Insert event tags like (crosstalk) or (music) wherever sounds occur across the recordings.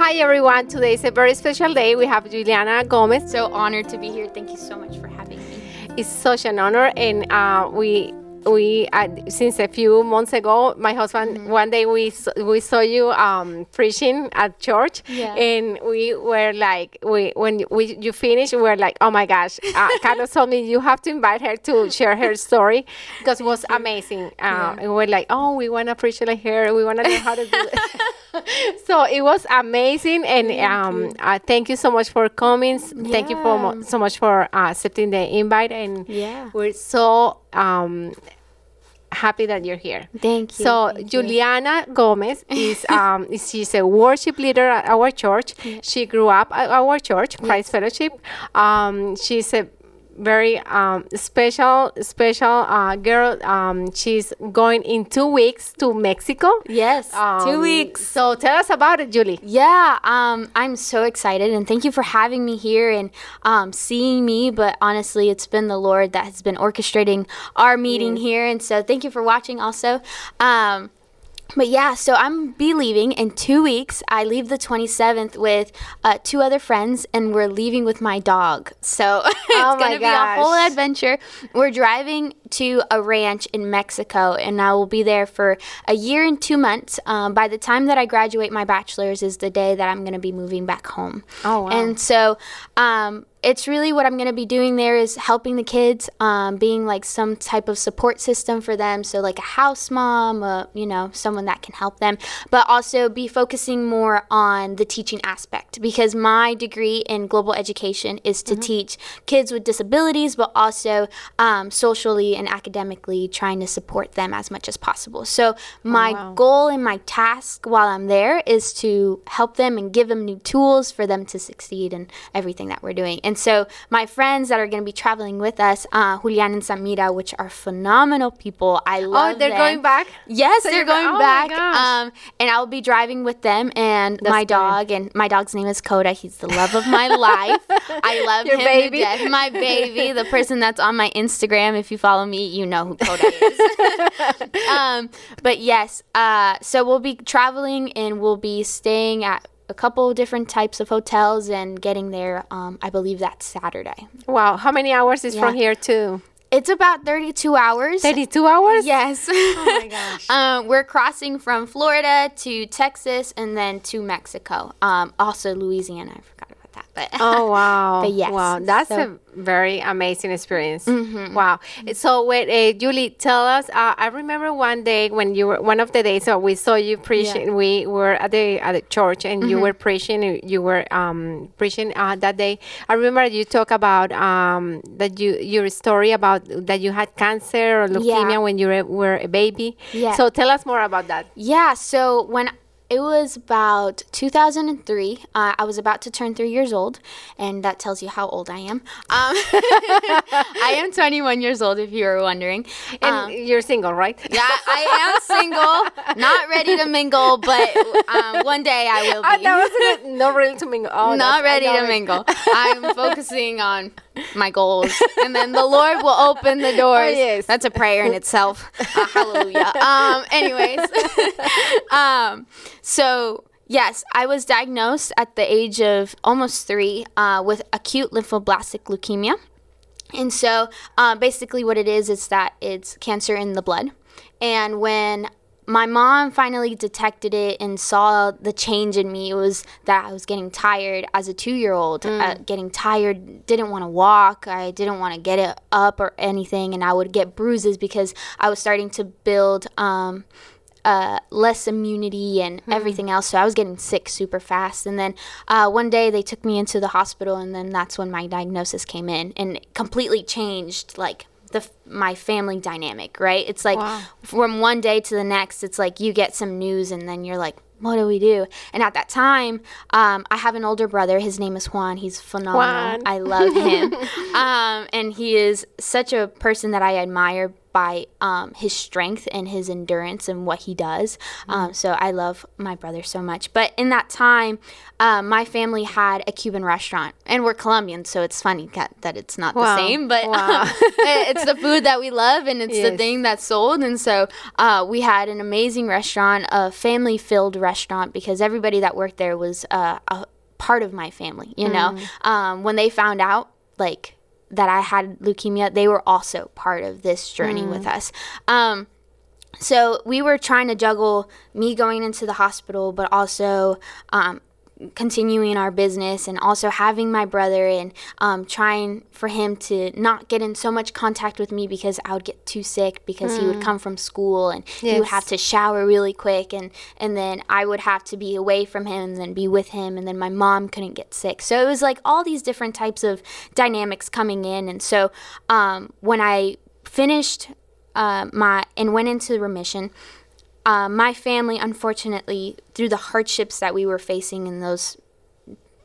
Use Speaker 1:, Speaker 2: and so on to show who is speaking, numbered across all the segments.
Speaker 1: Hi everyone. Today is a very special day. We have Juliana Gomez.
Speaker 2: So honored to be here. Thank you so much for having me.
Speaker 1: It's such an honor, and uh, we we uh, since a few months ago, my husband
Speaker 2: Mm-hmm.
Speaker 1: one day we we saw you um, preaching at church,
Speaker 2: Yeah.
Speaker 1: and we were like we when we you finished, we were like, oh my gosh, uh, (laughs) Carlos told me you have to invite her to share her story because it was (laughs) amazing. Uh, And we're like, oh, we want to preach like her, we want to learn how to do it. (laughs) so it was amazing, and um, uh, thank you so much for coming. Thank you for mo- so much for uh, accepting the invite, and
Speaker 2: Yeah.
Speaker 1: we're so um, happy that you're here.
Speaker 2: Thank you.
Speaker 1: So
Speaker 2: thank you.
Speaker 1: Juliana Gomez is (laughs) um, she's a worship leader at our church. She grew up at our church, Christ Fellowship. Um, she's a very um, special special uh, girl. Um, she's going in two weeks to Mexico.
Speaker 2: Yes,
Speaker 1: Um,
Speaker 2: two weeks.
Speaker 1: So tell us about it, Julie.
Speaker 2: Yeah, um, I'm so excited and thank you for having me here and um, seeing me. But honestly, it's been the Lord that has been orchestrating our meeting here. And so thank you for watching also. Um, but yeah, so I'm be leaving in two weeks. I leave the 27th with uh, two other friends, and we're leaving with my dog. So (laughs) it's
Speaker 1: Oh
Speaker 2: gonna be a whole adventure. We're driving to a ranch in Mexico, and I will be there for a year and two months. Um, by the time that I graduate my bachelor's, is the day that I'm gonna be moving back home.
Speaker 1: Oh, wow.
Speaker 2: And so um, it's really what I'm going to be doing there is helping the kids, um, being like some type of support system for them. So, like a house mom, uh, you know, someone that can help them, but also be focusing more on the teaching aspect because my degree in global education is to teach kids with disabilities, but also um, socially and academically trying to support them as much as possible. So, my
Speaker 1: wow.
Speaker 2: goal and my task while I'm there is to help them and give them new tools for them to succeed in everything that we're doing. And so, my friends that are going to be traveling with us, uh, Julian and Samira, which are phenomenal people, I love
Speaker 1: Oh, they're
Speaker 2: them.
Speaker 1: going back.
Speaker 2: Yes,
Speaker 1: So
Speaker 2: they're going
Speaker 1: oh
Speaker 2: back. Um, and I'll be driving with them and
Speaker 1: That's
Speaker 2: my dog. And my dog's name is Coda. He's the love of my life. I (laughs) love
Speaker 1: Your
Speaker 2: him
Speaker 1: baby.
Speaker 2: to death. My baby, the person that's on my Instagram. If you follow me, you know who Coda is. (laughs) (laughs) um, but yes, uh, so we'll be traveling and we'll be staying at a couple different types of hotels and getting there. Um, I believe that's Saturday.
Speaker 1: Wow, how many hours is from here to
Speaker 2: It's about 32 hours.
Speaker 1: 32 hours?
Speaker 2: Yes.
Speaker 1: Oh my (laughs) gosh.
Speaker 2: um, we're crossing from Florida to Texas and then to Mexico. Um, also Louisiana. I forgot about that, but
Speaker 1: Oh wow!
Speaker 2: But yes,
Speaker 1: wow, that's
Speaker 2: so- Mm-hmm.
Speaker 1: a very amazing experience. Wow. So wait, uh, Julie, tell us. Uh, I remember one day when you were one of the days that we saw you preaching. We were at the at the church and
Speaker 2: Mm-hmm.
Speaker 1: you were preaching. You were um, preaching uh, that day. I remember you talk about um, that you your story about that you had cancer or leukemia
Speaker 2: Yeah.
Speaker 1: when you were, were a baby.
Speaker 2: Yeah.
Speaker 1: So tell us more about that.
Speaker 2: Yeah, so when it was about 2003, uh, I was about to turn three years old, and that tells you how old I am. Um, (laughs) I am 21 years old, if you were wondering.
Speaker 1: And
Speaker 2: Um,
Speaker 1: you're single, right? (laughs)
Speaker 2: yeah, I am single, not ready to mingle, but um, one day I will be.
Speaker 1: Ah, that was good. not ready to mingle. (laughs) Oh,
Speaker 2: not ready to mingle. I'm focusing on my goals, and then the Lord will open the (laughs) doors.
Speaker 1: yes.
Speaker 2: That's a prayer in itself. Uh, (laughs) hallelujah. Um, anyways, (laughs) um, so yes, I was diagnosed at the age of almost three uh, with acute lymphoblastic leukemia. And so, uh, basically, what it is is that it's cancer in the blood. And when my mom finally detected it and saw the change in me, it was that I was getting tired as a two year old, uh, getting tired, didn't want to walk, I didn't want to get it up or anything. And I would get bruises because I was starting to build. Um, uh, less immunity and everything else. So I was getting sick super fast. And then uh, one day they took me into the hospital, and then that's when my diagnosis came in, and completely changed like the my family dynamic. Right? It's like
Speaker 1: Wow.
Speaker 2: from one day to the next, it's like you get some news, and then you're like. What do we do? And at that time, um, I have an older brother. His name is Juan. He's phenomenal.
Speaker 1: Juan.
Speaker 2: I love him. (laughs) um, and he is such a person that I admire by um, his strength and his endurance and what he does. Um, so I love my brother so much. But in that time, um, my family had a Cuban restaurant, and we're Colombian, so it's funny that, that it's not
Speaker 1: Wow.
Speaker 2: the same, but
Speaker 1: Wow. (laughs)
Speaker 2: it's the food that we love and it's the thing that's sold. And so uh, we had an amazing restaurant, a family filled restaurant, because everybody that worked there was uh, a part of my family, you know? Um, when they found out, like, that I had leukemia, they were also part of this journey with us. Um, so we were trying to juggle me going into the hospital, but also um, continuing our business and also having my brother and um, trying for him to not get in so much contact with me because I would get too sick because he would come from school and he would have to shower really quick and and then I would have to be away from him and then be with him and then my mom couldn't get sick. So it was like all these different types of dynamics coming in and so um, when I finished uh, my and went into remission uh, my family, unfortunately, through the hardships that we were facing in those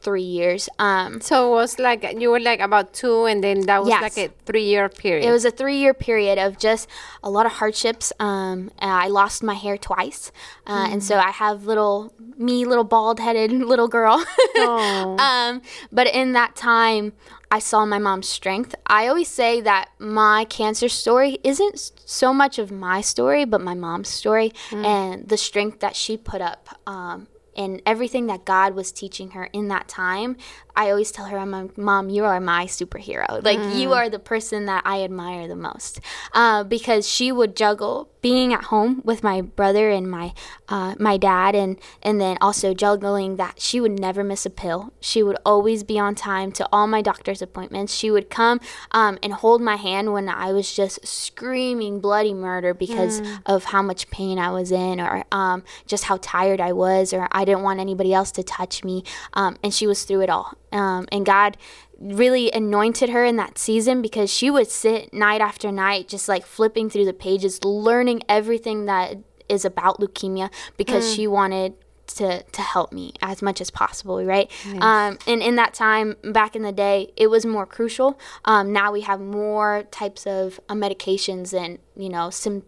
Speaker 2: three years, um,
Speaker 1: So it was like you were like about two, and then that was
Speaker 2: Yes.
Speaker 1: like a three-year period.
Speaker 2: it was a three year period of just a lot of hardships. Um, uh, I lost my hair twice, uh, and so I have little me, little bald headed (laughs) little girl.
Speaker 1: Oh. (laughs)
Speaker 2: um, but in that time, I saw my mom's strength. I always say that my cancer story isn't so much of my story, but my mom's story and the strength that she put up. Um, and everything that God was teaching her in that time, I always tell her, "I'm a mom. You are my superhero. Like you are the person that I admire the most." Uh, because she would juggle being at home with my brother and my uh, my dad, and and then also juggling that she would never miss a pill. She would always be on time to all my doctor's appointments. She would come um, and hold my hand when I was just screaming bloody murder because of how much pain I was in, or um, just how tired I was, or I didn't want anybody else to touch me. Um, and she was through it all. Um, and God really anointed her in that season because she would sit night after night just like flipping through the pages learning everything that is about leukemia because she wanted to to help me as much as possible right? Um, and in that time back in the day it was more crucial. Um, now we have more types of uh, medications and you know some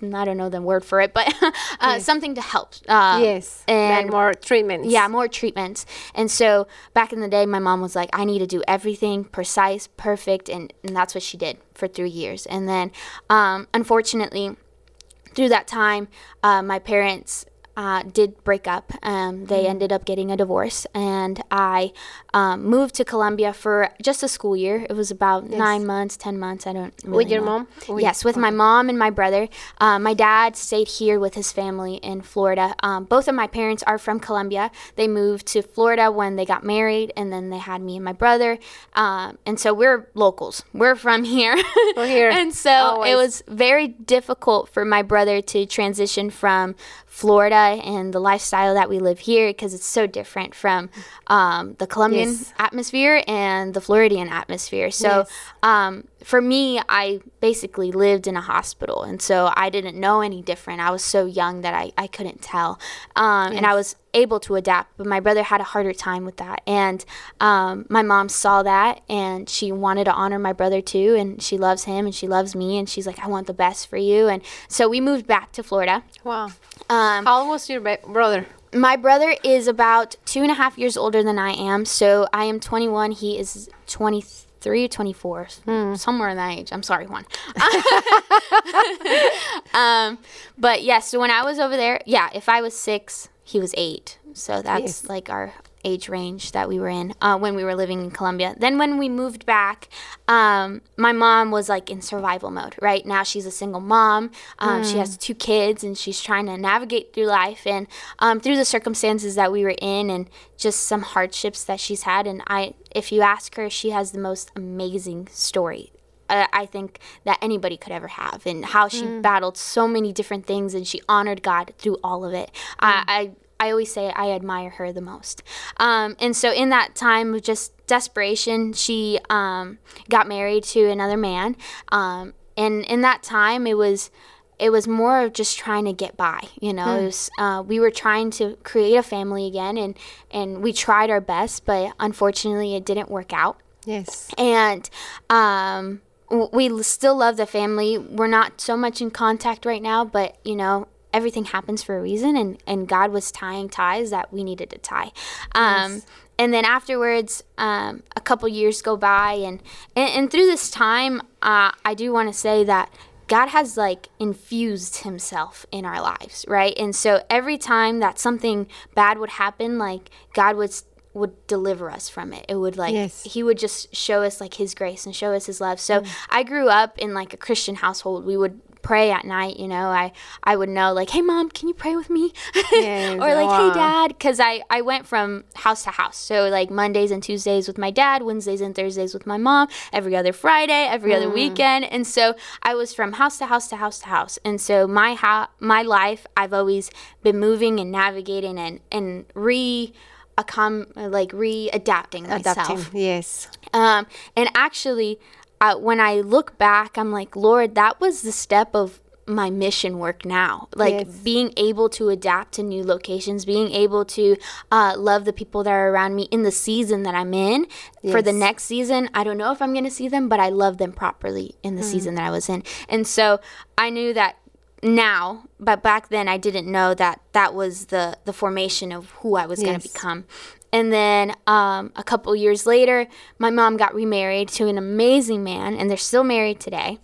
Speaker 2: I don't know the word for it, but (laughs) uh, something to help. Uh,
Speaker 1: yes,
Speaker 2: and
Speaker 1: like more treatments.
Speaker 2: yeah, more treatments. And so back in the day, my mom was like, I need to do everything precise, perfect. And, and that's what she did for three years. And then, um, unfortunately, through that time, uh, my parents uh, did break up. Um, they ended up getting a divorce, and I um, moved to Colombia for just a school year. It was about nine months, ten months. I don't really
Speaker 1: With your
Speaker 2: know.
Speaker 1: mom? With-
Speaker 2: yes, with my mom and my brother. Uh, my dad stayed here with his family in Florida. Um, both of my parents are from Colombia. They moved to Florida when they got married, and then they had me and my brother. Um, and so we're locals. We're from here.
Speaker 1: We're here. (laughs)
Speaker 2: and so
Speaker 1: Always.
Speaker 2: it was very difficult for my brother to transition from Florida and the lifestyle that we live here because it's so different from um, the Colombian
Speaker 1: Yes.
Speaker 2: atmosphere and the Floridian atmosphere. So
Speaker 1: Yes.
Speaker 2: um, for me, I basically lived in a hospital, and so I didn't know any different. I was so young that I, I couldn't tell, um, and I was able to adapt. But my brother had a harder time with that, and um, my mom saw that, and she wanted to honor my brother too, and she loves him, and she loves me, and she's like, I want the best for you, and so we moved back to Florida.
Speaker 1: Wow.
Speaker 2: Um,
Speaker 1: How old was your ba- brother?
Speaker 2: my brother is about two and a half years older than I am. So I am 21. He is 23 or 24, somewhere in that age. I'm sorry, Juan. (laughs) um, but yeah, so when I was over there, yeah, if I was six, he was eight. So that's
Speaker 1: Yes.
Speaker 2: like our age range that we were in uh, when we were living in Colombia. Then when we moved back, um, my mom was like in survival mode. Right now, she's a single mom. Um, She has two kids, and she's trying to navigate through life and um, through the circumstances that we were in, and just some hardships that she's had. And I, if you ask her, she has the most amazing story. uh, I think that anybody could ever have, and how she battled so many different things, and she honored God through all of it. I, I I always say I admire her the most. Um, and so in that time of just desperation, she um, got married to another man. Um, and in that time, it was it was more of just trying to get by. You know, it was, uh, we were trying to create a family again, and and we tried our best, but unfortunately, it didn't work out
Speaker 1: Yes.
Speaker 2: and um, we still love the family. We're not so much in contact right now, but you know, everything happens for a reason, and and God was tying ties that we needed to tie. Um, And then afterwards, um, a couple years go by, and and, and through this time, uh, I do want to say that God has like infused himself in our lives, right? And so every time that something bad would happen, like God would would deliver us from it. It would like
Speaker 1: Yes.
Speaker 2: he would just show us like his grace and show us his love. So I grew up in like a Christian household. We would pray at night, you know. I I would know like, "Hey mom, can you pray with me?"
Speaker 1: Yes, (laughs)
Speaker 2: or like,
Speaker 1: wow.
Speaker 2: "Hey dad," cuz I I went from house to house. So like Mondays and Tuesdays with my dad, Wednesdays and Thursdays with my mom, every other Friday, every other weekend. And so I was from house to house to house to house. And so my ho- my life, I've always been moving and navigating and and re accom- like readapting myself.
Speaker 1: Adapting. Yes.
Speaker 2: Um, and actually, uh, when I look back, I'm like, Lord, that was the step of my mission work now. Like
Speaker 1: Yes.
Speaker 2: being able to adapt to new locations, being able to uh, love the people that are around me in the season that I'm in. For the next season, I don't know if I'm going to see them, but I love them properly in the season that I was in. And so I knew that now, but back then I didn't know that that was the the formation of who I was going to become. And then um, a couple years later, my mom got remarried to an amazing man, and they're still married today.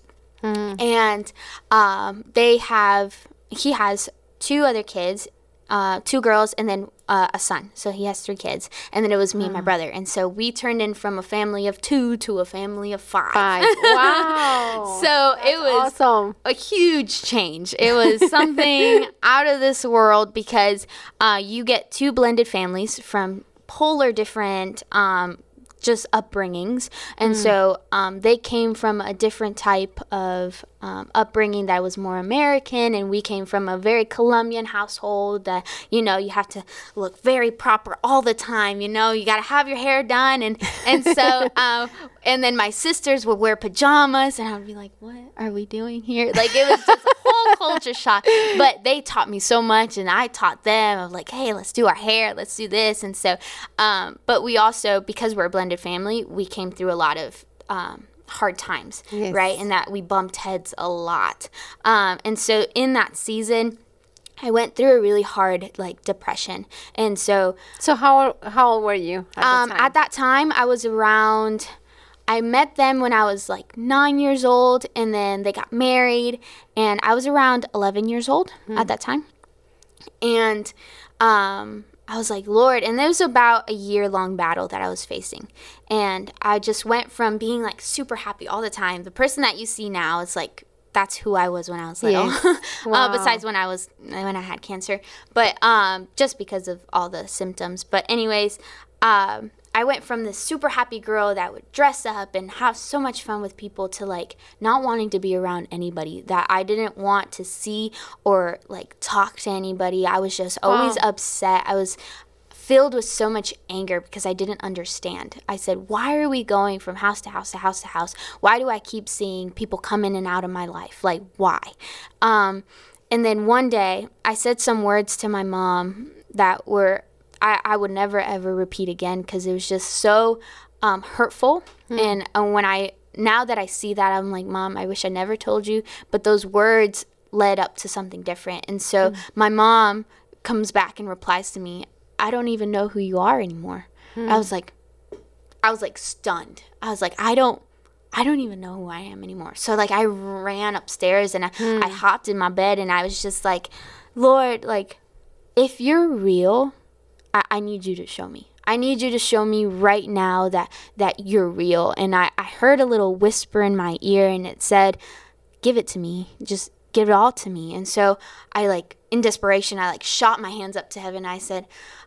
Speaker 2: And um, they have, he has two other kids, uh, two girls, and then uh, a son. So he has three kids. And then it was me and my brother. And so we turned in from a family of two to a family of five.
Speaker 1: Five. (laughs) Wow.
Speaker 2: So it was
Speaker 1: awesome.
Speaker 2: a huge change. It was something (laughs) out of this world because uh, you get two blended families from polar different um, just upbringings. And so um, they came from a different type of um, upbringing that was more American, and we came from a very Colombian household that, you know, you have to look very proper all the time, you know, you got to have your hair done. And, and so, (laughs) um, and then my sisters would wear pajamas, and I would be like, what are we doing here? Like, it was just a whole (laughs) culture shock. But they taught me so much, and I taught them. Was like, hey, let's do our hair, let's do this. And so, um, but we also, because we're a blended family, we came through a lot of um, hard times,
Speaker 1: Yes.
Speaker 2: right? And that we bumped heads a lot. Um, and so, in that season, I went through a really hard like depression, and so
Speaker 1: So how how old were you at
Speaker 2: um, at that time, I was around. I met them when I was like nine years old, and then they got married, and I was around 11 years old at that time. And um, I was like, Lord, and it was about a year long battle that I was facing. And I just went from being like super happy all the time. The person that you see now is like, that's who I was when I was little.
Speaker 1: Yes. (laughs) Wow.
Speaker 2: uh, besides when I was when I had cancer, but um, just because of all the symptoms. But anyways, um, I went from this super happy girl that would dress up and have so much fun with people to like not wanting to be around anybody that I didn't want to see or like talk to anybody. I was just always
Speaker 1: Wow.
Speaker 2: upset. I was filled with so much anger because I didn't understand. I said, Why are we going from house to house to house to house? Why do I keep seeing people come in and out of my life? Like, why? Um, and then one day I said some words to my mom that were, I, I would never ever repeat again because it was just so um, hurtful. And uh, when I, now that I see that, I'm like, Mom, I wish I never told you. But those words led up to something different. And so my mom comes back and replies to me, I don't even know who you are anymore. I was like, I was like stunned. I was like, I don't, I don't even know who I am anymore. So like, I ran upstairs and I, I hopped in my bed and I was just like, Lord, like, if you're real, I, I need you to show me. I need you to show me right now that that you're real. And I, I heard a little whisper in my ear and it said, Give it to me. Just give it all to me. And so I like in desperation, I like shot my hands up to heaven. I said,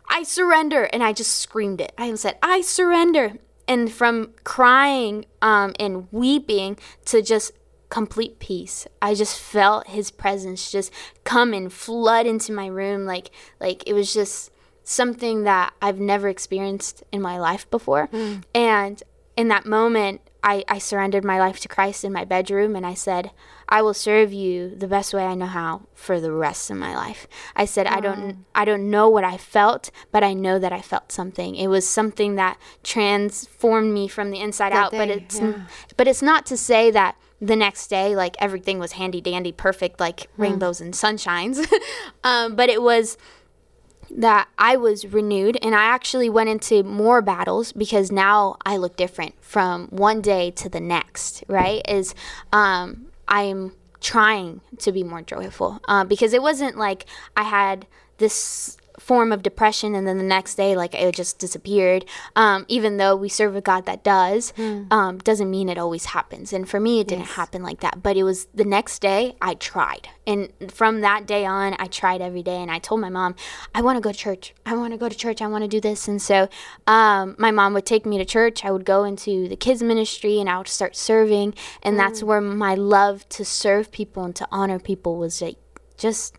Speaker 2: I surrender. And I just screamed it. I said, I surrender. And from crying um, and weeping to just complete peace. I just felt his presence just come and flood into my room like like it was just something that I've never experienced in my life before. And in that moment, I, I surrendered my life to Christ in my bedroom and I said, I will serve you the best way I know how for the rest of my life. I said, I don't I don't know what I felt, but I know that I felt something. It was something that transformed me from the inside
Speaker 1: That
Speaker 2: out. but it's
Speaker 1: yeah.
Speaker 2: but it's not to say that the next day like everything was handy dandy perfect like rainbows and sunshines. (laughs) um, but it was that I was renewed and I actually went into more battles because now I look different from one day to the next, right? Is um, I'm trying to be more joyful uh, because it wasn't like I had this form of depression and then the next day like it just disappeared. Um, even though we serve a god that does um, doesn't mean it always happens. And for me it didn't happen like that. But it was the next day i tried. And from that day on i tried every day and i told my mom i want to go to church. I want to go to church. I want to do this. And so um, my mom would take me to church. I would go into the kids ministry and i would start serving. And that's where my love to serve people and to honor people was like just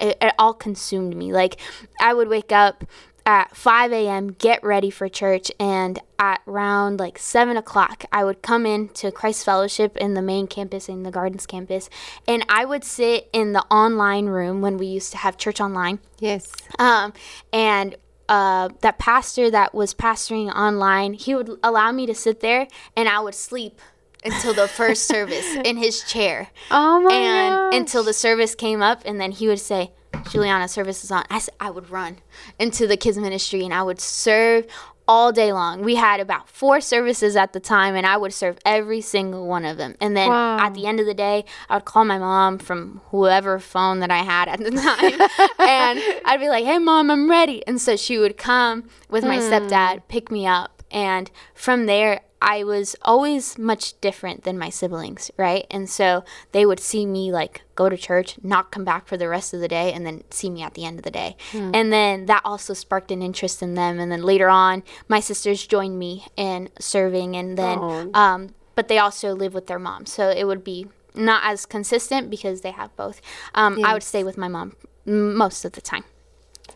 Speaker 2: it, it all consumed me. Like I would wake up at 5 a.m., get ready for church, and at around like 7 o'clock, I would come in to Christ Fellowship in the main campus, in the Gardens campus, and I would sit in the online room when we used to have church online.
Speaker 1: Yes.
Speaker 2: Um, and uh, that pastor that was pastoring online, he would allow me to sit there, and I would sleep until the first service (laughs) in his chair
Speaker 1: Oh my god.
Speaker 2: and
Speaker 1: gosh.
Speaker 2: until the service came up and then he would say juliana service is on I, said, I would run into the kids ministry and i would serve all day long we had about four services at the time and i would serve every single one of them and then
Speaker 1: Wow.
Speaker 2: at the end of the day i would call my mom from whoever phone that i had at the time (laughs) and i'd be like hey mom i'm ready and so she would come with my hmm. stepdad pick me up and from there I was always much different than my siblings, right? And so they would see me like go to church, not come back for the rest of the day, and then see me at the end of the day. And then that also sparked an interest in them. And then later on, my sisters joined me in serving, and then,
Speaker 1: Oh.
Speaker 2: um, but they also live with their mom. So it would be not as consistent because they have both. Um, I would stay with my mom m- most of the time.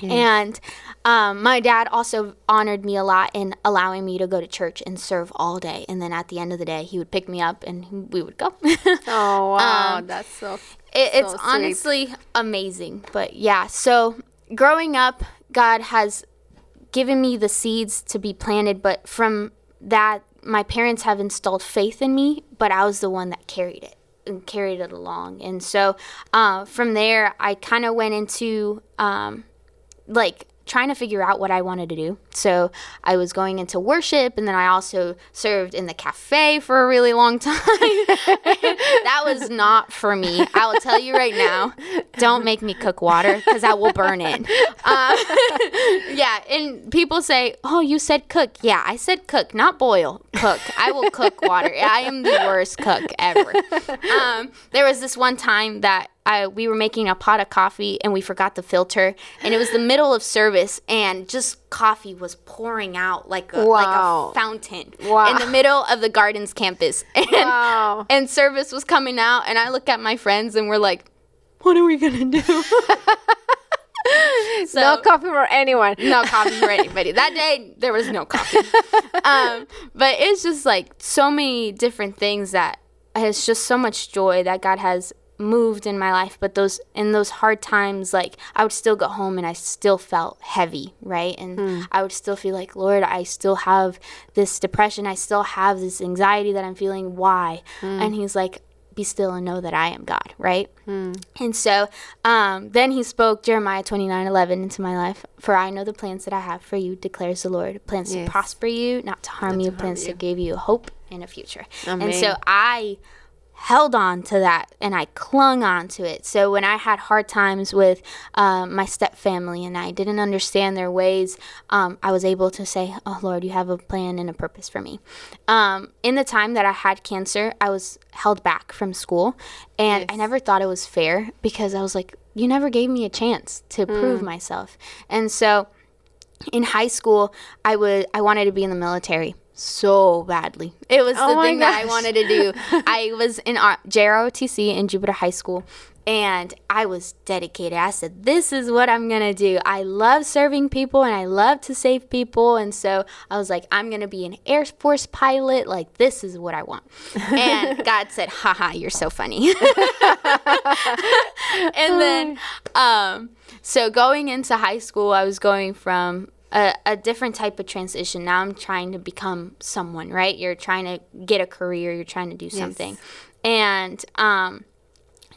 Speaker 2: And um, my dad also honored me a lot in allowing me to go to church and serve all day. And then at the end of the day, he would pick me up and we would go. (laughs)
Speaker 1: Oh wow,
Speaker 2: Um,
Speaker 1: that's so.
Speaker 2: it's
Speaker 1: So sweet.
Speaker 2: honestly amazing. But yeah, so growing up, God has given me the seeds to be planted, but from that, my parents have installed faith in me, but I was the one that carried it and carried it along. And so uh, from there, I kind of went into um, like trying to figure out what I wanted to do. So I was going into worship and then I also served in the cafe for a really long (laughs) time. (laughs) that was not for me. I will tell you right now, don't make me cook water because I will burn it. (laughs) Um, yeah, and people say, "Oh, you said cook." Yeah, I said cook, not boil. Cook. I will cook water. I am the worst cook ever. Um, there was this one time that I, we were making a pot of coffee and we forgot the filter, and it was the middle of service, and just coffee was pouring out like a, like a fountain
Speaker 1: Wow.
Speaker 2: in the middle of the gardens campus, (laughs) and
Speaker 1: Wow.
Speaker 2: and service was coming out, and I look at my friends and we're like, "What are we gonna do?" (laughs) (laughs) so,
Speaker 1: no coffee for anyone.
Speaker 2: no coffee for anybody. That day there was no coffee. um, but it's just like so many different things that has just so much joy that God has moved in my life. But those in those hard times, like I would still go home and I still felt heavy, right? And hmm. I would still feel like, Lord, I still have this depression. I still have this anxiety that I'm feeling. Why? Hmm. And He's like. Be still and know that I am God, right? Hmm. And so um, then he spoke Jeremiah 29 11 into my life. For I know the plans that I have for you, declares the Lord. Plans
Speaker 1: Yes.
Speaker 2: to prosper you, not to harm you,
Speaker 1: to harm
Speaker 2: plans to
Speaker 1: you.
Speaker 2: give you hope and a future. And so I held on to that and I clung on to it. So when I had hard times with um, my step family and I didn't understand their ways, um, I was able to say, Oh Lord, you have a plan and a purpose for me. Um, in the time that I had cancer, I was held back from school and I never thought it was fair because I was like, You never gave me a chance to prove
Speaker 1: Mm.
Speaker 2: myself. And so in high school, I would I wanted to be in the military so badly. It was
Speaker 1: Oh
Speaker 2: the thing that I wanted to do. (laughs) I was in JROTC in Jupiter High School, and I was dedicated. I said, This is what I'm going to do. I love serving people and I love to save people. And so I was like, I'm going to be an Air Force pilot. Like, this is what I want. And (laughs) God said, Haha, you're so funny. (laughs) and then, um, so going into high school, I was going from a, a, different type of transition. Now I'm trying to become someone, right? You're trying to get a career, you're trying to do something. Yes. And um,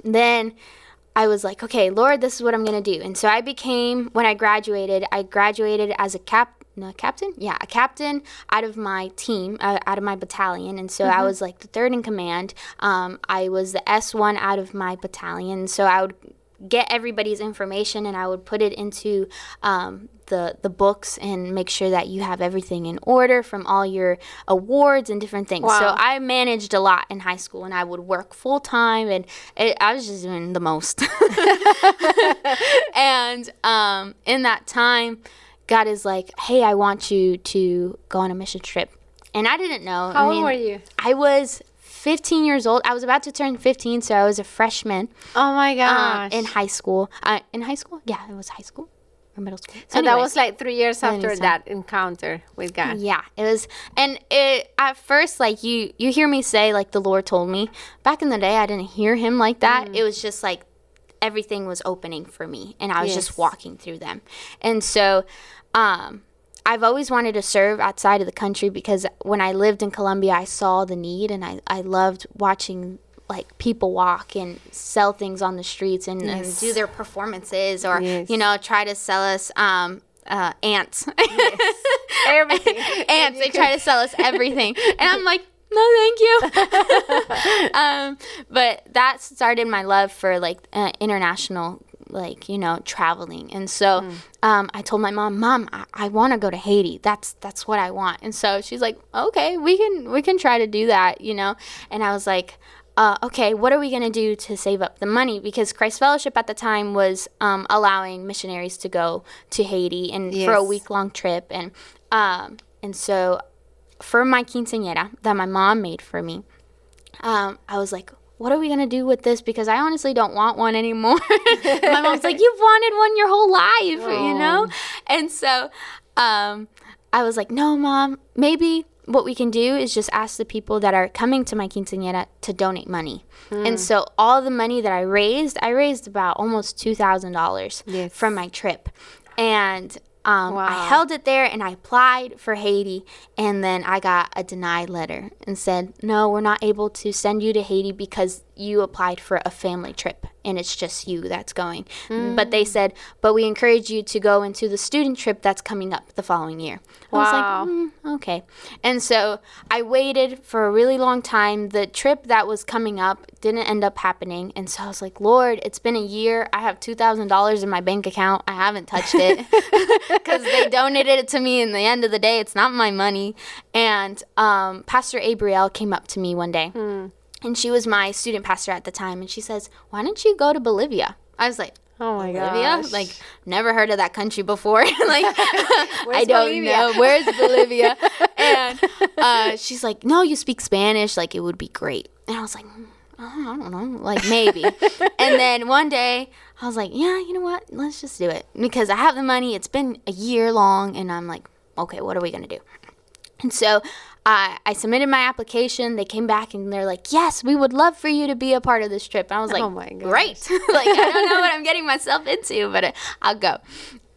Speaker 2: then I was like, okay, Lord, this is what I'm going to do. And so I became, when I graduated, I graduated as a cap. No, captain? Yeah, a captain out of my team, uh, out of my battalion. And so mm-hmm. I was like the third in command. Um, I was the S1 out of my battalion. So I would get everybody's information and I would put it into um, the the books and make sure that you have everything in order from all your awards and different things. Wow. So I managed a lot in high school and I would work full time and it, I was just doing the most. (laughs) and um, in that time, God is like, "Hey, I want you to go on a mission trip." And I didn't know.
Speaker 1: How I mean, old were you?
Speaker 2: I was 15 years old. I was about to turn 15, so I was a freshman.
Speaker 1: Oh my um, gosh!
Speaker 2: in high school. Uh, in high school? Yeah, it was high school or middle school.
Speaker 1: So Anyways, that was like three years after that encounter with God.
Speaker 2: Yeah, it was, and it at first like you you hear me say like the Lord told me. Back in the day, I didn't hear Him like that. Mm. It was just like everything was opening for me, and I was yes. just walking through them, and so. Um, I've always wanted to serve outside of the country because when I lived in Colombia, I saw the need and I, I loved watching like people walk and sell things on the streets and, yes. and do their performances or, yes. you know, try to sell us um, uh, ants. Yes. (laughs)
Speaker 1: Everything. (laughs)
Speaker 2: ants. They try to sell us (laughs) everything. and I'm like, no thank you um, but that started my love for like uh, international like you know traveling and so mm. um, i told my mom mom i, I want to go to haiti that's that's what i want and so she's like okay we can we can try to do that you know and i was like uh, okay, what are we going to do to save up the money? Because Christ Fellowship at the time was um, allowing missionaries to go to Haiti and yes. for a week long trip, and um, and so for my quinceañera that my mom made for me, um, I was like, what are we gonna do with this? Because I honestly don't want one anymore. (laughs) my mom's like, (laughs) you've wanted one your whole life, oh. you know? And so um, I was like, no, mom, maybe what we can do is just ask the people that are coming to my quinceañera to donate money. Mm. And so all the money that I raised, I raised about almost $2,000 yes. from my trip. And um, wow. I held it there and I applied for Haiti, and then I got a denied letter and said, No, we're not able to send you to Haiti because you applied for a family trip and it's just you that's going. Mm. But they said, But we encourage you to go into the student trip that's coming up the following year.
Speaker 1: Wow. I was like,
Speaker 2: mm, Okay. And so I waited for a really long time. The trip that was coming up didn't end up happening. And so I was like, Lord, it's been a year. I have $2,000 in my bank account. I haven't touched it (laughs) (laughs) because they donated it to me. In the end of the day, it's not my money. And um, Pastor Abriel came up to me one day. Mm. And she was my student pastor at the time. And she says, Why don't you go to Bolivia? I was like,
Speaker 1: Oh my Bolivia?
Speaker 2: Gosh. Like, never heard of that country before. (laughs) like, (laughs) (laughs) I don't Bolivia? know. Where's Bolivia? and uh, she's like, No, you speak Spanish. Like, it would be great. And I was like, mm, I don't know, like maybe. and then one day I was like, yeah, you know what? Let's just do it because I have the money. It's been a year long, and I'm like, okay, what are we gonna do? And so uh, I submitted my application. They came back and they're like, "Yes, we would love for you to be a part of this trip." And I was like, "Oh my god, great!" (laughs) like I don't know what I'm getting myself into, but I'll go.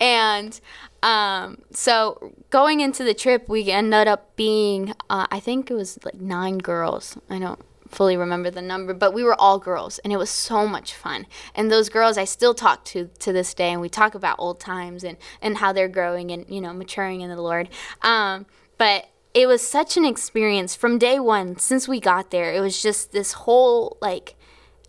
Speaker 2: And um, so going into the trip, we ended up being, uh, I think it was like nine girls. I don't fully remember the number, but we were all girls and it was so much fun. And those girls I still talk to to this day and we talk about old times and, and how they're growing and, you know, maturing in the Lord. Um, but it was such an experience from day one since we got there. It was just this whole like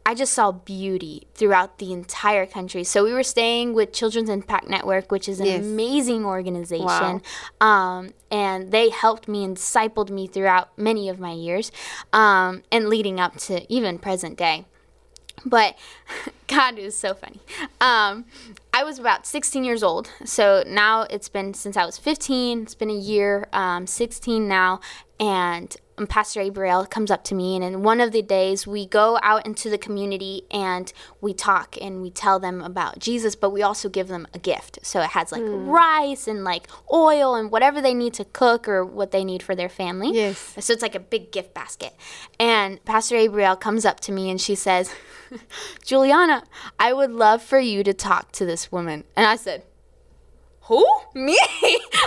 Speaker 2: I just saw beauty throughout the entire country. So we were staying with Children's Impact Network, which is an yes. amazing organization. Wow. Um, and they helped me and discipled me throughout many of my years um, and leading up to even present day. But (laughs) God is so funny. Um, I was about 16 years old. So now it's been since I was 15. It's been a year, um, 16 now. And um, Pastor Abriel comes up to me, and in one of the days, we go out into the community and we talk and we tell them about Jesus, but we also give them a gift. So it has like rice and like oil and whatever they need to cook or what they need for their family.
Speaker 1: Yes.
Speaker 2: So it's like a big gift basket. And Pastor Abriel comes up to me and she says, (laughs) Juliana, I would love for you to talk to this woman. And I said, who? Me? (laughs)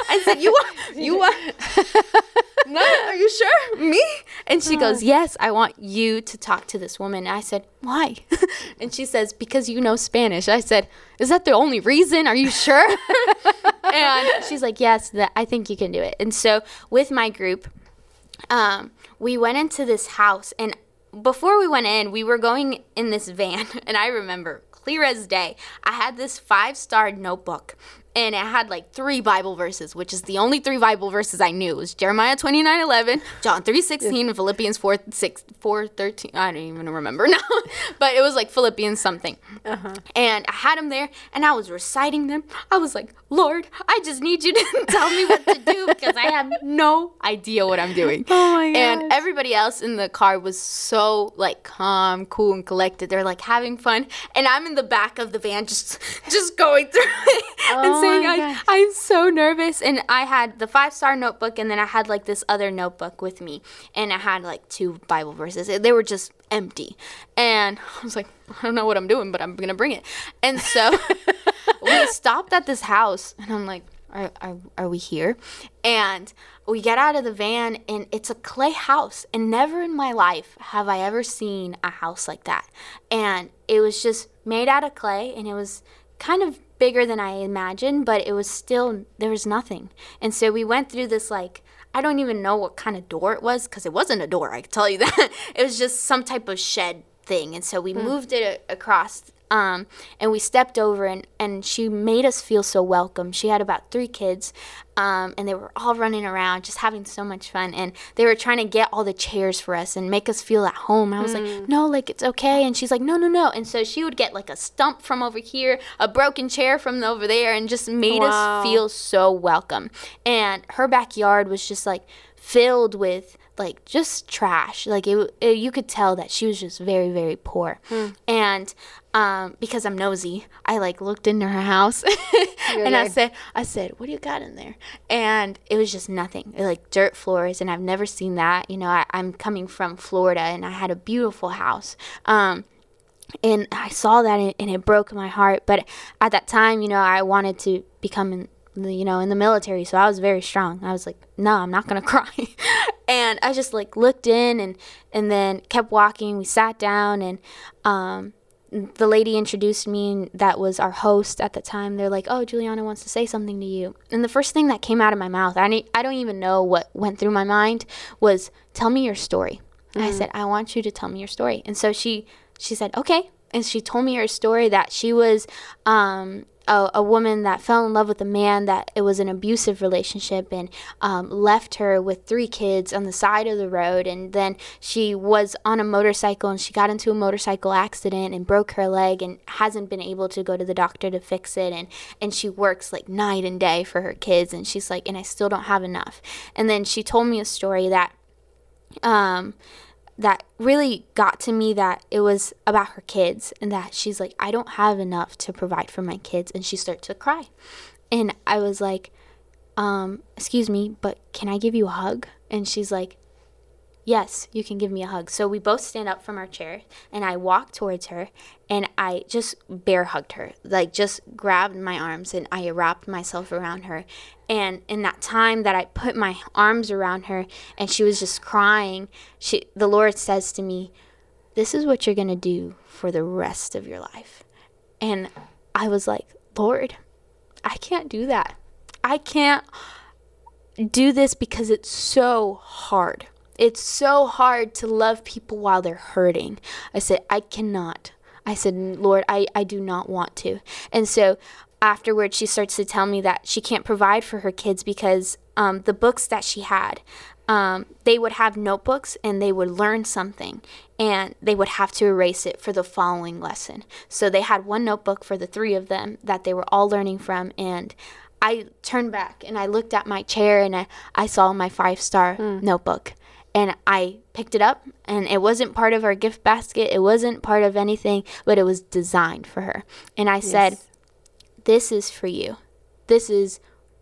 Speaker 2: I said, you want, you want, (laughs) no, are you sure? Me? And she goes, yes, I want you to talk to this woman. And I said, why? (laughs) and she says, because you know Spanish. I said, is that the only reason? Are you sure? and she's like, yes, that I think you can do it. And so with my group, um, we went into this house and before we went in, we were going in this van, and I remember clear as day. I had this five star notebook and it had like three Bible verses, which is the only three Bible verses I knew. It was Jeremiah 29 11, (laughs) John 3 16, and Philippians 4 6, 4 13. I don't even remember (laughs) now, but it was like Philippians something. Uh-huh. And I had them there and I was reciting them. I was like, Lord, I just need you to (laughs) tell me what to do because I have no idea what I'm doing.
Speaker 1: Oh my
Speaker 2: And everybody else in the car was so like calm, cool, and collected. They're like having fun, and I'm in the back of the van just just going through it
Speaker 1: Oh
Speaker 2: saying, I,
Speaker 1: gosh.
Speaker 2: "I'm so nervous." And I had the five star notebook, and then I had like this other notebook with me, and I had like two Bible verses. They were just empty, and (laughs) I was like, "I don't know what I'm doing, but I'm gonna bring it." And so (laughs) we stopped at this house, and I'm like, are, are, are we here? And we get out of the van, and it's a clay house. And never in my life have I ever seen a house like that. And it was just made out of clay, and it was kind of bigger than I imagined, but it was still, there was nothing. And so we went through this, like, I don't even know what kind of door it was, because it wasn't a door, I can tell you (laughs) that. it was just some type of shed thing. And so we hmm. moved it across um, and we stepped over and, and she made us feel so welcome. She had about three kids um, and they were all running around just having so much fun. And they were trying to get all the chairs for us and make us feel at home. I was like no like it's okay. And she's like no no no. And so she would get like a stump from over here a broken chair from over there and just made
Speaker 1: Wow.
Speaker 2: us feel so welcome. And her backyard was just like filled with like just trash. Like it, it you could tell that she was just very very poor. And um, because i'm nosy i like looked into her house (laughs) and i said i said what do you got in there? And it was just nothing like dirt floors and i've never seen that. You know I, i'm coming from florida and i had a beautiful house. Um, and I saw that and, it broke my heart. But at that time, you know, I wanted to become the, you know, in the military, so I was very strong. I was like, no, I'm not gonna (laughs) cry, and I just like looked in and and then kept walking. We sat down and um, the lady introduced me and that was our host at the time. They're like oh juliana wants to say something to you. And the first thing that came out of my mouth i, ne- I don't even know what went through my mind was tell me your story. And i said i want you to tell me your story. And so she she said okay. And she told me her story that she was um, a, a woman that fell in love with a man that it was an abusive relationship and um, left her with three kids on the side of the road. And then she was on a motorcycle and she got into a motorcycle accident and broke her leg and hasn't been able to go to the doctor to fix it. And and she works like night and day for her kids. And she's like and I still don't have enough. And then she told me a story that um that really got to me that it was about her kids and that she's like I don't have enough to provide for my kids and she started to cry. And I was like um excuse me, but can I give you a hug? And she's like Yes, you can give me a hug. So we both stand up from our chair and I walk towards her and I just bear hugged her. Like just grabbed my arms and I wrapped myself around her. And in that time that I put my arms around her and she was just crying, she the Lord says to me, "This is what you're going to do for the rest of your life." And I was like, "Lord, I can't do that. I can't do this because it's so hard. It's so hard to love people while they're hurting. I said, I cannot. I said, Lord, I, I do not want to. And so afterwards, she starts to tell me that she can't provide for her kids because um, the books that she had, um, they would have notebooks and they would learn something and they would have to erase it for the following lesson. So they had one notebook for the three of them that they were all learning from. And I turned back and I looked at my chair and I, I saw my five star notebook. And I picked it up and it wasn't part of our gift basket. It wasn't part of anything, but it was designed for her. And I said, this is for you. This is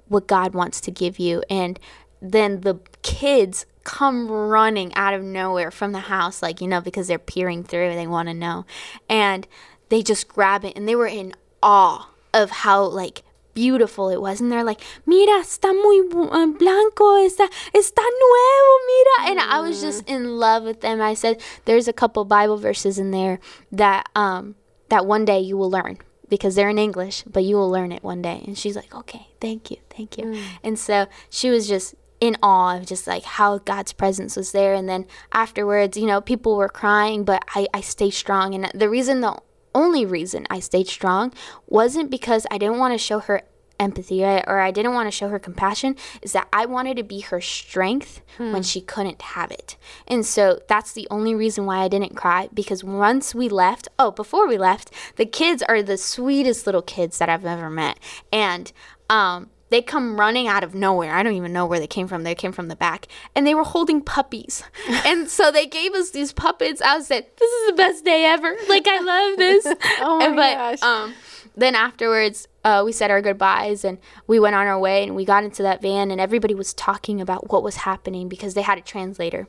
Speaker 2: what God wants to give you. And then the kids come running out of nowhere from the house, like, you know, because they're peering through, they want to know. And they just grab it and they were in awe of how, like, beautiful it was. And they're like, mira, está muy uh, blanco, está, está nuevo, mira. And I was just in love with them. I said, there's a couple Bible verses in there that, um, that one day you will learn because they're in English, but you will learn it one day. And she's like, okay, thank you, thank you. And so she was just in awe of just like how God's presence was there. And then afterwards, you know, people were crying, but I, I stay strong. And the reason, the only reason I stayed strong wasn't because I didn't want to show her empathy or, I didn't want to show her compassion is that I wanted to be her strength when she couldn't have it. And so that's the only reason why I didn't cry because once we left, oh, before we left, the kids are the sweetest little kids that I've ever met. And um they come running out of nowhere. I don't even know where they came from. They came from the back and they were holding puppies. (laughs) and so they gave us these puppets. I said, This is the best day ever. Like, I love this. (laughs)
Speaker 1: Oh my
Speaker 2: And- but,
Speaker 1: gosh.
Speaker 2: Um, then afterwards, uh, we said our goodbyes and we went on our way and we got into that van and everybody was talking about what was happening because they had a translator.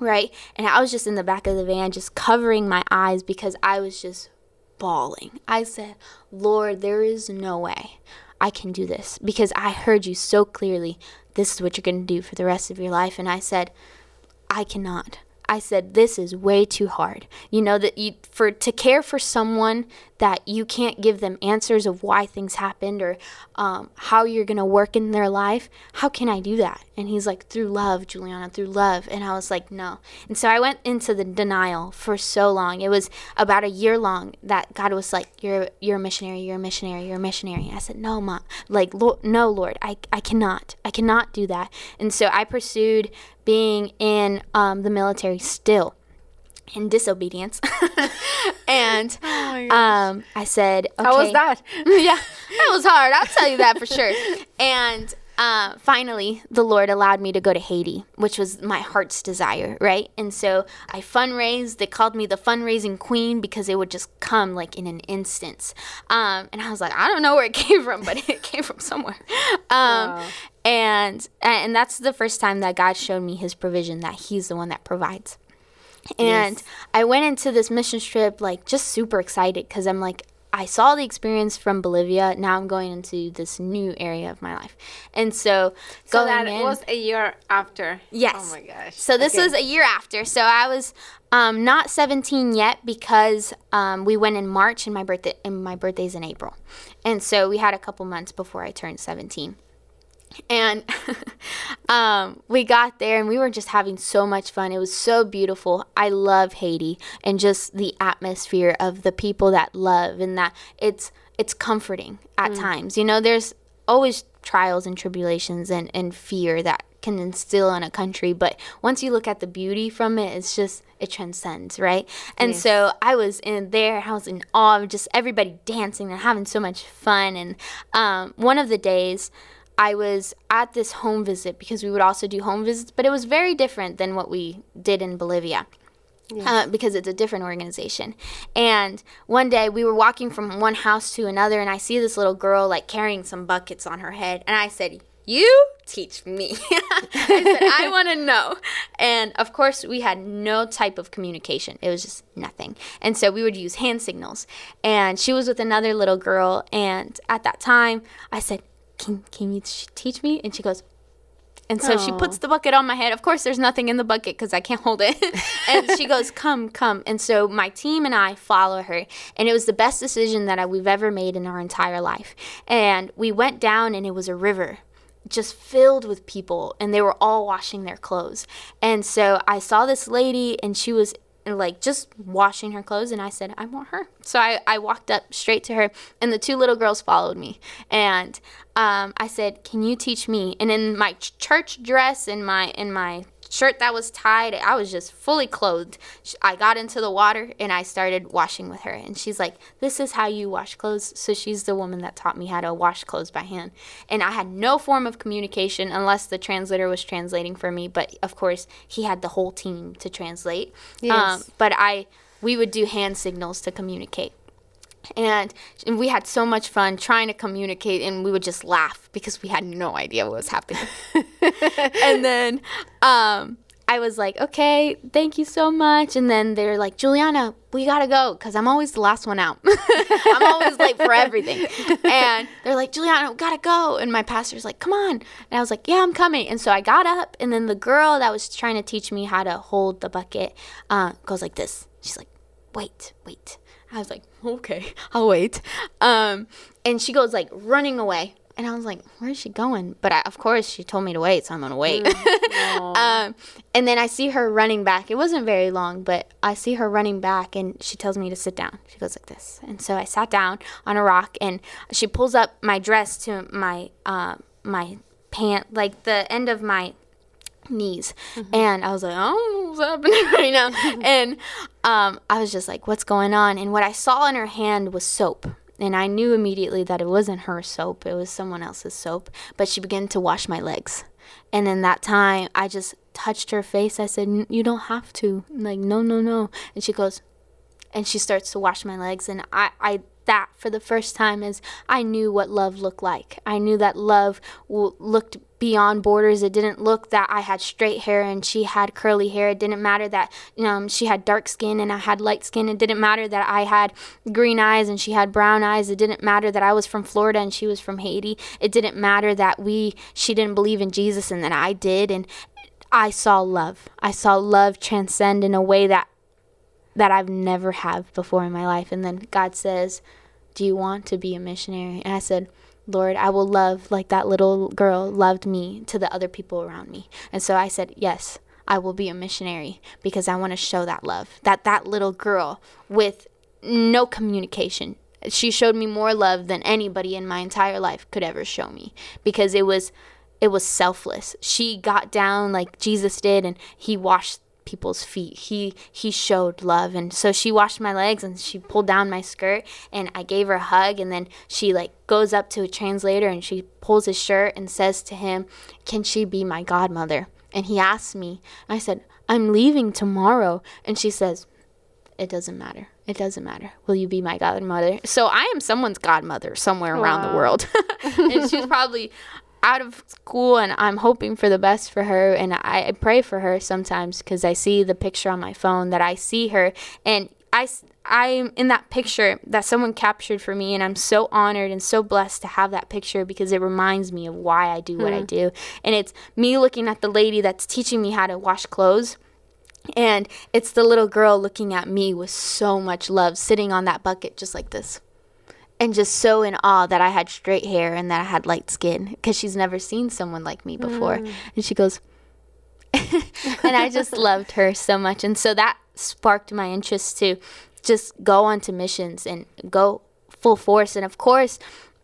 Speaker 2: Right. And I was just in the back of the van, just covering my eyes because I was just bawling. I said, Lord, there is no way I can do this because I heard you so clearly. This is what you're going to do for the rest of your life. And I said, I cannot. I said this is way too hard. You know that you for to care for someone that you can't give them answers of why things happened or um, how you're gonna work in their life. How can I do that? And he's like through love, Juliana, through love. And I was like no. And so I went into the denial for so long. It was about a year long that God was like you're you're a missionary, you're a missionary, you're a missionary. I said no, mom, like no, Lord, I I cannot, I cannot do that. And so I pursued being in um, the military still in disobedience. (laughs) and um, I said, okay.
Speaker 1: How was that? (laughs)
Speaker 2: yeah, that was hard. I'll tell you that for sure. (laughs) And uh, finally, the Lord allowed me to go to Haiti, which was my heart's desire, right? And so I fundraised. They called me the fundraising queen because it would just come like in an instance. Um, and I was like, I don't know where it came from, but it came from somewhere. Um,
Speaker 1: Wow.
Speaker 2: And and that's the first time that God showed me His provision, that He's the one that provides. And
Speaker 1: Yes.
Speaker 2: I went into this mission trip like just super excited because I'm like, I saw the experience from Bolivia. Now I'm going into this new area of my life, and so,
Speaker 1: So that
Speaker 2: in,
Speaker 1: was a year after.
Speaker 2: Yes.
Speaker 1: Oh my gosh.
Speaker 2: so this
Speaker 1: Okay.
Speaker 2: was a year after. So I was um, not 17 yet because um, we went in March and my birthday and my birthday's in April, and so we had a couple months before I turned 17. And (laughs) um, we got there and we were just having so much fun. It was so beautiful. I love Haiti and just the atmosphere of the people that love and that it's it's comforting at times. You know, there's always trials and tribulations and, and fear that can instill in a country, but once you look at the beauty from it, it's just it transcends, right? And
Speaker 1: Yes.
Speaker 2: so I was in there, I was in awe of just everybody dancing and having so much fun. And um, one of the days, I was at this home visit because we would also do home visits, but it was very different than what we did in Bolivia. Uh, because it's a different organization. And one day we were walking from one house to another, and I see this little girl like carrying some buckets on her head. And I said, You teach me. (laughs) I said, I (laughs) want to know. And of course, we had no type of communication, it was just nothing. And so we would use hand signals. And she was with another little girl. And at that time, I said, Can, can you teach me? And she goes, and so she puts the bucket on my head. Of course, there's nothing in the bucket because I can't hold it. (laughs) (laughs) and she goes, "Come, come." And so my team and I follow her, and it was the best decision that I, we've ever made in our entire life. And we went down, and it was a river, just filled with people, and they were all washing their clothes. And so I saw this lady, and she was like just washing her clothes and I said, I want her. So I, I walked up straight to her and the two little girls followed me. And um, I said, Can you teach me? And in my ch- church dress and my in my shirt that was tied. I was just fully clothed. I got into the water and I started washing with her. And she's like, This is how you wash clothes. So she's the woman that taught me how to wash clothes by hand. And I had no form of communication unless the translator was translating for me. But of course, he had the whole team to translate.
Speaker 1: Yes.
Speaker 2: Um, but I, we would do hand signals to communicate and, we had so much fun trying to communicate and we would just laugh because we had no idea what was happening. (laughs) And then um, i was like okay thank you so much. And then they're like juliana we gotta go because i'm always the last one out. (laughs) I'm always late for everything. And they're like juliana we gotta go. And my pastor's like come on. And i was like yeah i'm coming. And so i got up and then the girl that was trying to teach me how to hold the bucket uh, goes like this. She's like wait wait I was like, okay, (laughs) I'll wait. Um, and she goes like running away. And I was like, where is she going? But I, of course, she told me to wait, so I'm gonna wait. Mm, (laughs) um, and then I see her running back. It wasn't very long, but I see her running back, and she tells me to sit down. She goes like this, and so I sat down on a rock, and she pulls up my dress to my uh, my pant, like the end of my knees. Mm-hmm. And I was like, oh, what's happening (laughs) right now? and um, I was just like, what's going on? And what I saw in her hand was soap. And I knew immediately that it wasn't her soap, it was someone else's soap. But she began to wash my legs. And in that time, I just touched her face. I said, You don't have to. I'm like, no, no, no. And she goes, and she starts to wash my legs. And I, I that for the first time is I knew what love looked like. I knew that love w- looked beyond borders. It didn't look that I had straight hair and she had curly hair. It didn't matter that um, she had dark skin and I had light skin. It didn't matter that I had green eyes and she had brown eyes. It didn't matter that I was from Florida and she was from Haiti. It didn't matter that we she didn't believe in Jesus and that I did and I saw love. I saw love transcend in a way that that I've never have before in my life. And then God says, "Do you want to be a missionary?" And I said, "Lord, I will love like that little girl loved me to the other people around me." And so I said, "Yes, I will be a missionary because I want to show that love. That that little girl with no communication. She showed me more love than anybody in my entire life could ever show me because it was it was selfless. She got down like Jesus did and he washed people's feet. He he showed love and so she washed my legs and she pulled down my skirt and I gave her a hug and then she like goes up to a translator and she pulls his shirt and says to him, "Can she be my godmother?" And he asked me. I said, "I'm leaving tomorrow." And she says, "It doesn't matter. It doesn't matter. Will you be my godmother?" So I am someone's godmother somewhere around the world. (laughs) and she's (laughs) probably out of school and I'm hoping for the best for her and I, I pray for her sometimes because I see the picture on my phone that I see her and I I'm in that picture that someone captured for me and I'm so honored and so blessed to have that picture because it reminds me of why I do what mm. I hmm. do and it's me looking at the lady that's teaching me how to wash clothes and it's the little girl looking at me with so much love sitting on that bucket just like this and just so in awe that I had straight hair and that I had light skin because she's never seen someone like me before. Mm. And she goes, (laughs) and I just (laughs) loved her so much. And so that sparked my interest to just go onto missions and go full force. And of course,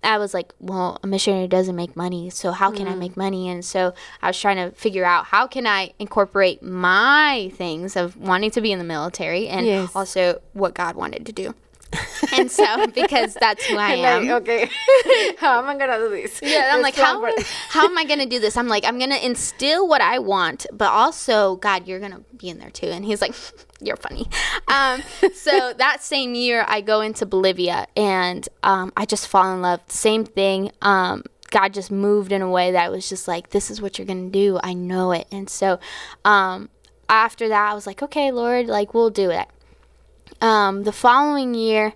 Speaker 2: I was like, well, a missionary doesn't make money, so how can mm. I make money? And so I was trying to figure out how can I incorporate my things of wanting to be in the military and yes. also what God wanted to do (laughs) and so because that's who I am.
Speaker 1: Like, okay, (laughs) how am I gonna do this?
Speaker 2: Yeah, I'm like, how, how am I gonna do this? I'm like, I'm gonna instill what I want, but also, God, you're gonna be in there too. And he's like, (laughs) you're funny. Um, so that same year, I go into Bolivia, and um, I just fall in love. Same thing. Um, God just moved in a way that was just like, this is what you're gonna do. I know it. And so um, after that, I was like, okay, Lord, like we'll do it. Um, the following year,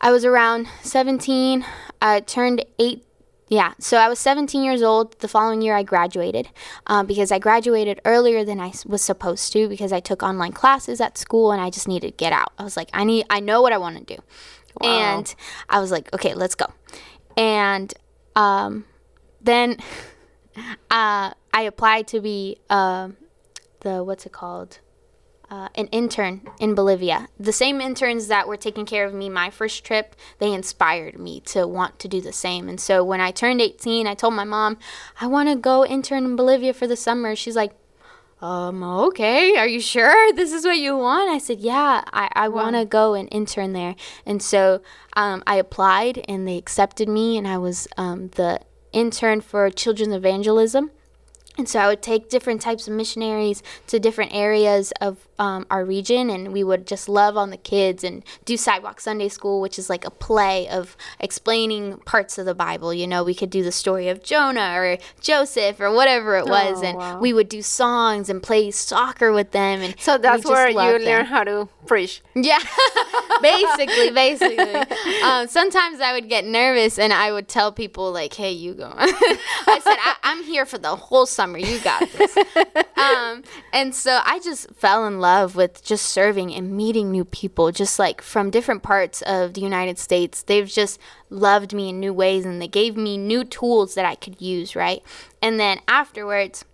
Speaker 2: I was around 17. I turned eight. Yeah, so I was 17 years old. The following year, I graduated um, because I graduated earlier than I was supposed to because I took online classes at school and I just needed to get out. I was like, I need, I know what I want to do, wow. and I was like, okay, let's go. And um, then (laughs) uh, I applied to be uh, the what's it called? Uh, an intern in Bolivia. The same interns that were taking care of me my first trip, they inspired me to want to do the same. And so when I turned 18, I told my mom, I want to go intern in Bolivia for the summer. She's like, um, okay, are you sure this is what you want? I said, yeah, I, I want to go and intern there. And so um, I applied and they accepted me, and I was um, the intern for children's evangelism. And so I would take different types of missionaries to different areas of um, our region, and we would just love on the kids and do Sidewalk Sunday School, which is like a play of explaining parts of the Bible. You know, we could do the story of Jonah or Joseph or whatever it was,
Speaker 1: Oh,
Speaker 2: and
Speaker 1: wow.
Speaker 2: we would do songs and play soccer with them. And
Speaker 1: So that's where you learn
Speaker 2: them.
Speaker 1: how to preach.
Speaker 2: Yeah, (laughs) basically, basically. Um, sometimes I would get nervous and I would tell people like, "Hey, you go." (laughs) I said, I- "I'm here for the whole summer. You got this." (laughs) Um, and so I just fell in love with just serving and meeting new people, just like from different parts of the United States. They've just loved me in new ways and they gave me new tools that I could use, right? And then afterwards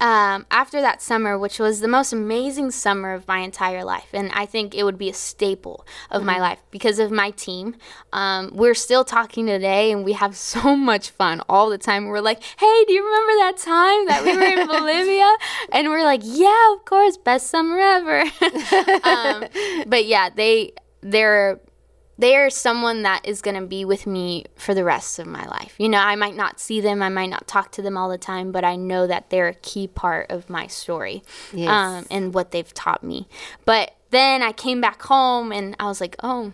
Speaker 2: um, after that summer, which was the most amazing summer of my entire life, and I think it would be a staple of my life because of my team. Um, we're still talking today, and we have (laughs) so much fun all the time. We're like, "Hey, do you remember that time that we were in (laughs) Bolivia?" And we're like, "Yeah, of course, best summer ever." (laughs) um, but yeah, they they're they are someone that is going to be with me for the rest of my life. You know, I might not see them, I might not talk to them all the time, but I know that they're a key part of my story
Speaker 1: Yes.
Speaker 2: um, and what they've taught me. But then I came back home and I was like, oh,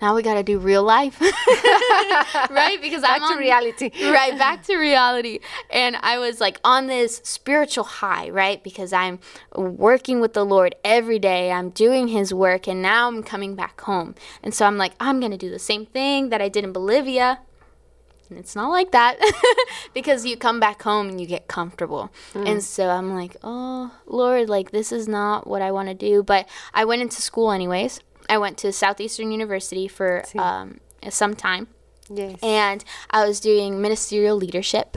Speaker 2: now we got to do real life. (laughs) right? Because
Speaker 1: Back
Speaker 2: I'm
Speaker 1: to
Speaker 2: on,
Speaker 1: reality. (laughs)
Speaker 2: right back to reality and i was like on this spiritual high right because i'm working with the lord every day i'm doing his work and now i'm coming back home and so i'm like i'm gonna do the same thing that i did in bolivia and it's not like that (laughs) because you come back home and you get comfortable. Hmm. And so I'm like, oh, Lord, like this is not what I want to do. But I went into school anyways. I went to Southeastern University for um, some time
Speaker 1: Yes.
Speaker 2: and I was doing ministerial leadership.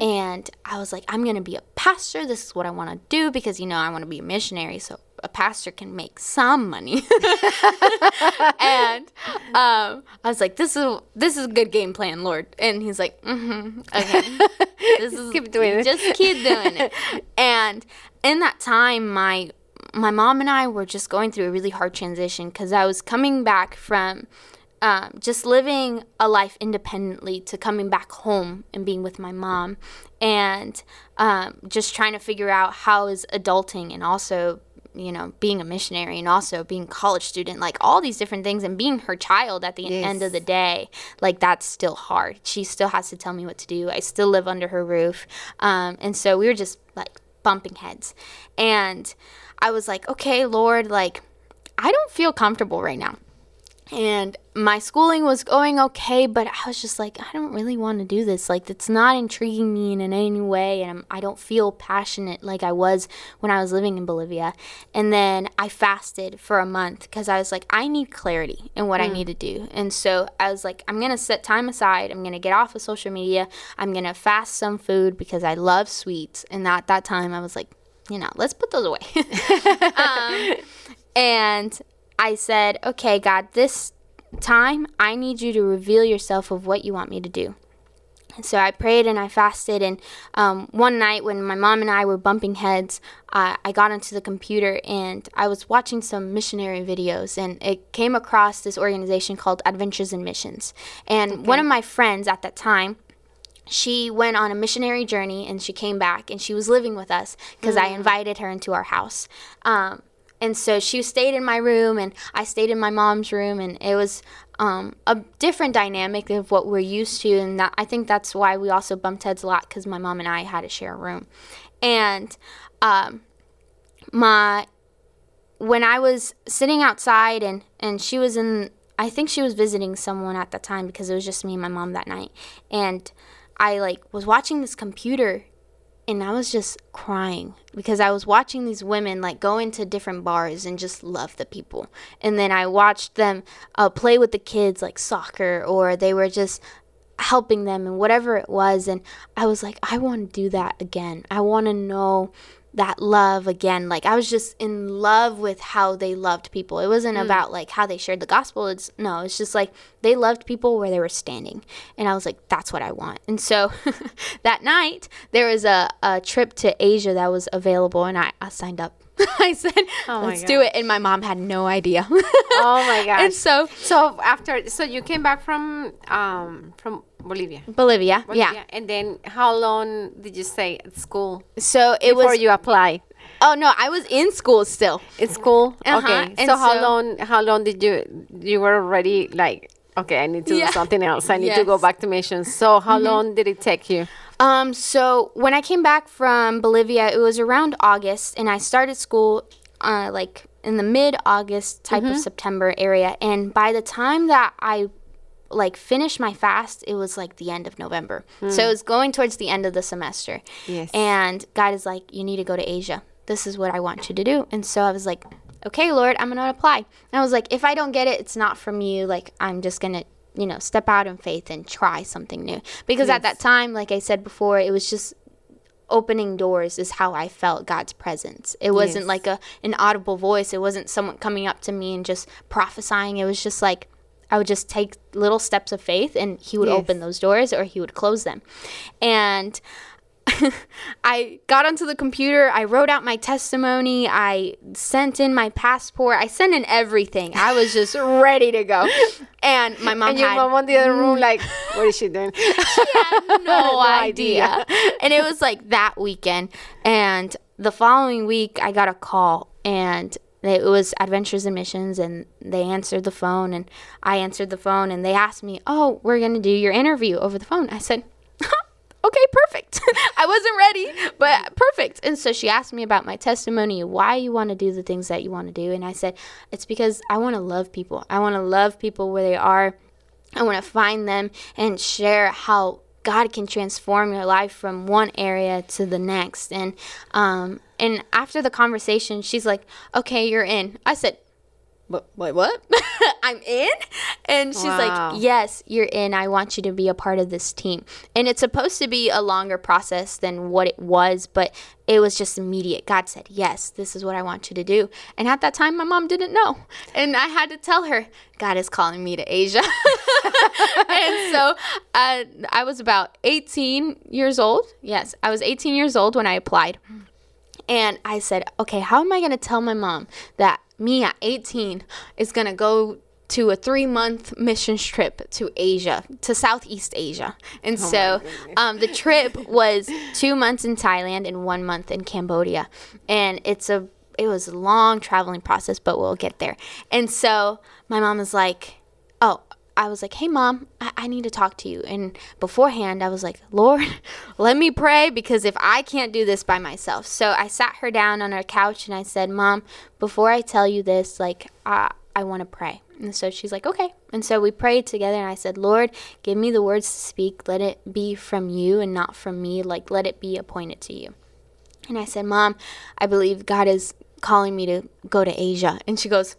Speaker 2: And I was like, I'm going to be a pastor. This is what I want to do because, you know, I want to be a missionary. So a pastor can make some money. (laughs) and um, I was like, this is this is a good game plan, Lord. And he's like, mm-hmm, okay. (laughs) This is
Speaker 1: Keep doing it.
Speaker 2: Just keep doing it. (laughs) And in that time, my my mom and I were just going through a really hard transition because I was coming back from um, just living a life independently to coming back home and being with my mom and um, just trying to figure out how is adulting and also you know being a missionary and also being a college student like all these different things and being her child at the end of the day like that's still hard. She still has to tell me what to do. I still live under her roof. Um, and so we were just like bumping heads. And i was like okay lord like i don't feel comfortable right now. And my schooling was going okay but i was just like i don't really want to do this. Like it's not intriguing me in any way and I'm, i don't feel passionate like i was when i was living in bolivia. And then i fasted for a month because i was like i need clarity in what i mm. need to do. And so i was like i'm gonna set time aside. I'm gonna get off of social media. I'm gonna fast some food because i love sweets. And at that time i was like you know let's put those away (laughs) (laughs) um, and I said, okay, God, this time I need you to reveal yourself of what you want me to do. And so I prayed and I fasted. And um, one night when my mom and I were bumping heads, uh, I got onto the computer and I was watching some missionary videos. And it came across this organization called Adventures in Missions. And one of my friends at that time, she went on a missionary journey and she came back and she was living with us because I invited her into our house. Um, and so she stayed in my room and I stayed in my mom's room and it was um, a different dynamic of what we're used to and that, I think that's why we also bumped heads a lot because my mom and I had to share a room. And um, my when I was sitting outside and and she was in I think she was visiting someone at the time because it was just me and my mom that night and I like was watching this computer and I was just crying because I was watching these women like go into different bars and just love the people. And then I watched them uh, play with the kids like soccer or they were just helping them and whatever it was. And I was like, I want to do that again. I want to know that love again. Like I was just in love with how they loved people. It wasn't mm. about like how they shared the gospel. It's no, it's just like they loved people where they were standing. And I was like, that's what I want. And so (laughs) that night there was a, a trip to Asia that was available and I, I signed up. (laughs) I said,
Speaker 1: Oh
Speaker 2: let's do it. And my mom had no idea. (laughs)
Speaker 1: Oh my gosh.
Speaker 2: and so
Speaker 1: So after, so you came back from um from Bolivia.
Speaker 2: Bolivia, yeah.
Speaker 1: And then how long did you stay at school
Speaker 2: So it
Speaker 1: before
Speaker 2: was,
Speaker 1: you apply?
Speaker 2: oh no, I was in school still.
Speaker 1: In school.
Speaker 2: Uh-huh.
Speaker 1: Okay.
Speaker 2: And
Speaker 1: So how
Speaker 2: so-
Speaker 1: long? How long did you? You were already like, okay, I need to
Speaker 2: Yeah.
Speaker 1: do something else. I need to (laughs) go
Speaker 2: Mm-hmm.
Speaker 1: back to missions. So how long did it take you?
Speaker 2: Um, so when I came back from Bolivia, it was around August, and I started school uh, like in the mid August type of September area. And by the time that I like finished my fast, it was like the end of November. So it was going towards the end of the semester.
Speaker 1: Yes.
Speaker 2: And God is like, you need to go to Asia. This is what I want you to do. And so I was like, okay, Lord, I'm going to apply. And I was like, if I don't get it, it's not from you. Like, I'm just going to, you know, step out in faith and try something new. Because at that time, like I said before, it was just opening doors is how I felt God's presence. It wasn't
Speaker 1: Yes.
Speaker 2: like a an audible voice. It wasn't someone coming up to me and just prophesying. It was just like I would just take little steps of faith and he would
Speaker 1: Yes.
Speaker 2: open those doors or he would close them. And (laughs) I got onto the computer, I wrote out my testimony, I sent in my passport, I sent in everything. I was just ready to go. And my mom
Speaker 1: And your
Speaker 2: had
Speaker 1: mom on the other room, like, what is she doing? (laughs)
Speaker 2: She had (laughs) no,
Speaker 1: No
Speaker 2: idea.
Speaker 1: idea.
Speaker 2: and it was like that weekend. And the following week, I got a call, and it was Adventures in Missions, and they answered the phone, and I answered the phone, and they asked me, "Oh, we're gonna do your interview over the phone." I said. Okay, perfect. (laughs) I wasn't ready, but perfect. And so she asked me about my testimony, why you want to do the things that you want to do. And I said, it's because I want to love people. I want to love people where they are. I want to find them and share how God can transform your life from one area to the next. And um, and after the conversation, she's like, "Okay, you're in." I said, "What? Wait, what? (laughs) I'm in?" And she's
Speaker 1: Wow.
Speaker 2: like, "Yes, you're in. I want you to be a part of this team." And it's supposed to be a longer process than what it was, but it was just immediate. God said, "Yes, this is what I want you to do." And at that time, my mom didn't know, and I had to tell her, "God is calling me to Asia." (laughs) and so uh, I was about 18 years old. Yes, I was 18 years old when I applied. And I said, okay, how am I going to tell my mom that me at 18 is going to go to a three month missions trip to Asia, to Southeast Asia? And so um, the trip was two months in Thailand and one month in Cambodia. And it's a it was a long traveling process, but we'll get there. And so my mom was like, oh, I was like, hey, mom, I, I need to talk to you. And beforehand, I was like, Lord, (laughs) let me pray because if I can't do this by myself. So I sat her down on her couch and I said, Mom, before I tell you this, like, uh, I, I want to pray. And so she's like, okay. And so we prayed together and I said, Lord, give me the words to speak. Let it be from you and not from me. Like, let it be appointed to you. And I said, Mom, I believe God is calling me to go to Asia. And she goes,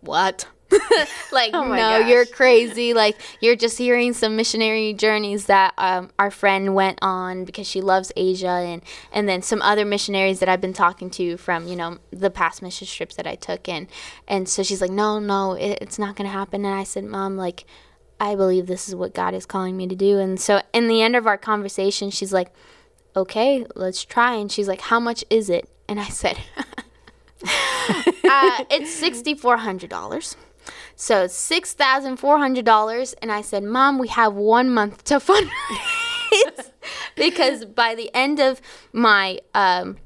Speaker 2: What? (laughs) like,
Speaker 1: Oh
Speaker 2: no,
Speaker 1: gosh.
Speaker 2: you're crazy. Like, you're just hearing some missionary journeys that um, our friend went on because she loves Asia, and and then some other missionaries that I've been talking to from you know the past mission trips that I took, and and so she's like, no, no, it, it's not gonna happen. And I said, Mom, like. I believe this is what God is calling me to do. And so, in the end of our conversation, she's like, okay, let's try. And she's like, how much is it? And I said, (laughs) uh, it's $6,400. So $6,400. And I said, Mom, we have one month to (laughs) fundraise. (laughs) because by the end of my, um,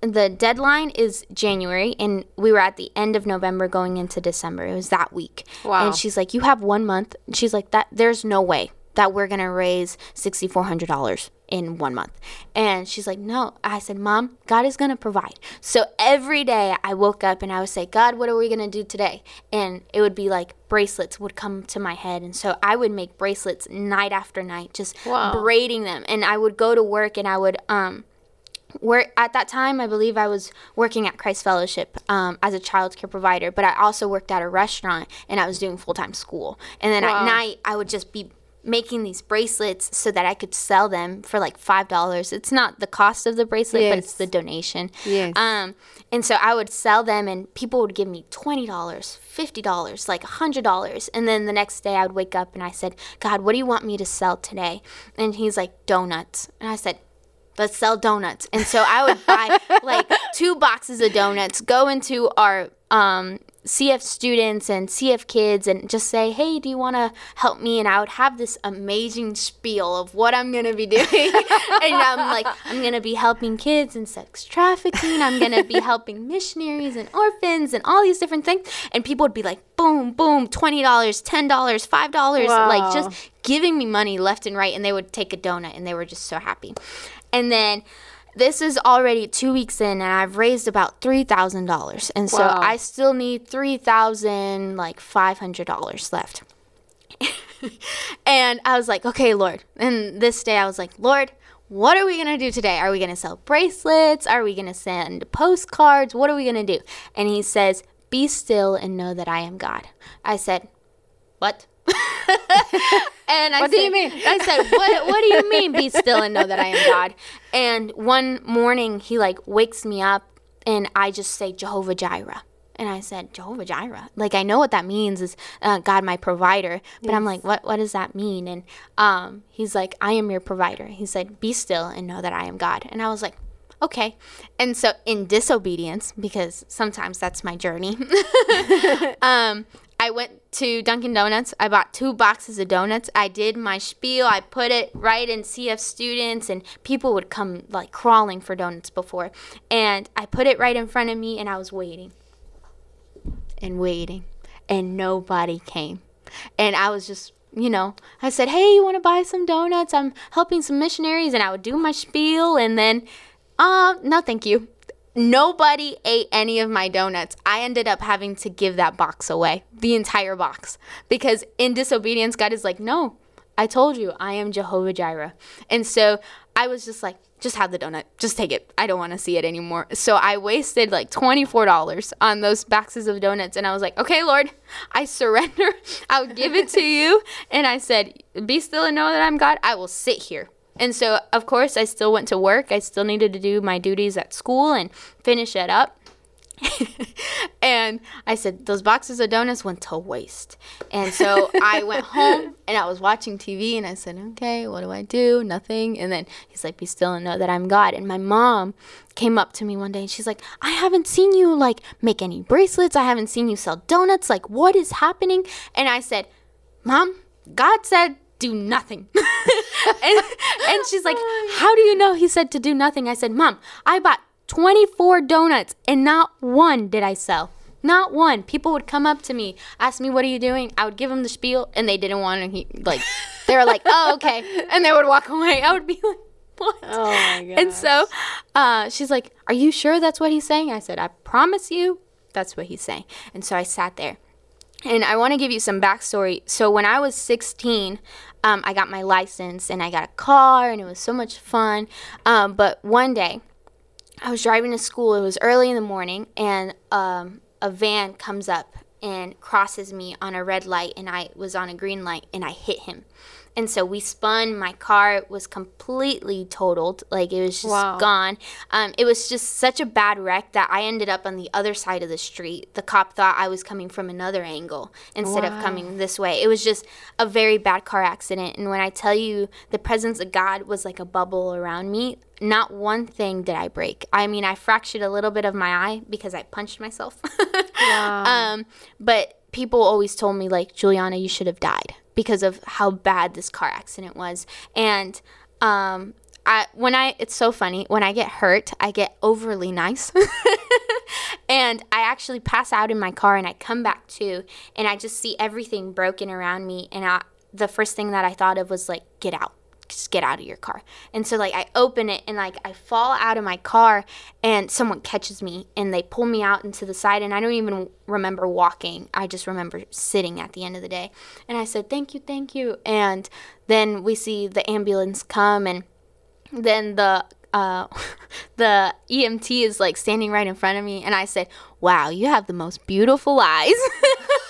Speaker 2: the deadline is January, and we were at the end of November going into December. It was that week.
Speaker 1: Wow.
Speaker 2: And she's like, You have one month. And she's like, That there's no way that we're gonna raise sixty four hundred dollars in one month. And she's like, No. I said, Mom, God is gonna provide. So every day I woke up and I would say, God, what are we gonna do today? And it would be like bracelets would come to my head. And so I would make bracelets night after night, just
Speaker 1: Wow.
Speaker 2: braiding them. And I would go to work and I would um work at that time i believe i was working at christ fellowship um, as a child care provider but i also worked at a restaurant and i was doing full-time school and then
Speaker 1: Wow.
Speaker 2: at night i would just be making these bracelets so that I could sell them for like five dollars. It's not the cost of the bracelet, but it's the donation.
Speaker 1: Yes.
Speaker 2: Um, and so I would sell them, and people would give me twenty dollars, fifty dollars, like a hundred dollars. And then the next day, I would wake up and I said, "God, what do you want me to sell today?" And He's like, "Donuts." And I said, let's sell donuts. And so I would buy (laughs) like two boxes of donuts, go into our um, CF students and CF kids and just say, hey, do you want to help me? And I would have this amazing spiel of what I'm going to be doing. (laughs) and I'm like, I'm going to be helping kids in sex trafficking. I'm going to be helping missionaries and orphans and all these different things. And people would be like, boom, boom, $20, $10, $5,
Speaker 1: Wow.
Speaker 2: like just giving me money left and right. And they would take a donut and they were just so happy. And then this is already two weeks in, and I've raised about three thousand dollars, and so
Speaker 1: Wow.
Speaker 2: I still need three thousand like five hundred dollars left. (laughs) and I was like, okay, Lord. And this day I was like, Lord, what are we gonna do today? Are we gonna sell bracelets? Are we gonna send postcards? What are we gonna do? And He says, Be still and know that I am God. I said, What? (laughs) and I
Speaker 1: What
Speaker 2: said,
Speaker 1: do you mean?
Speaker 2: I said, what, what do you mean, be still and know that I am God? And one morning, he like wakes me up and I just say, Jehovah Jireh. And I said, Jehovah Jireh. Like, I know what that means is uh, God, my provider. But I'm like, what, what does that mean? And um, he's like, I am your provider. He said, be still and know that I am God. And I was like, okay. And so, in disobedience, because sometimes that's my journey, (laughs) um, I went to Dunkin' Donuts. I bought two boxes of donuts. I did my spiel. I put it right in CF students, and people would come like crawling for donuts before. And I put it right in front of me, and I was waiting and waiting, and nobody came. And I was just, you know, I said, Hey, you want to buy some donuts? I'm helping some missionaries. And I would do my spiel, and then, uh, no, thank you. Nobody ate any of my donuts. I ended up having to give that box away, the entire box, because in disobedience, God is like, No, I told you, I am Jehovah Jireh. And so I was just like, just have the donut. Just take it. I don't want to see it anymore. So I wasted like $24 on those boxes of donuts. And I was like, okay, Lord, I surrender. (laughs) I'll give it to you. And I said, be still and know that I'm God. I will sit here. And so, of course, I still went to work. I still needed to do my duties at school and finish it up. (laughs) and I said, those boxes of donuts went to waste. And so (laughs) I went home and I was watching TV and I said, okay, what do I do? Nothing. And then he's like, be still and know that I'm God. And my mom came up to me one day and she's like, I haven't seen you like make any bracelets. I haven't seen you sell donuts. Like, what is happening? And I said, Mom, God said, do nothing. (laughs) and, and she's like, How do you know he said to do nothing? I said, Mom, I bought 24 donuts and not one did I sell. Not one. People would come up to me, ask me, What are you doing? I would give them the spiel and they didn't want to, he- like, they were like, Oh, okay. And they would walk away. I would be like, What?
Speaker 1: Oh my god.
Speaker 2: And so uh, she's like, Are you sure that's what he's saying? I said, I promise you that's what he's saying. And so I sat there. And I want to give you some backstory. So when I was 16, um, I got my license and I got a car, and it was so much fun. Um, but one day, I was driving to school. It was early in the morning, and um, a van comes up and crosses me on a red light, and I was on a green light, and I hit him. And so we spun. My car was completely totaled, like it was just
Speaker 1: Wow.
Speaker 2: gone. Um, it was just such a bad wreck that I ended up on the other side of the street. The cop thought I was coming from another angle instead of coming this way. It was just a very bad car accident. And when I tell you the presence of God was like a bubble around me, not one thing did I break. I mean, I fractured a little bit of my eye because I punched myself. (laughs)
Speaker 1: Wow.
Speaker 2: um, but people always told me, like, Juliana, you should have died because of how bad this car accident was. And um, I, when I, it's so funny, when I get hurt, I get overly nice. (laughs) and I actually pass out in my car and I come back to, and I just see everything broken around me. And I, the first thing that I thought of was like, get out. Just get out of your car. And so like I open it and like I fall out of my car and someone catches me and they pull me out into the side and I don't even remember walking. I just remember sitting at the end of the day. And I said, "Thank you, thank you." And then we see the ambulance come and then the uh, (laughs) the EMT is like standing right in front of me, and I said, "Wow, you have the most beautiful eyes." (laughs)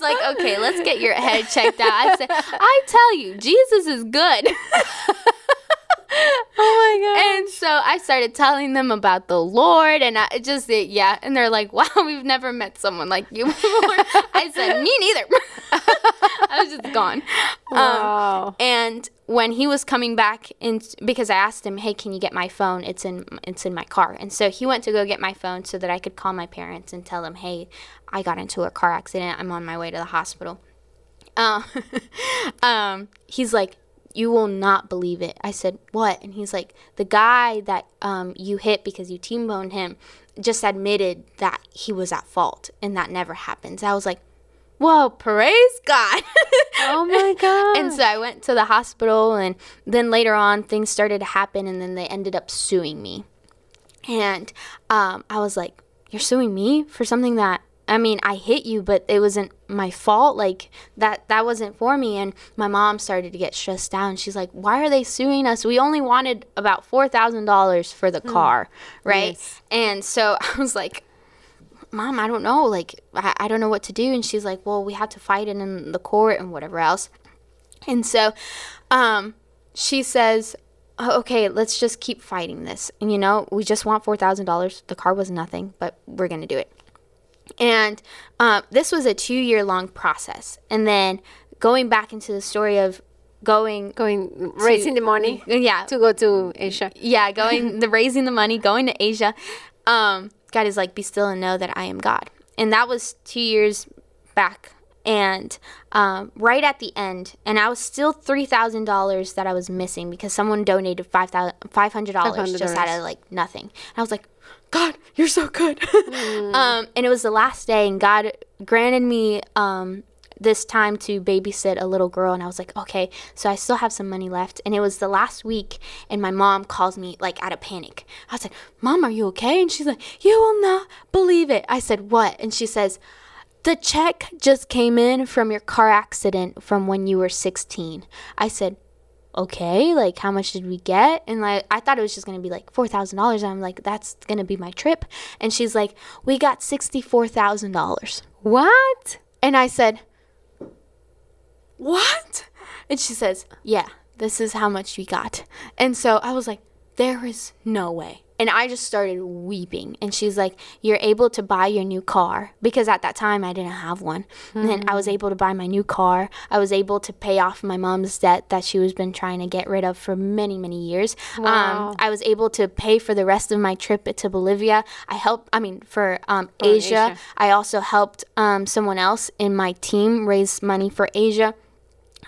Speaker 2: Was like, okay, let's get your head checked out. I said, I tell you, Jesus is good. (laughs) (laughs)
Speaker 1: oh my god.
Speaker 2: And so I started telling them about the Lord, and I just yeah, and they're like, "Wow, (laughs) we've never met someone like you before." I said, "Me neither." (laughs) I was just gone.
Speaker 1: Wow.
Speaker 2: Um, and when he was coming back in, because I asked him, "Hey, can you get my phone? It's in it's in my car." And so he went to go get my phone so that I could call my parents and tell them, "Hey, I got into a car accident. I'm on my way to the hospital." Uh, um, he's like, you will not believe it. I said, what? And he's like, the guy that um, you hit because you T-boned him just admitted that he was at fault and that never happens. I was like, whoa, praise God.
Speaker 1: oh (laughs) my God.
Speaker 2: and so I went to the hospital and then later on things started to happen and then they ended up suing me. And um, I was like, you're suing me for something that I mean, I hit you, but it wasn't my fault. Like that that wasn't for me and my mom started to get stressed out. She's like, "Why are they suing us? We only wanted about $4,000 for the car, right?"
Speaker 1: Yes.
Speaker 2: And so (laughs) I was like, "Mom, I don't know. Like I, I don't know what to do." And she's like, "Well, we have to fight it in the court and whatever else." And so um she says, "Oh, okay, let's just keep fighting this. And you know, we just want $4,000. The car was nothing, but we're going to do it. And um, this was a two year long process. And then going back into the story of going,
Speaker 1: going raising the money
Speaker 2: yeah,
Speaker 1: to go to Asia.
Speaker 2: yeah, going (laughs) the raising the money, going to Asia. Um, God is like, be still and know that I am God. And that was two years back. And um, right at the end, and I was still three thousand dollars that I was missing because someone donated five thousand five hundred dollars just out of like nothing. And I was like, God, you're so good. (laughs) um, and it was the last day, and God granted me um, this time to babysit a little girl and I was like, okay, so I still have some money left. And it was the last week and my mom calls me like out of panic. I was like, Mom, are you okay? And she's like, You will not believe it. I said, What? And she says, The check just came in from your car accident from when you were 16. I said, okay like how much did we get and like i thought it was just going to be like $4000 i'm like that's going to be my trip and she's like we got $64000
Speaker 1: What?
Speaker 2: and I said, What? And she says, Yeah, this is how much we got. And so I was like, There is no way. And I just started weeping. And she's like, You're able to buy your new car. Because at that time, I didn't have one. And then I was able to buy my new car. I was able to pay off my mom's debt that she was been trying to get rid of for many, many years.
Speaker 1: Wow.
Speaker 2: Um, I was able to pay for the rest of my trip to Bolivia. I helped, I mean, for um, Asia.
Speaker 1: Asia.
Speaker 2: I also helped um, someone else in my team raise money for Asia.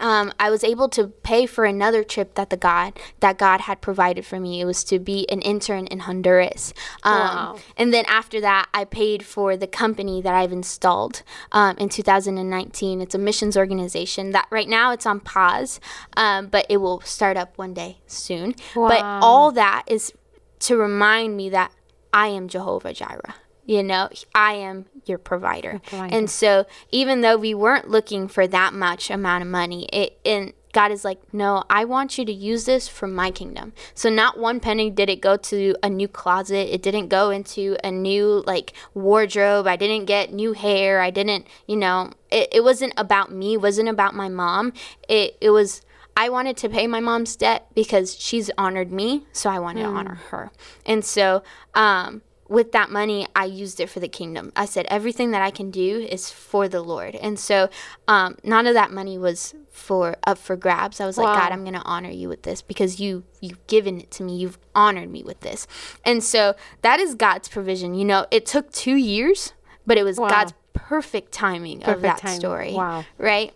Speaker 2: Um, I was able to pay for another trip that the God that God had provided for me. It was to be an intern in Honduras. Um,
Speaker 1: Wow.
Speaker 2: And then after that, I paid for the company that I've installed um, in 2019. It's a missions organization that right now it's on pause, um, but it will start up one day soon. But all that is to remind me that I am Jehovah Jireh. You know, I am your provider.
Speaker 1: provider.
Speaker 2: And so even though we weren't looking for that much amount of money, it and God is like, no, I want you to use this for my kingdom. So not one penny did it go to a new closet. It didn't go into a new like wardrobe. I didn't get new hair. I didn't, you know, it, it wasn't about me. It wasn't about my mom. It it was I wanted to pay my mom's debt because she's honored me, so I wanted to honor her. And so um with that money, I used it for the kingdom. I said everything that I can do is for the Lord, and so um, none of that money was for up for grabs. I was like, God, I'm going to honor you with this because you you've given it to me. You've honored me with this, and so that is God's provision. You know, it took two years, but it was
Speaker 1: Wow.
Speaker 2: God's perfect timing of that
Speaker 1: timing.
Speaker 2: story.
Speaker 1: Wow.
Speaker 2: right?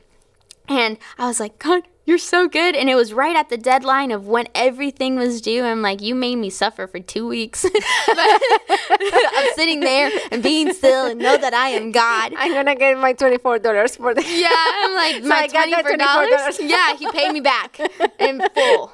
Speaker 2: And I was like, God, you're so good. And it was right at the deadline of when everything was due. I'm like, you made me suffer for two weeks. (laughs) but (laughs) I'm sitting there and being still and know that I am God.
Speaker 1: I'm gonna get my twenty-four dollars for this.
Speaker 2: Yeah, I'm (laughs) like
Speaker 1: So
Speaker 2: my
Speaker 1: I got
Speaker 2: twenty
Speaker 1: that $24.
Speaker 2: Yeah, he paid me back in full.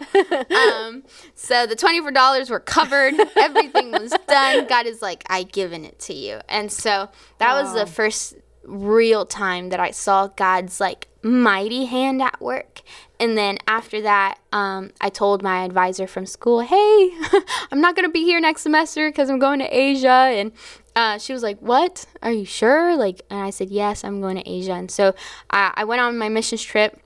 Speaker 2: Um, so the twenty four dollars were covered. Everything was done. God is like, I given it to you, and so that was the first real time that I saw God's like mighty hand at work. And then after that, um, I told my advisor from school, "Hey, (laughs) I'm not gonna be here next semester because I'm going to Asia." And uh, she was like, "What? Are you sure?" Like, and I said, "Yes, I'm going to Asia." And so I, I went on my missions trip,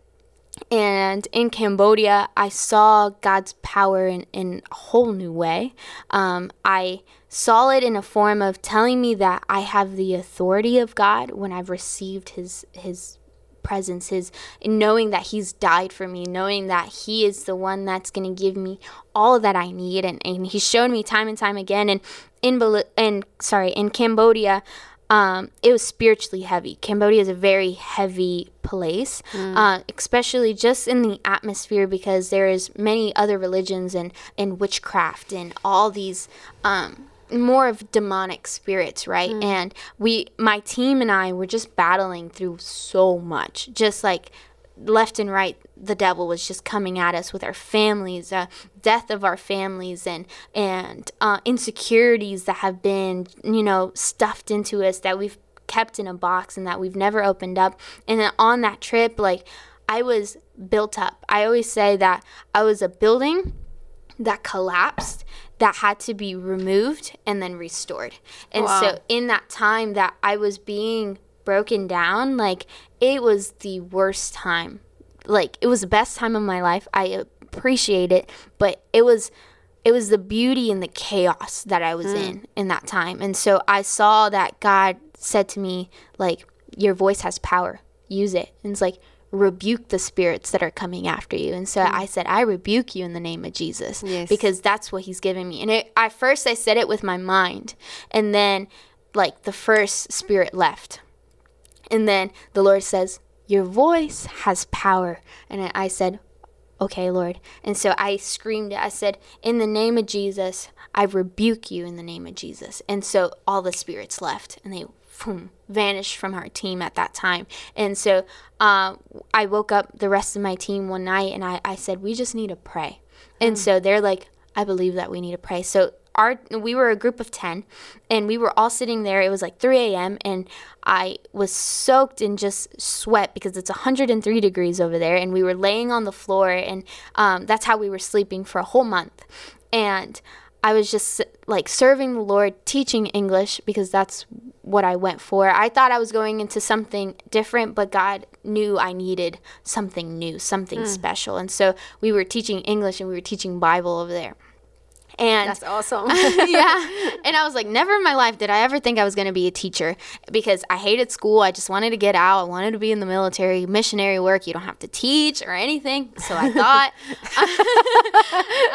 Speaker 2: and in Cambodia, I saw God's power in, in a whole new way. Um, I saw it in a form of telling me that I have the authority of God when I've received His His presence, His knowing that He's died for me, knowing that He is the one that's going to give me all that I need, and, and He's shown me time and time again. And in in sorry in Cambodia, um, it was spiritually heavy. Cambodia is a very heavy place, mm. uh, especially just in the atmosphere because there is many other religions and, and witchcraft and all these um, more of demonic spirits, right? Mm. And we, my team and I, were just battling through so much, just like left and right the devil was just coming at us with our families uh, death of our families and and uh, insecurities that have been you know stuffed into us that we've kept in a box and that we've never opened up and then on that trip like i was built up i always say that i was a building that collapsed that had to be removed and then restored and wow. so in that time that i was being broken down like it was the worst time. Like it was the best time of my life. I appreciate it, but it was it was the beauty and the chaos that I was mm. in in that time. And so I saw that God said to me like your voice has power. Use it. And it's like rebuke the spirits that are coming after you. And so mm. I said, I rebuke you in the name of Jesus yes. because that's what he's given me. And it, at first I said it with my mind. And then like the first spirit left. And then the Lord says, Your voice has power. And I said, Okay, Lord. And so I screamed. I said, In the name of Jesus, I rebuke you in the name of Jesus. And so all the spirits left and they boom, vanished from our team at that time. And so uh, I woke up the rest of my team one night and I, I said, We just need to pray. And mm. so they're like, I believe that we need to pray. So our we were a group of 10 and we were all sitting there it was like 3 a.m and i was soaked in just sweat because it's 103 degrees over there and we were laying on the floor and um, that's how we were sleeping for a whole month and i was just like serving the lord teaching english because that's what i went for i thought i was going into something different but god knew i needed something new something mm. special and so we were teaching english and we were teaching bible over there and
Speaker 1: that's awesome. (laughs)
Speaker 2: yeah. (laughs) And I was like, never in my life did I ever think I was going to be a teacher because I hated school. I just wanted to get out. I wanted to be in the military, missionary work. You don't have to teach or anything. So I thought.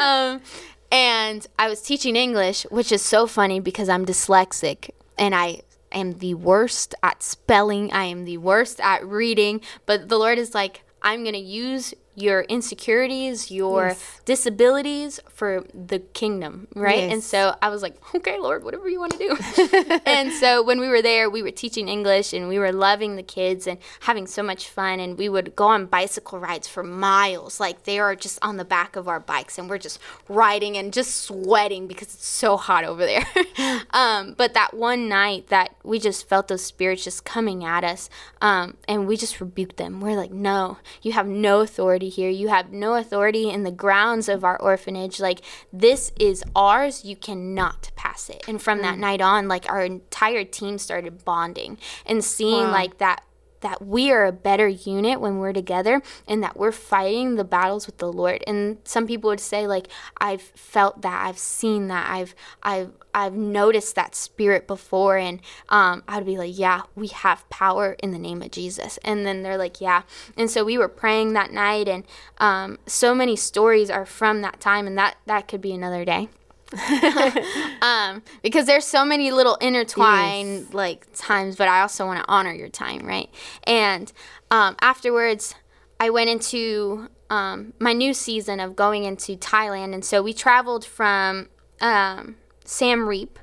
Speaker 2: (laughs) um, and I was teaching English, which is so funny because I'm dyslexic and I am the worst at spelling. I am the worst at reading. But the Lord is like, I'm going to use your insecurities, your yes. disabilities for the kingdom, right? Yes. And so I was like, okay, Lord, whatever you want to do. (laughs) and so when we were there, we were teaching English and we were loving the kids and having so much fun. And we would go on bicycle rides for miles. Like they are just on the back of our bikes and we're just riding and just sweating because it's so hot over there. (laughs) um, but that one night that we just felt those spirits just coming at us um, and we just rebuked them. We're like, no, you have no authority authority here. You have no authority in the grounds of our orphanage. Like, this is ours. You cannot pass it. And from mm. that night on, like, our entire team started bonding and seeing, wow. like, that that we are a better unit when we're together and that we're fighting the battles with the Lord. And some people would say like I've felt that, I've seen that, I've I've I've noticed that spirit before and um, I'd be like, yeah, we have power in the name of Jesus. And then they're like, yeah. And so we were praying that night and um, so many stories are from that time and that that could be another day. (laughs) um, because there's so many little intertwined yes. like times, but I also want to honor your time, right? And um, afterwards, I went into um, my new season of going into Thailand, and so we traveled from um, Siem Reap.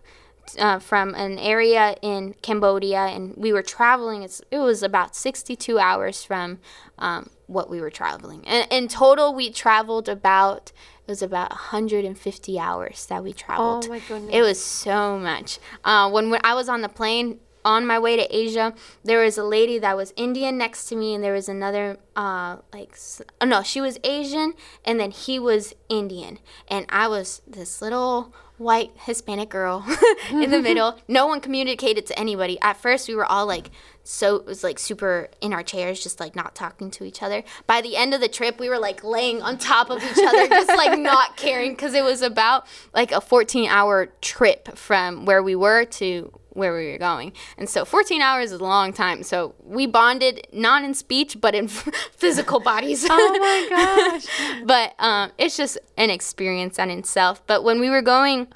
Speaker 2: Uh, from an area in Cambodia, and we were traveling. it was about 62 hours from um, what we were traveling. And in total, we traveled about it was about 150 hours that we traveled.
Speaker 1: Oh my goodness!
Speaker 2: It was so much. Uh, when, when I was on the plane on my way to Asia, there was a lady that was Indian next to me, and there was another uh, like oh, no, she was Asian, and then he was Indian, and I was this little white Hispanic girl (laughs) in the (laughs) middle. No one communicated to anybody. At first, we were all like, so it was like super in our chairs, just like not talking to each other. By the end of the trip, we were like laying on top of each other, just like (laughs) not caring because it was about like a 14 hour trip from where we were to where we were going. And so 14 hours is a long time. So we bonded not in speech, but in (laughs) physical bodies.
Speaker 1: Oh my (laughs) gosh.
Speaker 2: but um, it's just an experience in itself. But when we were going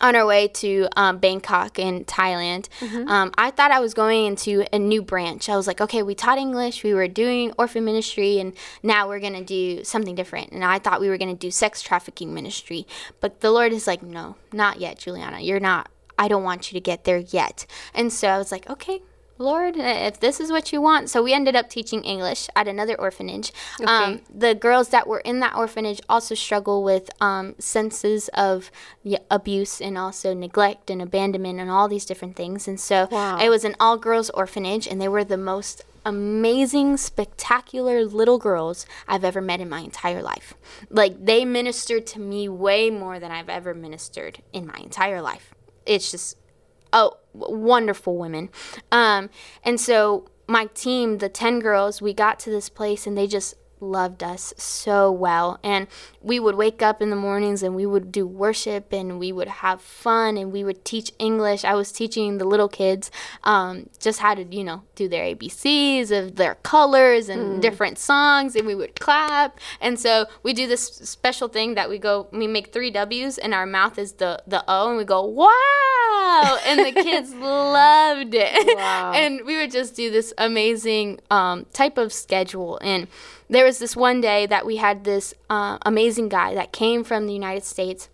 Speaker 2: on our way to um, Bangkok in Thailand, um, I thought I was going into a new branch. I was like, okay, we taught English, we were doing orphan ministry, and now we're going to do something different. And I thought we were going to do sex trafficking ministry. But the Lord is like, no, not yet, Juliana. You're not. I don't want you to get there yet. And so I was like, okay, Lord, if this is what you want. So we ended up teaching English at another orphanage. Um, the girls that were in that orphanage also struggle with um, senses of abuse and also neglect and abandonment and all these different things. And so
Speaker 1: Wow.
Speaker 2: it was an all girls orphanage, and they were the most amazing, spectacular little girls I've ever met in my entire life. Like they ministered to me way more than I've ever ministered in my entire life. It's just oh wonderful women. Um, and so my team the 10 girls we got to this place and they just loved us so well. And we would wake up in the mornings and we would do worship and we would have fun and we would teach english. I was teaching the little kids um, just how to you know do their abcs of their colors and different songs and we would clap. And so we do this special thing that we go we make three w's and our mouth is the the o and we go wow! And the kids (laughs) loved it.
Speaker 1: Wow.
Speaker 2: and we would just do this amazing um, type of schedule. And there was this one day that we had this uh, amazing guy that came from the united states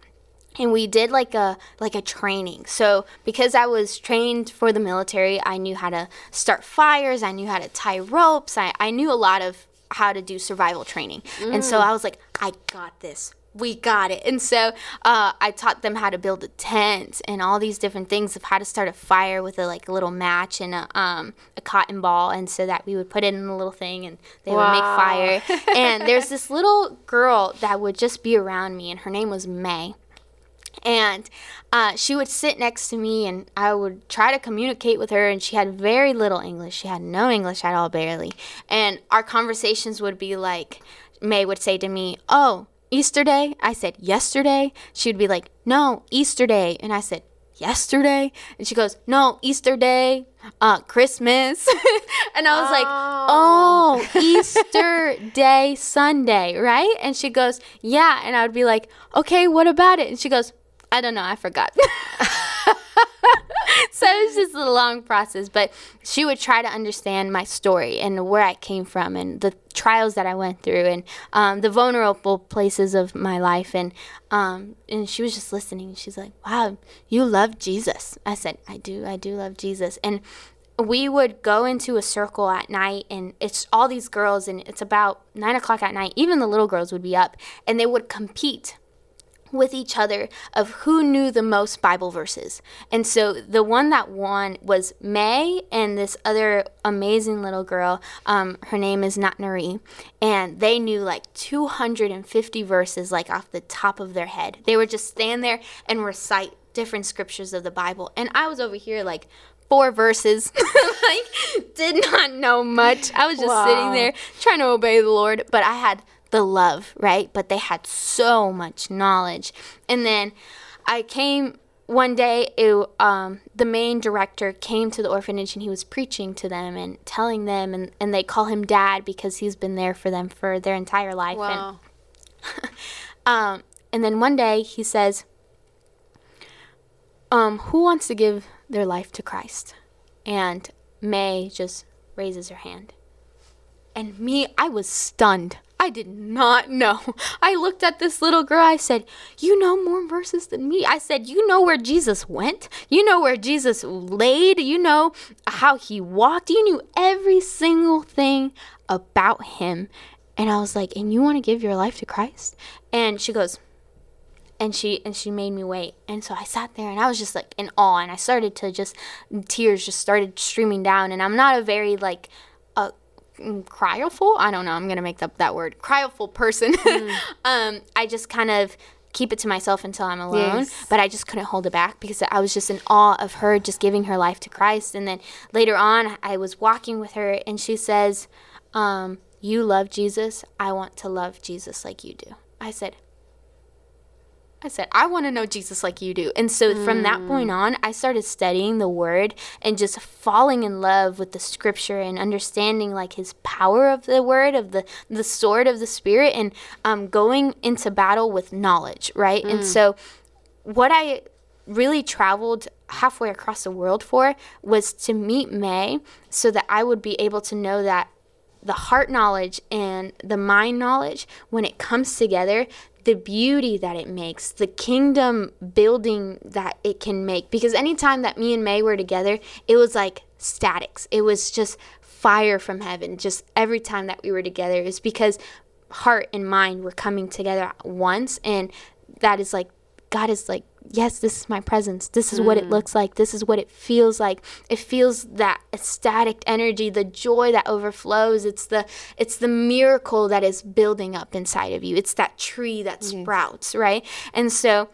Speaker 2: and we did like a like a training. So because i was trained for the military i knew how to start fires i knew how to tie ropes i, I knew a lot of how to do survival training. And so i was like i got this we got it. And so uh, i taught them how to build a tent and all these different things of how to start a fire with a like a little match and a, um, a cotton ball and so that we would put it in a little thing and they would make fire. (laughs) And there's this little girl that would just be around me and her name was may. And uh, she would sit next to me and i would try to communicate with her and she had very little english. She had no english at all barely. And our conversations would be like may would say to me oh easter day? I said yesterday? She would be like no easter day. And i said yesterday? And she goes no easter day uh christmas. (laughs) And i was like oh. Easter day sunday right? And she goes yeah. And i would be like okay what about it? And she goes i don't know i forgot (laughs) so it was just a long process but she would try to understand my story and where i came from and the trials that i went through and um, the vulnerable places of my life and um, and she was just listening. She's like wow you love jesus. I said i do i do love jesus. And we would go into a circle at night and it's all these girls and it's about nine o'clock at night. Even the little girls would be up and they would compete with each other of who knew the most Bible verses. And so the one that won was May and this other amazing little girl. Um, her name is Natnari. And they knew like 250 verses like off the top of their head. They would just stand there and recite different scriptures of the Bible. And I was over here like four verses (laughs) like did not know much i was just sitting there trying to obey the lord but i had the love right but they had so much knowledge and then i came one day it, um, the main director came to the orphanage and he was preaching to them and telling them and, and they call him dad because he's been there for them for their entire life and
Speaker 1: Wow. (laughs)
Speaker 2: um, and then one day he says, um, Who wants to give their life to Christ? And May just raises her hand. And me, I was stunned. I did not know. (laughs) I looked at this little girl. I said, You know more verses than me. I said, You know where Jesus went. You know where Jesus laid. You know how he walked. You knew every single thing about him. And I was like, And you want to give your life to Christ? And she goes, and she and she made me wait and so i sat there and i was just like in awe and i started to just tears just started streaming down and i'm not a very like mm, i don't know i'm gonna make up that word cryful person (laughs) um i just kind of keep it to myself until I'm alone.
Speaker 1: Yes.
Speaker 2: But I just couldn't hold it back because I was just in awe of her just giving her life to Christ. And then later on, I was walking with her and she says, um, You love Jesus. I want to love Jesus like you do. I said, I said, I want to know Jesus like you do. And so from that point on, I started studying the word and just falling in love with the scripture and understanding like his power of the word, of the, the sword of the spirit, and um, going into battle with knowledge, right? And so what I really traveled halfway across the world for was to meet May so that I would be able to know that the heart knowledge and the mind knowledge, when it comes together, the beauty that it makes, the kingdom building that it can make. Because anytime that me and May were together, it was like statics. It was just fire from heaven. Just every time that we were together, is because heart and mind were coming together at once. And that is like, God is like, yes, this is my presence. This is what it hmm. looks like. This is what it feels like. It feels that ecstatic energy, the joy that overflows. It's the it's the miracle that is building up inside of you. It's that tree that sprouts, right? And so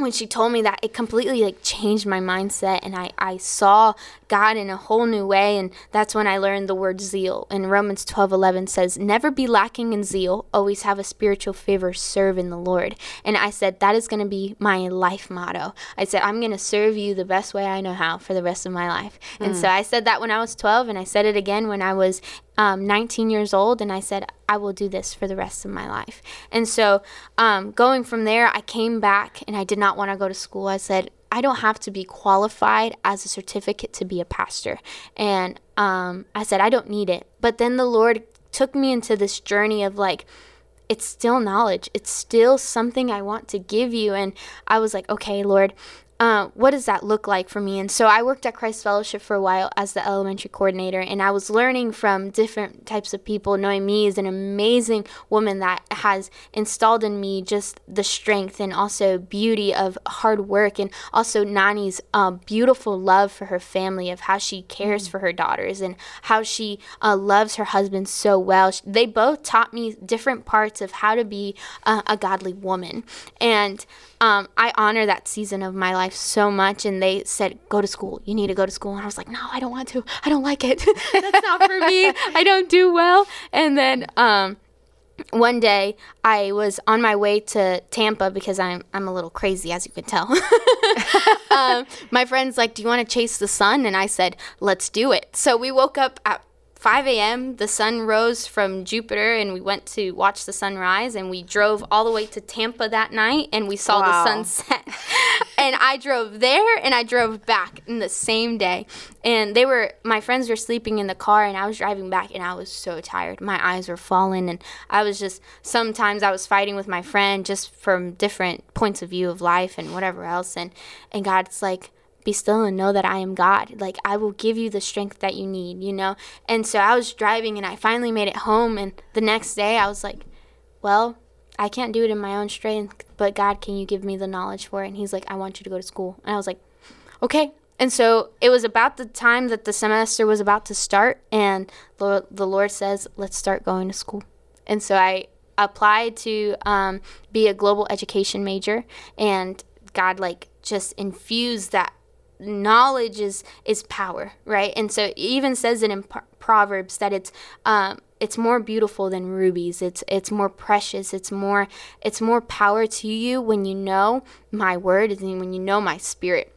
Speaker 2: when she told me that it completely like changed my mindset and I, I saw God in a whole new way and that's when I learned the word zeal. And Romans 12 11 says, Never be lacking in zeal, always have a spiritual favor, serve in the Lord. And I said, That is gonna be my life motto. I said, I'm gonna serve you the best way I know how for the rest of my life. And hmm. so I said that when I was 12 and I said it again when I was um, 19 years old, and I said, I will do this for the rest of my life. And so, um, going from there, I came back and I did not want to go to school. I said, I don't have to be qualified as a certificate to be a pastor. And um, I said, I don't need it. But then the Lord took me into this journey of like, it's still knowledge. It's still something I want to give you. And I was like, okay, Lord, uh, what does that look like for me? And so I worked at Christ Fellowship for a while as the elementary coordinator, and I was learning from different types of people, knowing me as an amazing woman that has installed in me just the strength and also beauty of hard work, and also Nani's uh, beautiful love for her family, of how she cares for her daughters and how she uh, loves her husband so well. They both taught me different parts of how to be uh, a godly woman. And um, I honor that season of my life so much. And they said, go to school. You need to go to school. And I was like, no, I don't want to. I don't like it. (laughs) That's not for me. I don't do well. And then, um, one day I was on my way to Tampa because I'm I'm a little crazy as you can tell. (laughs) um, my friend's like, "Do you want to chase the sun?" And I said, "Let's do it." So we woke up at 5 a.m. The sun rose from Jupiter, and we went to watch the sunrise. And we drove all the way to Tampa that night, and we saw
Speaker 1: Wow.
Speaker 2: the sunset. (laughs) and I drove there, and I drove back in the same day. And they were my friends were sleeping in the car, and I was driving back, and I was so tired. My eyes were falling, and I was just sometimes I was fighting with my friend just from different points of view of life and whatever else. And and God's like be still and know that I am God. Like I will give you the strength that you need, you know? And so I was driving and I finally made it home and the next day I was like, well, I can't do it in my own strength, but God, can you give me the knowledge for it? And he's like, I want you to go to school. And I was like, okay. And so it was about the time that the semester was about to start and the, Lord says, let's start going to school. And so I applied to um, be a global education major and God like just infused that knowledge is is power, right? And so it even says it in Pro- Proverbs that it's um, it's more beautiful than rubies. It's it's more precious. It's more it's more power to you when you know my word and when you know my spirit.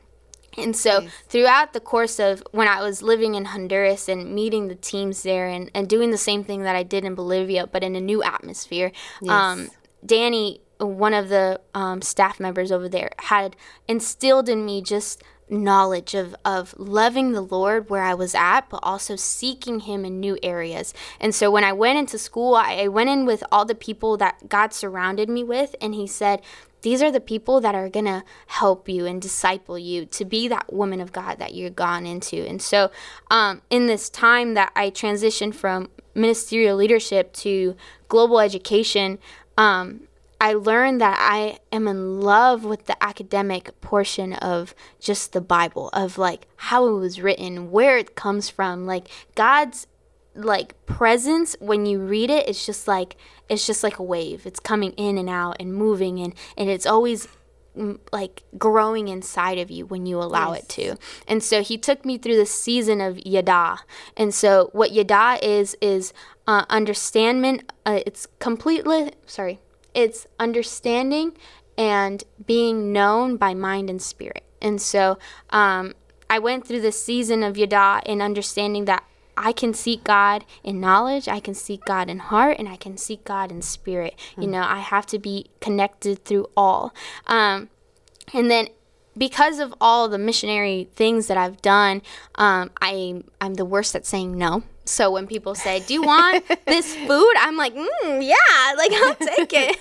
Speaker 2: And so throughout the course of when I was living in Honduras and meeting the teams there and, and doing the same thing that I did in Bolivia, but in a new atmosphere, um, Danny, one of the um, staff members over there, had instilled in me just knowledge of, of loving the Lord where I was at, but also seeking Him in new areas. And so when I went into school, I, I went in with all the people that God surrounded me with, and He said, these are the people that are going to help you and disciple you to be that woman of God that you're gone into. And so, um, in this time that I transitioned from ministerial leadership to global education, um, I learned that I am in love with the academic portion of just the Bible, of like how it was written, where it comes from. Like God's like presence when you read it it's just like it's just like a wave. It's coming in and out and moving and and it's always mm, like growing inside of you when you allow it to. And so he took me through the season of yada. And so what yada is is uh, understanding uh, it's completely sorry it's understanding and being known by mind and spirit and so um, i went through this season of yada in understanding that I can seek God in knowledge, I can seek God in heart, and I can seek God in spirit. You know, I have to be connected through all. Um, and then because of all the missionary things that I've done, um, I I'm the worst at saying no. So when people say, "Do you want this (laughs) food?" I'm like, mm, "Yeah, like I'll (laughs) take it."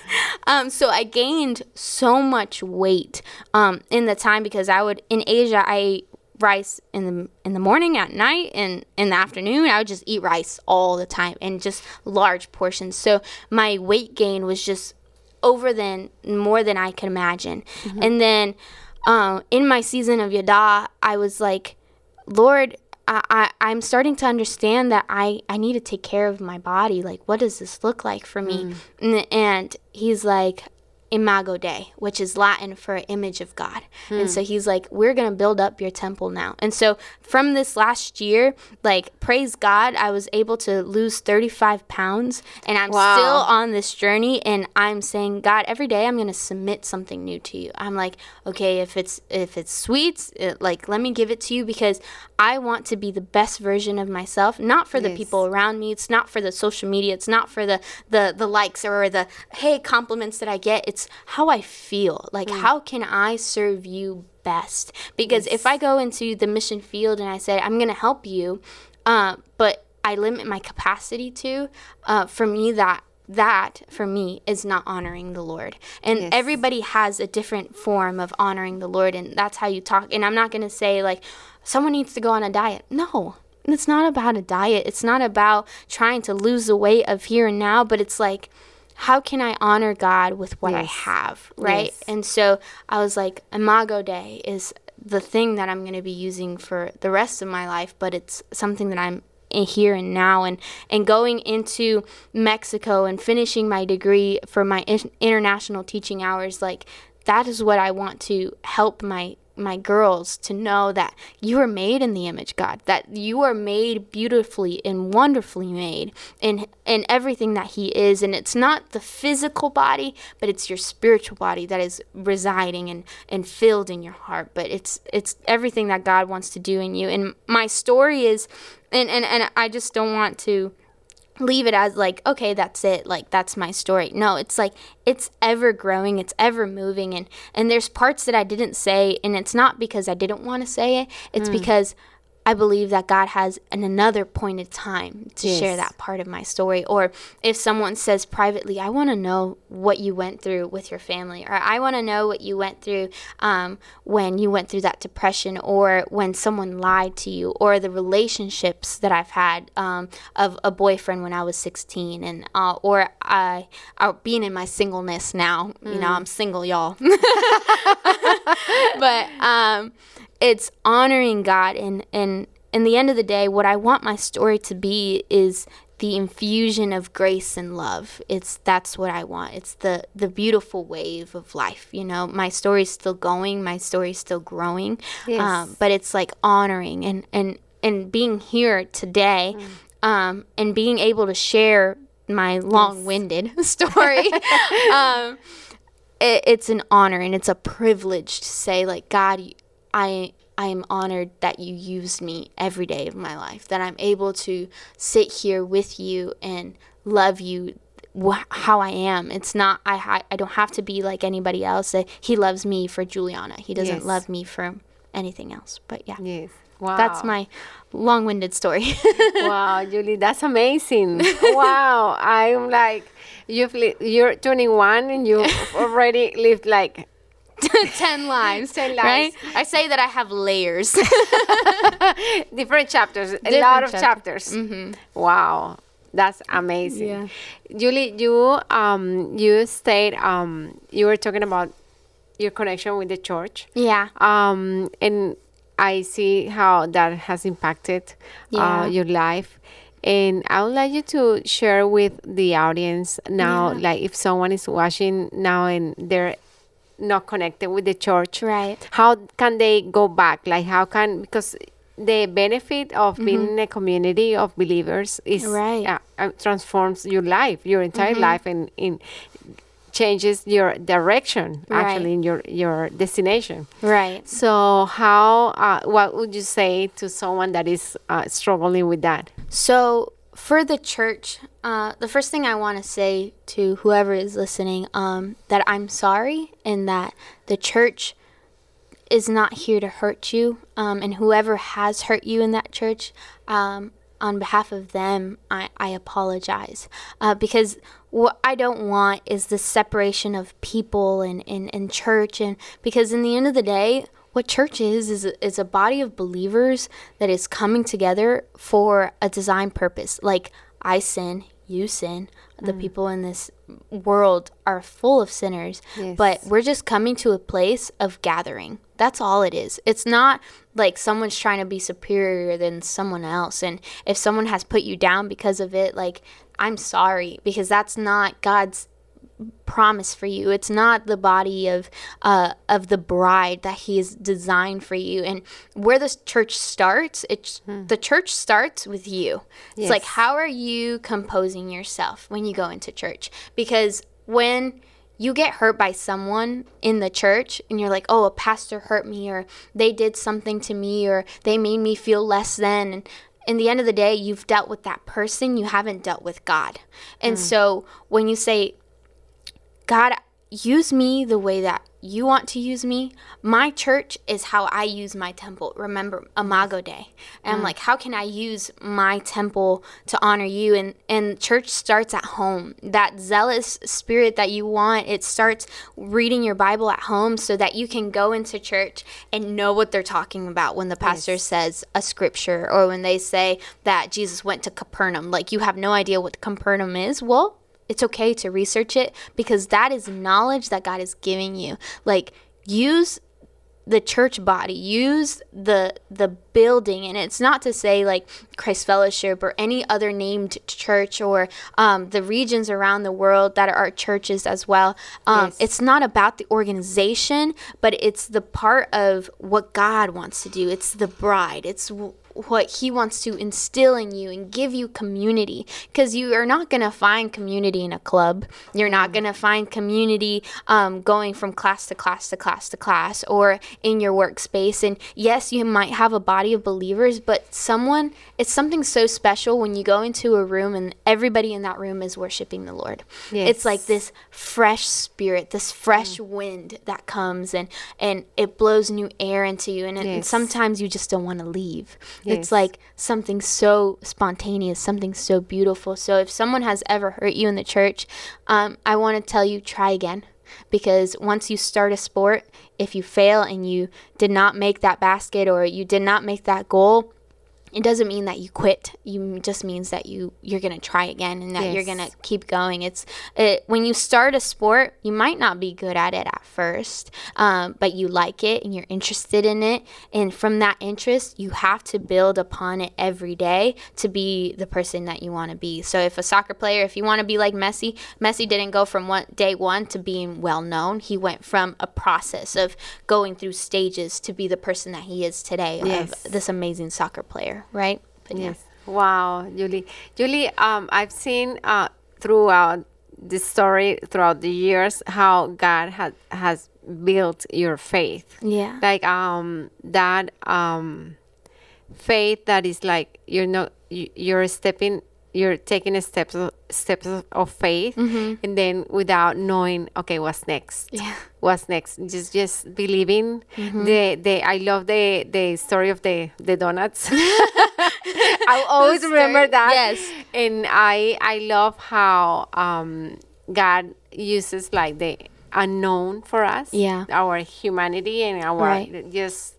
Speaker 2: um, so I gained so much weight um, in the time because I would in Asia I ate rice in the in the morning, at night, and in the afternoon. I would just eat rice all the time and just large portions. So my weight gain was just over than more than I could imagine. And then um, in my season of Yada, I was like, Lord, I, I, I'm starting to understand that I, I need to take care of my body. Like, what does this look like for me? Mm. And, and he's like, Imago Dei, which is Latin for image of God. And hmm. so he's like, we're going to build up your temple now. And so from this last year, like, praise God, I was able to lose 35 pounds and I'm
Speaker 1: Wow.
Speaker 2: still on this journey. And I'm saying, God, every day I'm going to submit something new to you. I'm like, okay, if it's, if it's sweets, it, like, let me give it to you because I want to be the best version of myself, not for the
Speaker 1: Yes.
Speaker 2: people around me. It's not for the social media. It's not for the the the likes or the hey compliments that I get. It's how I feel. Like how can I serve you best? Because if I go into the mission field and I say I'm going to help you, uh, but I limit my capacity to, uh, for me that that for me is not honoring the Lord. And
Speaker 1: Yes.
Speaker 2: everybody has a different form of honoring the Lord and that's how you talk. And I'm not going to say like someone needs to go on a diet. No. It's not about a diet. It's not about trying to lose the weight of here and now, but it's like how can I honor God with what I have, right?
Speaker 1: Yes.
Speaker 2: And so I was like Imago Dei is the thing that I'm going to be using for the rest of my life, but it's something that I'm in here and now and and going into Mexico and finishing my degree for my in- international teaching hours like that is what I want to help my my girls to know that you are made in the image God that you are made beautifully and wonderfully made in in everything that he is. And it's not the physical body but it's your spiritual body that is residing and and filled in your heart. But it's it's everything that God wants to do in you. And my story is and and, and I just don't want to leave it as like okay that's it like that's my story. No it's like it's ever growing it's ever moving and and there's parts that i didn't say and it's not because i didn't want to say it it's hmm. because i believe that god has an another pointed time to share that part of my story. Or if someone says privately i want to know what you went through with your family or i want to know what you went through um, when you went through that depression or when someone lied to you or the relationships that i've had um, of a boyfriend when i was 16 and uh, or i uh, being in my singleness now you know i'm single y'all. (laughs) But um, it's honoring God and and in the end of the day, what I want my story to be is the infusion of grace and love. It's that's what I want. It's the the beautiful wave of life. You know, my story's still going. My story's still growing.
Speaker 1: Yes.
Speaker 2: Um, but it's like honoring and and and being here today, um, and being able to share my long-winded (laughs) story. (laughs) um, it, it's an honor and it's a privilege to say like god you- i i am honored that you used me every day of my life that i'm able to sit here with you and love you wh- how i am it's not i ha- i don't have to be like anybody else Uh, he loves me for juliana he doesn't
Speaker 1: Yes.
Speaker 2: love me for anything else but yeah
Speaker 1: Yes. Wow.
Speaker 2: that's my long-winded story (laughs)
Speaker 1: wow, Julie, that's amazing. wow, I'm like, you've li- you're 21 and you (laughs) already lived like (laughs)
Speaker 2: 10 lives
Speaker 1: 10
Speaker 2: right i say that i have layers (laughs) (laughs)
Speaker 1: different chapters, a
Speaker 2: Different
Speaker 1: lot of
Speaker 2: chapters.
Speaker 1: chapters. Wow, that's amazing.
Speaker 2: Yeah.
Speaker 1: Julie, you um you stayed um you were talking about your connection with the church.
Speaker 2: yeah
Speaker 1: Um, and I see how that has impacted
Speaker 2: Yeah.
Speaker 1: uh, your life. And I would like you to share with the audience now,
Speaker 2: Yeah.
Speaker 1: like if someone is watching now and they're not connected with the church,
Speaker 2: Right.
Speaker 1: how can they go back? Like how can because the benefit of being in a community of believers is
Speaker 2: Mm-hmm. Right. Mm-hmm.
Speaker 1: uh, uh, transforms your life, your entire life, and in changes your direction
Speaker 2: Right.
Speaker 1: actually in your your destination.
Speaker 2: Right.
Speaker 1: So how uh, what would you say to someone that is uh, struggling with that?
Speaker 2: So for the church, uh, the first thing I want to say to whoever is listening, um, that I'm sorry and that the church is not here to hurt you. Um, and whoever has hurt you in that church, um, on behalf of them, I, I apologize. Uh, because what I don't want is the separation of people and, and, and church. And because in the end of the day, what church is is a, is a body of believers that is coming together for a design purpose. Like I sin, you sin. The mm. people in this world are full of sinners,
Speaker 1: Yes.
Speaker 2: but we're just coming to a place of gathering. That's all it is. It's not like someone's trying to be superior than someone else. And if someone has put you down because of it, like, I'm sorry, because that's not God's promise for you. It's not the body of uh, of the bride that He has designed for you. And where the church starts, it's the church starts with you. It's like how are you composing yourself when you go into church? Because when you get hurt by someone in the church and you're like, oh, a pastor hurt me, or they did something to me, or they made me feel less than. And in the end of the day, you've dealt with that person, you haven't dealt with God. And so when you say, God, use me the way that you want to use me. My church is how I use my temple. Remember Imago Dei. And I'm mm. like, how can I use my temple to honor you? And and church starts at home. That zealous spirit that you want, it starts reading your Bible at home so that you can go into church and know what they're talking about when the pastor says a scripture or when they say that Jesus went to Capernaum. Like you have no idea what Capernaum is. Well, it's okay to research it because that is knowledge that God is giving you. Like use the church body, use the the building, and it's not to say like Christ Fellowship or any other named church or um, the regions around the world that are churches as well. Um,
Speaker 1: Yes.
Speaker 2: It's not about the organization, but it's the part of what God wants to do. It's the bride. It's what he wants to instill in you and give you community. Because you are not going to find community in a club. You're not going to find community um, going from class to class to class to class or in your workspace. And yes you might have a body of believers but someone it's something so special when you go into a room and everybody in that room is worshiping the lord. It's like this fresh spirit this fresh wind that comes and and it blows new air into you. And, and sometimes you just don't want to leave
Speaker 1: Yes.
Speaker 2: it's like something so spontaneous, something so beautiful. So if someone has ever hurt you in the church, um, I want to tell you try again. Because once you start a sport, if you fail and you did not make that basket or you did not make that goal, it doesn't mean that you quit. You just means that you you're gonna try again and that you're gonna keep going. It's it, when you start a sport, you might not be good at it at first, um, but you like it and you're interested in it. And from that interest, you have to build upon it every day to be the person that you want to be. So if a soccer player, if you want to be like Messi, Messi didn't go from one day one to being well known. He went from a process of going through stages to be the person that he is today
Speaker 1: Yes.
Speaker 2: of this amazing soccer player, right? But yeah.
Speaker 1: Yes. Wow, Julie. Julie, um, I've seen uh, throughout the story, throughout the years, how God has has built your faith.
Speaker 2: Yeah.
Speaker 1: Like um that um faith that is like you're not you, you're stepping you're taking a steps of, steps of, faith and then without knowing okay what's next
Speaker 2: Yeah.
Speaker 1: what's next just just believing the the i love the the story of the the donuts (laughs) i'll always remember that
Speaker 2: yes.
Speaker 1: and i i love how um god uses like the unknown for us
Speaker 2: Yeah.
Speaker 1: our humanity and our
Speaker 2: Right.
Speaker 1: just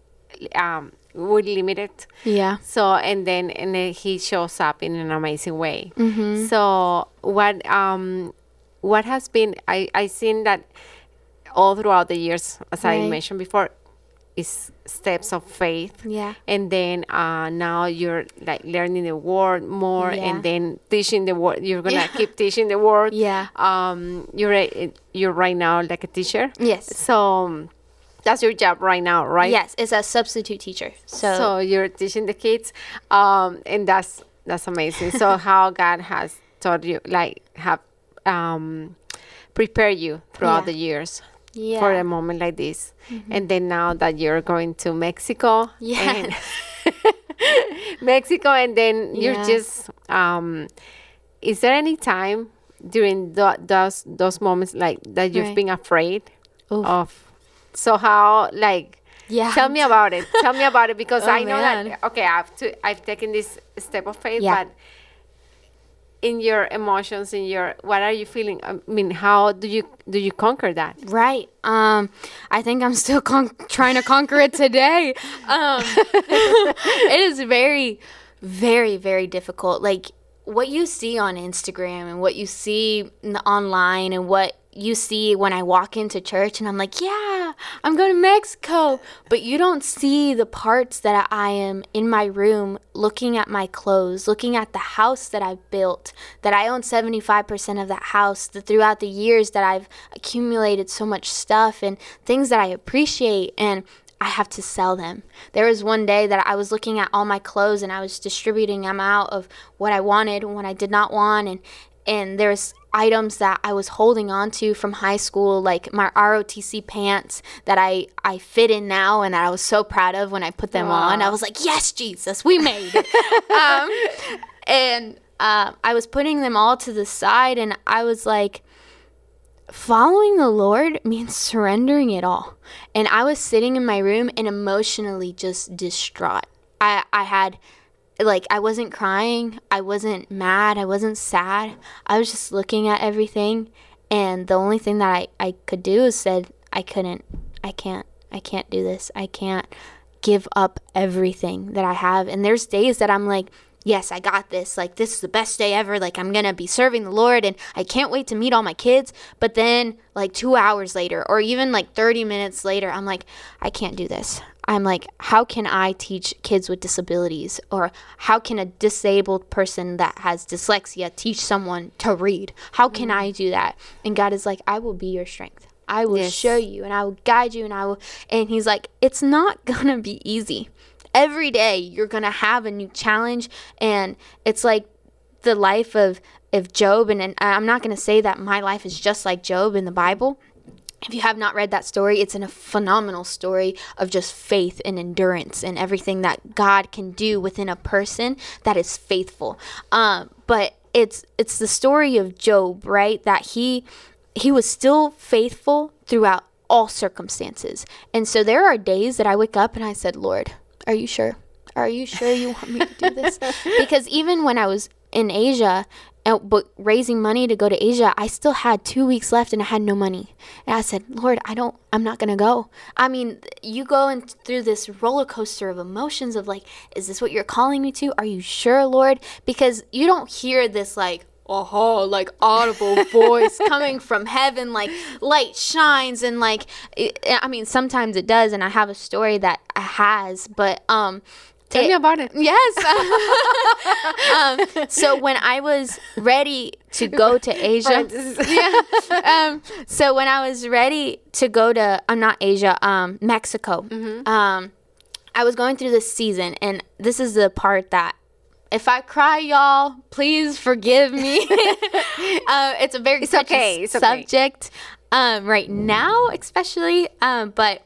Speaker 1: um we're limited
Speaker 2: Yeah.
Speaker 1: so and then and then he shows up in an amazing way.
Speaker 2: Mm-hmm.
Speaker 1: So what um what has been I I seen that all throughout the years as I mentioned before is steps of faith.
Speaker 2: Yeah.
Speaker 1: And then uh, now you're like learning the word more,
Speaker 2: Yeah.
Speaker 1: and then teaching the word. You're gonna
Speaker 2: Yeah.
Speaker 1: keep teaching the word. (laughs)
Speaker 2: Yeah.
Speaker 1: Um, you're a, you're right now like a teacher.
Speaker 2: Yes.
Speaker 1: So um, that's your job right now, right?
Speaker 2: Yes, it's a substitute teacher. So,
Speaker 1: So you're teaching the kids, um, and that's that's amazing. so (laughs) how God has taught you, like, have um, prepared you throughout
Speaker 2: Yeah.
Speaker 1: the years
Speaker 2: yeah.
Speaker 1: for a moment like this, and then now that you're going to Mexico,
Speaker 2: Yes.
Speaker 1: and (laughs) Mexico, and then you're
Speaker 2: Yeah.
Speaker 1: just. Um, is there any time during tho- those those moments like that you've
Speaker 2: Right.
Speaker 1: been afraid
Speaker 2: Oof.
Speaker 1: of? So how like
Speaker 2: Yeah.
Speaker 1: Tell me about it. (laughs) Tell me about it because
Speaker 2: Oh,
Speaker 1: I know
Speaker 2: man.
Speaker 1: that okay, I've to, I've taken this step of faith,
Speaker 2: Yeah.
Speaker 1: but in your emotions, in your what are you feeling? I mean, how do you do you conquer that?
Speaker 2: Right. Um, I think I'm still con- trying to conquer it today. Um, (laughs) it is very, very, very difficult. Like what you see on Instagram and what you see online and what you see when I walk into church and I'm like, yeah, I'm going to Mexico. But you don't see the parts that I am in my room looking at my clothes, looking at the house that I've built, that I own 75% of that house, that throughout the years that I've accumulated so much stuff and things that I appreciate and I have to sell them. There was one day that I was looking at all my clothes and I was distributing them out of what I wanted and what I did not want and and there's items that I was holding on to from high school like my ROTC pants that I I fit in now and that I was so proud of when I put them on. I was like, "Yes, Jesus, we made it." (laughs) um, and uh, I was putting them all to the side and I was like following the Lord means surrendering it all. And I was sitting in my room and emotionally just distraught. I, I had, like, I wasn't crying. I wasn't mad. I wasn't sad. I was just looking at everything. And the only thing that I, I could do is said, I couldn't, I can't, I can't do this. I can't give up everything that I have. And there's days that I'm like, yes, I got this. Like, this is the best day ever. Like, I'm going to be serving the Lord and I can't wait to meet all my kids. But then, like, two hours later, or even like 30 minutes later, I'm like, I can't do this. I'm like, how can I teach kids with disabilities? Or how can a disabled person that has dyslexia teach someone to read? How can mm-hmm. I do that? And God is like, I will be your strength. I will
Speaker 1: Yes.
Speaker 2: show you and I will guide you and I will and he's like it's not (laughs) going to be easy. Every day you're going to have a new challenge and it's like the life of of Job and, and I'm not going to say that my life is just like Job in the Bible. If you have not read that story, it's in a phenomenal story of just faith and endurance and everything that God can do within a person that is faithful. Um, but it's it's the story of Job, right? That he he was still faithful throughout all circumstances. And so there are days that I wake up and I said, Lord, are you sure? Are you sure you want me to do this? (laughs) because even when I was in Asia, uh, but raising money to go to Asia, I still had two weeks left and I had no money. And I said, Lord, I don't, I'm not gonna go. I mean, you go in through this roller coaster of emotions of like, is this what you're calling me to? Are you sure, Lord? Because you don't hear this like, oh, like audible (laughs) voice coming from heaven, like light shines and like, it, I mean, sometimes it does, and I have a story that has, but um.
Speaker 1: Tell
Speaker 2: it-
Speaker 1: me about it.
Speaker 2: Yes. (laughs) (laughs) um, so when I was ready to go to Asia, yeah. Um, so when I was ready to go to, I'm not Asia, um, Mexico. Um, I was going through this season, and this is the part that. If I cry, y'all, please forgive me. (laughs) (laughs) uh, it's a very
Speaker 1: It's okay, it's okay.
Speaker 2: subject um, right now, especially. Um, but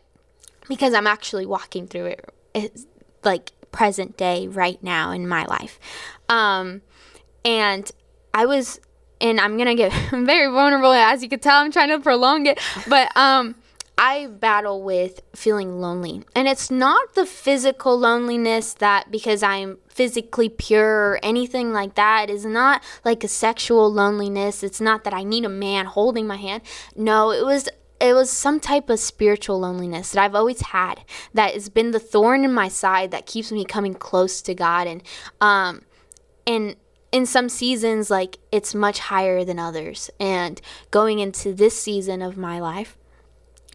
Speaker 2: because I'm actually walking through it, it's like present day right now in my life. Um, and I was, and I'm gonna get (laughs) very vulnerable as you can tell. I'm trying to prolong it, but um, I battle with feeling lonely, and it's not the physical loneliness that because I'm physically pure or anything like that. Is not like a sexual loneliness. It's not that I need a man holding my hand. No, it was it was some type of spiritual loneliness that I've always had that has been the thorn in my side that keeps me coming close to God and um and in some seasons like it's much higher than others and going into this season of my life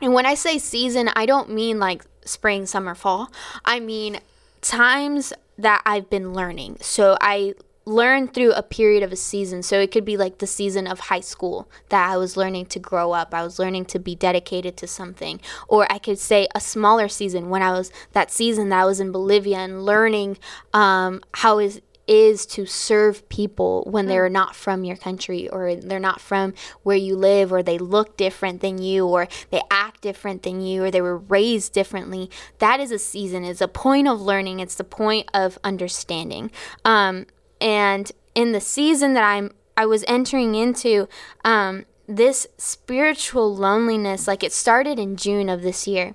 Speaker 2: and when I say season, I don't mean like spring, summer, fall. I mean times that I've been learning. So I learn through a period of a season. So it could be like the season of high school that I was learning to grow up. I was learning to be dedicated to something. Or I could say a smaller season when I was that season that I was in Bolivia and learning um, how is is to serve people when they're not from your country or they're not from where you live or they look different than you or they act different than you or they were raised differently. That is a season. It's a point of learning. It's the point of understanding. Um, and in the season that i'm i was entering into um, this spiritual loneliness like it started in june of this year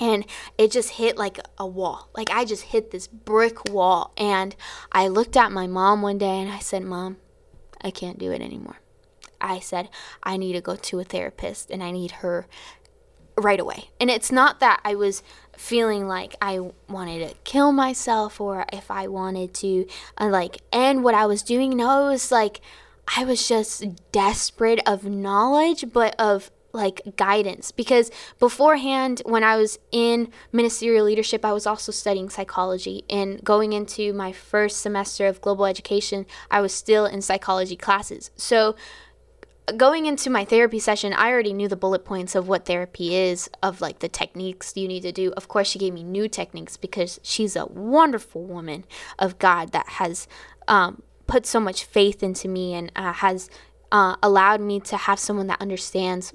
Speaker 2: and it just hit like a wall. Like I just hit this brick wall. And I looked at my mom one day and I said, Mom, I can't do it anymore. I said, I need to go to a therapist and I need her right away. And it's not that I was feeling like I wanted to kill myself or if I wanted to uh, like end what I was doing. No, it was like I was just desperate of knowledge, but of like guidance. Because beforehand when i was in ministerial leadership i was also studying psychology. And going into my first semester of global education i was still in psychology classes. So going into my therapy session i already knew the bullet points of what therapy is of like the techniques you need to do. Of course she gave me new techniques because she's a wonderful woman of god that has um, put so much faith into me and uh, has uh, allowed me to have someone that understands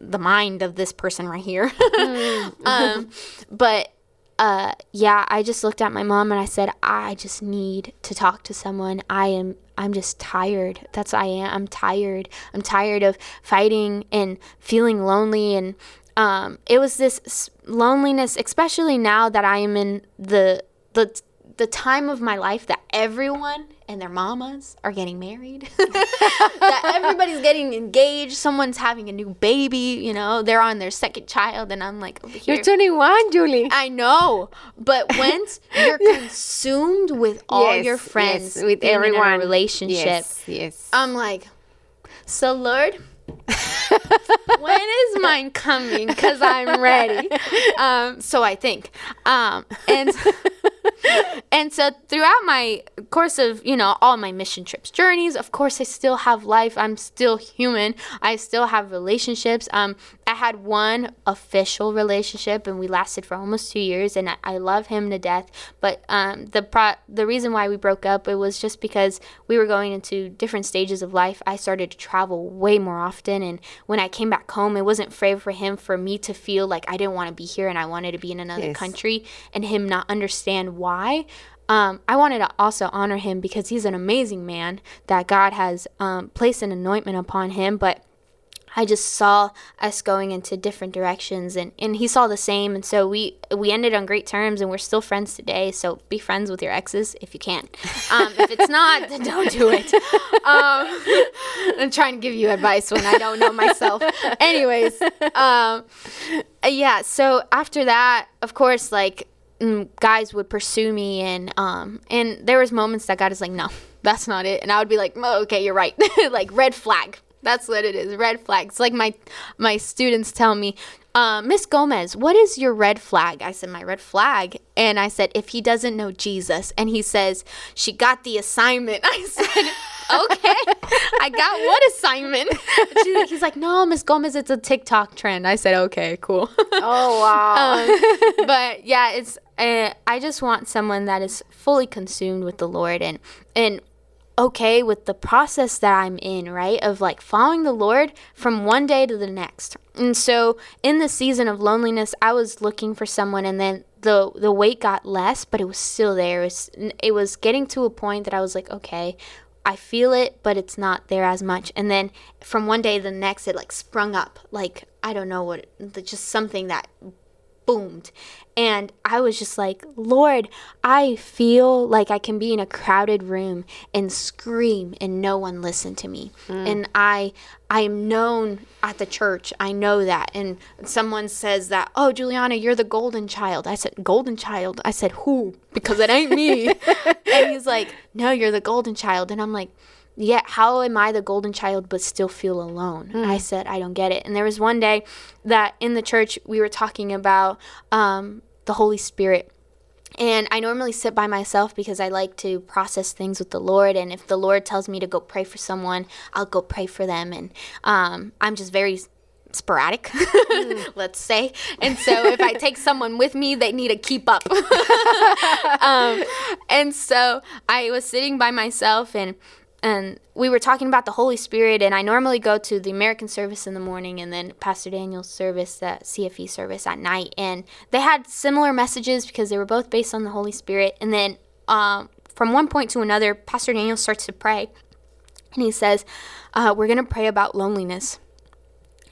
Speaker 2: the mind of this person right here. (laughs) mm. um, but uh, yeah, I just looked at my mom and I said, I just need to talk to someone. I am, I'm just tired. That's I am. I'm tired. I'm tired of fighting and feeling lonely. And um, it was this loneliness, especially now that I am in the the the time of my life that everyone and their mamas are getting married, (laughs) that everybody's getting engaged, someone's having a new baby, you know, they're on their second child, and I'm like,
Speaker 1: You're 21, Julie.
Speaker 2: I know, but (laughs) once you're consumed with all yes, your friends,
Speaker 1: yes, with everyone,
Speaker 2: relationship,
Speaker 1: yes, yes,
Speaker 2: I'm like, so Lord, (laughs) when is mine coming? Because I'm ready. Um, so I think. Um, and (laughs) and so throughout my course of you know all my mission trips journeys of course i still have life i'm still human i still have relationships um i had one official relationship and we lasted for almost two years and i, I love him to death but um the pro the reason why we broke up it was just because we were going into different stages of life i started to travel way more often and when i came back home it wasn't fair for him for me to feel like i didn't want to be here and i wanted to be in another yes. country and him not understand why. Um, I wanted to also honor him because he's an amazing man that God has um, placed an anointment upon him. But I just saw us going into different directions, and, and he saw the same, and so we we ended on great terms, and we're still friends today. So be friends with your exes if you can. Um, if it's not, then (laughs) don't do it. Um, (laughs) I'm trying to give you advice when I don't know myself. (laughs) Anyways, um, yeah. So after that, of course, like Mm, guys would pursue me and um and there was moments that God is like no that's not it and I would be like oh, okay you're right like red flag that's what it is red flags like my my students tell me uh, Miss Gomez, what is your red flag? I said, My red flag. And I said, If he doesn't know Jesus. And he says, She got the assignment. (laughs) I said, Okay, I got what assignment? (laughs) he's like, No, Miss Gomez, it's a TikTok trend. I said, Okay, cool. (laughs)
Speaker 1: Oh, wow.
Speaker 2: um, but yeah, it's uh, I just want someone that is fully consumed with the Lord and and okay with the process that I'm in, right? Of like following the Lord from one day to the next. And so in the season of loneliness, I was looking for someone and then the the weight got less, but it was still there. It was, it was getting to a point that I was like, okay, I feel it, but it's not there as much. And then from one day to the next, it like sprung up. Like, I don't know what, just something that boomed. And I was just like, Lord, I feel like I can be in a crowded room and scream and no one listen to me. Mm. And I I am known at the church. I know that. And someone says that, "Oh, Juliana, you're the golden child." I said, "Golden child?" I said, "Who?" Because it ain't me. (laughs) and he's like, "No, you're the golden child." And I'm like, yeah, how am I the golden child but still feel alone? I said, I don't get it. And there was one day that in the church we were talking about um, the Holy Spirit. And I normally sit by myself because I like to process things with the Lord. And if the Lord tells me to go pray for someone, I'll go pray for them. And um, I'm just very sporadic, (laughs) let's say. And so if I take someone with me, they need to keep up. (laughs) (laughs) um, and so I was sitting by myself and and we were talking about the Holy Spirit, and I normally go to the American service in the morning and then Pastor Daniel's service, the CFE service at night. And they had similar messages because they were both based on the Holy Spirit. And then um, from one point to another, Pastor Daniel starts to pray, and he says, uh, We're going to pray about loneliness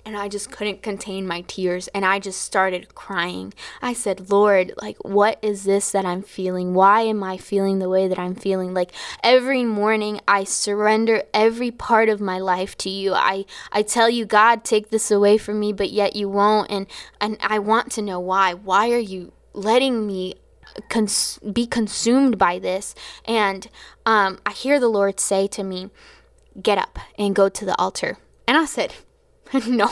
Speaker 2: and I just couldn't contain my tears and I just started crying. I said, Lord, like, what is this that I'm feeling? Why am I feeling the way that I'm feeling? Like, every morning I surrender every part of my life to you. I, I tell you, God, take this away from me, but yet you won't. And, and I want to know why. Why are you letting me cons- be consumed by this? And um, I hear the Lord say to me, Get up and go to the altar. And I said, (laughs) no,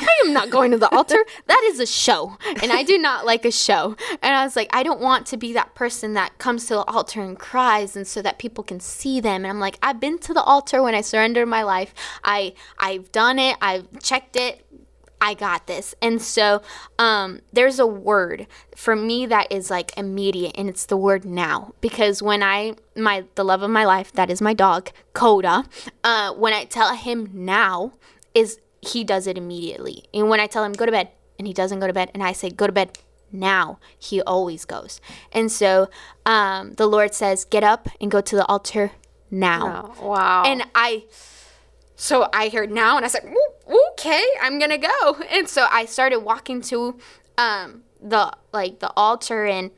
Speaker 2: I am not going to the altar. That is a show, and I do not like a show. And I was like, I don't want to be that person that comes to the altar and cries, and so that people can see them. And I'm like, I've been to the altar when I surrendered my life. I I've done it. I've checked it. I got this. And so um, there's a word for me that is like immediate, and it's the word now. Because when I, my, the love of my life, that is my dog, Coda, uh, when I tell him now, is he does it immediately. And when I tell him, go to bed, and he doesn't go to bed, and I say, go to bed now, he always goes. And so um, the Lord says, get up and go to the altar now.
Speaker 1: Oh, wow.
Speaker 2: And I, so I heard now, and I said, okay, I'm gonna go. And so I started walking to um, the like the altar, and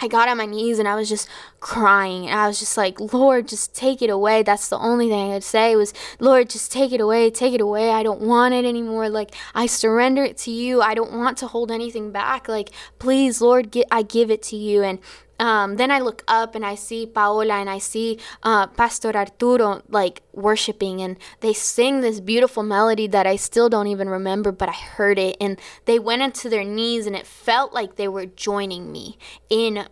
Speaker 2: I got on my knees, and I was just crying. And I was just like, Lord, just take it away. That's the only thing I could say was, Lord, just take it away, take it away. I don't want it anymore. Like I surrender it to you. I don't want to hold anything back. Like please, Lord, get, I give it to you. And um, then I look up and I see Paola and I see uh, Pastor Arturo like worshiping, and they sing this beautiful melody that I still don't even remember, but I heard it. And they went into their knees, and it felt like they were joining me in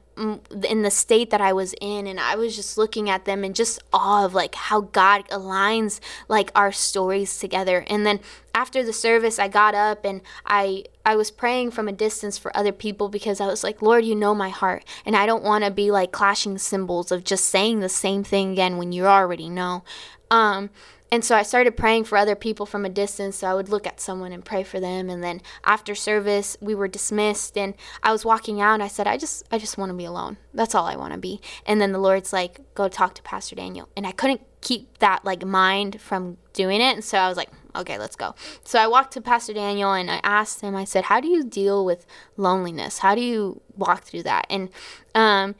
Speaker 2: in the state that I was in and I was just looking at them in just awe of like how God aligns like our stories together. And then after the service I got up and I I was praying from a distance for other people because I was like, Lord, you know my heart and I don't want to be like clashing cymbals of just saying the same thing again when you already know. Um and so I started praying for other people from a distance. So I would look at someone and pray for them. And then after service, we were dismissed. And I was walking out and I said, I just, I just want to be alone. That's all I want to be. And then the Lord's like, go talk to Pastor Daniel. And I couldn't keep that like mind from doing it. And so I was like, okay, let's go. So I walked to Pastor Daniel and I asked him, I said, how do you deal with loneliness? How do you walk through that? And, um,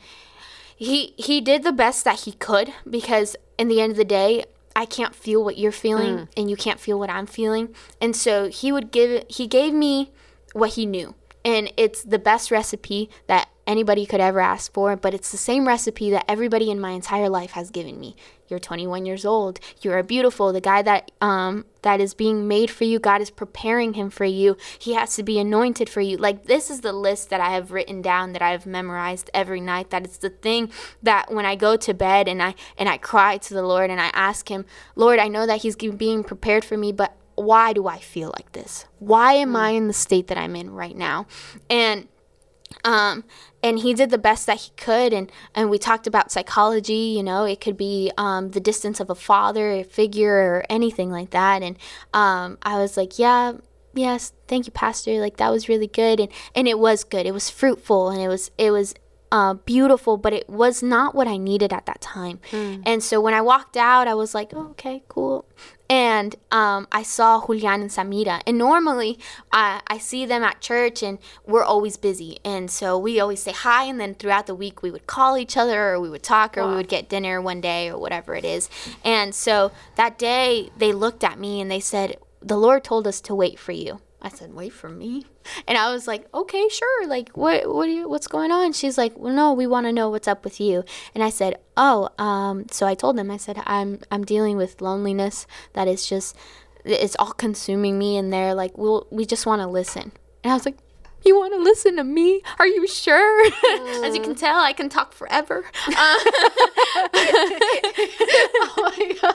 Speaker 2: he, he did the best that he could because in the end of the day, I can't feel what you're feeling mm. and you can't feel what I'm feeling. And so he would give he gave me what he knew. And it's the best recipe that anybody could ever ask for, but it's the same recipe that everybody in my entire life has given me. You're 21 years old. You are beautiful. The guy that um that is being made for you, God is preparing him for you. He has to be anointed for you. Like this is the list that I have written down that I've memorized every night. That it's the thing that when I go to bed and I and I cry to the Lord and I ask him, Lord, I know that he's being prepared for me, but why do I feel like this? Why am I in the state that I'm in right now? And um and he did the best that he could and and we talked about psychology you know it could be um, the distance of a father a figure or anything like that and um, i was like yeah yes thank you pastor like that was really good and and it was good it was fruitful and it was it was uh, beautiful, but it was not what I needed at that time. Mm. And so when I walked out, I was like, oh, okay, cool. And um, I saw Julian and Samira. And normally uh, I see them at church and we're always busy. And so we always say hi. And then throughout the week, we would call each other or we would talk or wow. we would get dinner one day or whatever it is. And so that day, they looked at me and they said, The Lord told us to wait for you. I said, "Wait for me," and I was like, "Okay, sure. Like, what, what, you, what's going on?" She's like, "Well, no, we want to know what's up with you." And I said, "Oh, um." So I told them, I said, "I'm, I'm dealing with loneliness. That is just, it's all consuming me." And they're like, "Well, we just want to listen." And I was like, you want to listen to me? Are you sure? Mm. (laughs) As you can tell, I can talk forever. Uh, (laughs) (laughs) oh my god!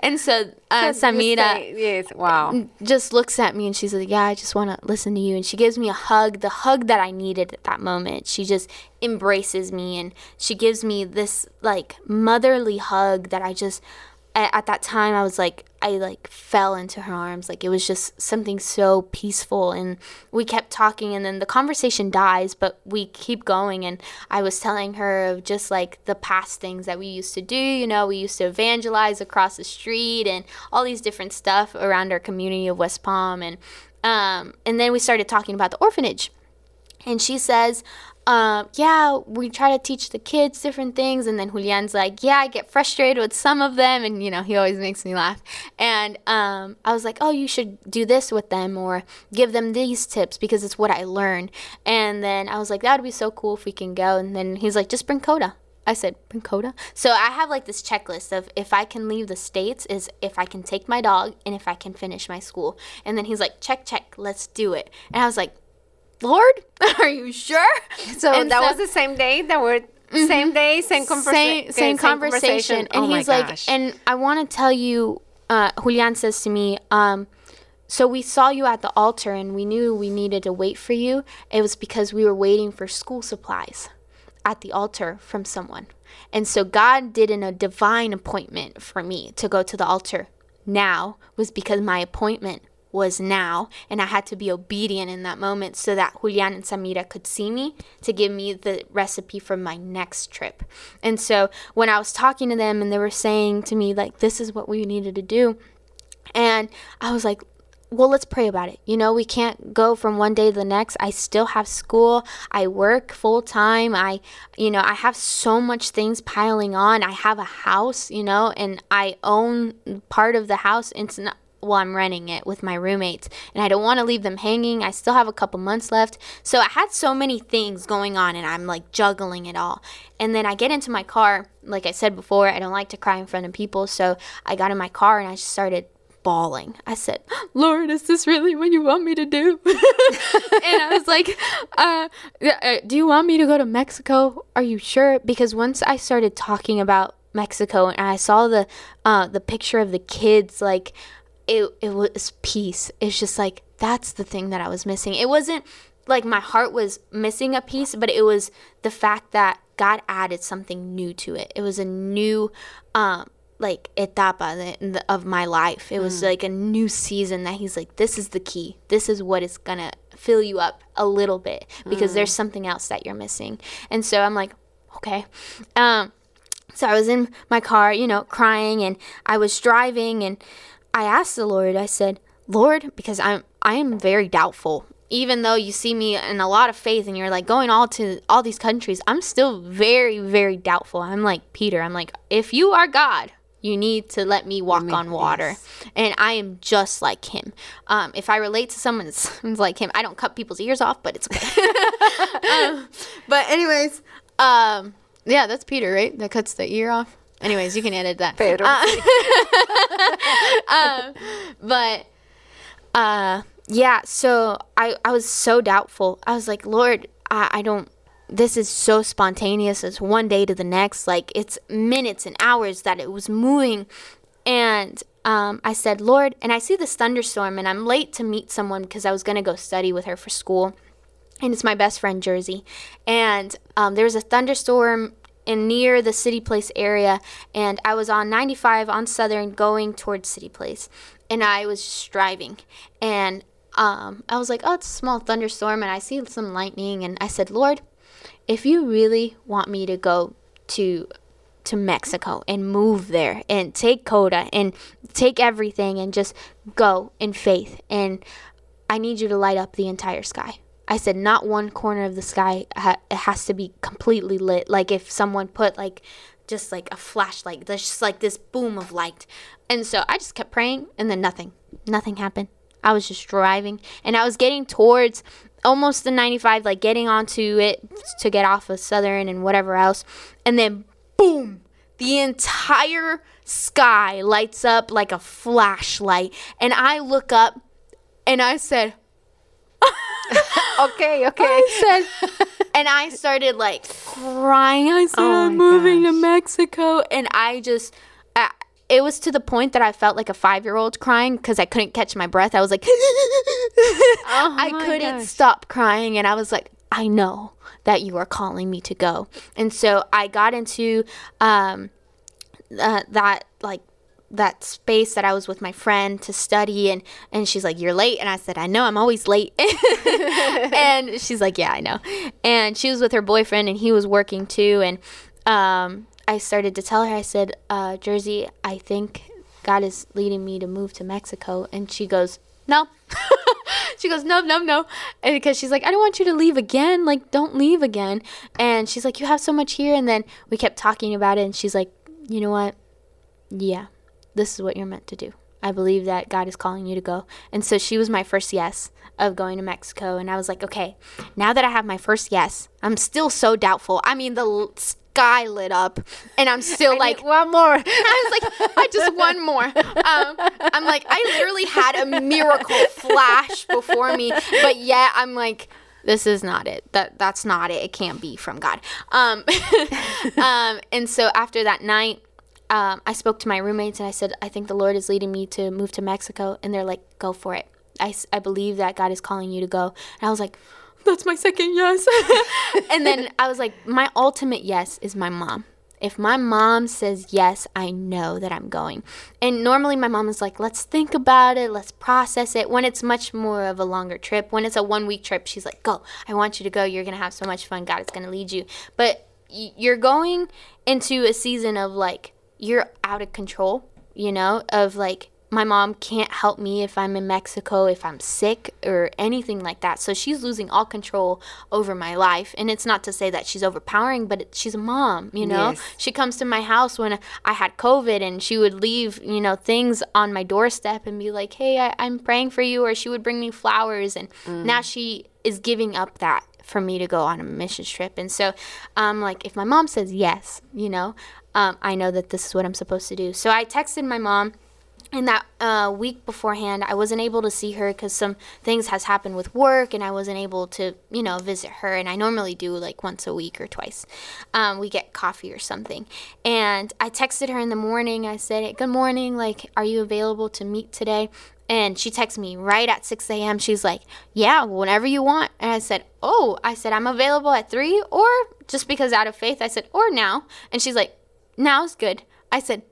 Speaker 2: and so uh, Samira, say,
Speaker 1: yes, wow,
Speaker 2: just looks at me and she's like, "Yeah, I just want to listen to you." And she gives me a hug, the hug that I needed at that moment. She just embraces me and she gives me this like motherly hug that I just at that time I was like I like fell into her arms. Like it was just something so peaceful and we kept talking and then the conversation dies but we keep going and I was telling her of just like the past things that we used to do you know we used to evangelize across the street and all these different stuff around our community of West Palm and um and then we started talking about the orphanage. And she says uh, yeah, we try to teach the kids different things. And then Julian's like, yeah, I get frustrated with some of them. And, you know, he always makes me laugh. And um, I was like, oh, you should do this with them or give them these tips because it's what I learned. And then I was like, that would be so cool if we can go. And then he's like, just bring Coda. I said, bring Coda. So I have like this checklist of if I can leave the States, is if I can take my dog and if I can finish my school. And then he's like, check, check, let's do it. And I was like, Lord, (laughs) are you sure?
Speaker 1: So and that so, was the same day that we're mm-hmm. same day, same, conversa-
Speaker 2: same, same, same conversation. conversation. And oh he's like, gosh. and I want to tell you, uh, Julian says to me, um, so we saw you at the altar and we knew we needed to wait for you. It was because we were waiting for school supplies at the altar from someone. And so God did in a divine appointment for me to go to the altar now was because my appointment was now, and I had to be obedient in that moment so that Julian and Samira could see me to give me the recipe for my next trip. And so when I was talking to them and they were saying to me, like, this is what we needed to do, and I was like, well, let's pray about it. You know, we can't go from one day to the next. I still have school. I work full time. I, you know, I have so much things piling on. I have a house, you know, and I own part of the house. It's not, while I'm renting it with my roommates. And I don't want to leave them hanging. I still have a couple months left. So I had so many things going on and I'm like juggling it all. And then I get into my car. Like I said before, I don't like to cry in front of people. So I got in my car and I just started bawling. I said, (gasps) Lord, is this really what you want me to do? (laughs) and I was like, uh, uh, Do you want me to go to Mexico? Are you sure? Because once I started talking about Mexico and I saw the uh, the picture of the kids like it it was peace. It's just like that's the thing that I was missing. It wasn't like my heart was missing a piece, but it was the fact that God added something new to it. It was a new um like etapa of my life. It was mm. like a new season that he's like this is the key. This is what is going to fill you up a little bit because mm. there's something else that you're missing. And so I'm like, okay. Um so I was in my car, you know, crying and I was driving and I asked the Lord, I said, Lord, because I'm I am very doubtful. Even though you see me in a lot of faith and you're like going all to all these countries, I'm still very, very doubtful. I'm like Peter, I'm like, if you are God, you need to let me walk on water. Yes. And I am just like him. Um, if I relate to someone (laughs) that's like him, I don't cut people's ears off, but it's okay. (laughs) um, but anyways, um, yeah, that's Peter, right? That cuts the ear off. Anyways, you can edit that. Uh, (laughs) um, but uh, yeah, so I, I was so doubtful. I was like, Lord, I, I don't this is so spontaneous. It's one day to the next. Like it's minutes and hours that it was moving. And um, I said, Lord, and I see this thunderstorm, and I'm late to meet someone because I was going to go study with her for school. And it's my best friend, Jersey. And um, there was a thunderstorm in near the City Place area, and I was on 95 on Southern going towards City Place, and I was just driving, and um, I was like, oh, it's a small thunderstorm, and I see some lightning, and I said, Lord, if you really want me to go to to Mexico and move there and take Coda and take everything and just go in faith, and I need you to light up the entire sky. I said not one corner of the sky ha- it has to be completely lit. Like if someone put like just like a flashlight, there's just like this boom of light. And so I just kept praying and then nothing. Nothing happened. I was just driving and I was getting towards almost the 95, like getting onto it to get off of Southern and whatever else. And then boom, the entire sky lights up like a flashlight. And I look up and I said, (laughs) (laughs)
Speaker 1: okay, okay.
Speaker 2: I said, (laughs) and I started like crying. I said,
Speaker 1: Oh
Speaker 2: I'm moving to. Mexico. And I just, I, it was to the point that I felt like a five year old crying because I couldn't catch my breath. I was like, (laughs) I
Speaker 1: Oh my
Speaker 2: couldn't
Speaker 1: gosh.
Speaker 2: stop crying. And I was like, I know that you are calling me to go. And so I got into um, uh, that, like, that space that I was with my friend to study and and she's like you're late and I said I know I'm always late. (laughs) And she's like yeah I know. And she was with her boyfriend and he was working too and um I started to tell her I said uh Jersey I think God is leading me to move to Mexico and she goes no. (laughs) She goes no no no. And because she's like I don't want you to leave again like don't leave again. And she's like you have so much here and then we kept talking about it and she's like you know what? Yeah, this is what you're meant to do. I believe that God is calling you to go. And so she was my first yes of going to Mexico. And I was like, okay, now that I have my first yes, I'm still so doubtful. I mean, the sky lit up, and I'm (laughs) still like,
Speaker 1: one more. (laughs)
Speaker 2: I was like, I just one more. Um, I'm like, I literally had a miracle flash before me, but yet I'm like, this is not it. That that's not it. It can't be from God. Um, (laughs) um, and so after that night, um, I spoke to my roommates and I said, I think the Lord is leading me to move to Mexico, and they're like, go for it. I, I believe that God is calling you to go. And I was like, that's my second yes. (laughs) and then I was like, my ultimate yes is my mom. If my mom says yes, I know that I'm going. And normally my mom is like, let's think about it, let's process it. When it's much more of a longer trip, when it's a one week trip, she's like, go, I want you to go. You're going to have so much fun. God is going to lead you. But you're going into a season of like, you're out of control, you know, of like, my mom can't help me if I'm in Mexico, if I'm sick or anything like that. So she's losing all control over my life. And it's not to say that she's overpowering, but it, she's a mom, you know?
Speaker 1: Yes.
Speaker 2: She comes to my house when I had COVID and she would leave, you know, things on my doorstep and be like, hey, I, I'm praying for you. Or she would bring me flowers. And mm. now she is giving up that for me to go on a mission trip. And so I'm like, if my mom says yes, you know, um, I know that this is what I'm supposed to do. So I texted my mom and that uh, week beforehand i wasn't able to see her because some things has happened with work and i wasn't able to you know visit her and i normally do like once a week or twice um, we get coffee or something and i texted her in the morning i said good morning like are you available to meet today and she texted me right at 6 a.m. She's like, Yeah, whenever you want. And I said, Oh, I said, I'm available at 3 or just because out of faith, I said, Or now. And she's like, Now's good. I said,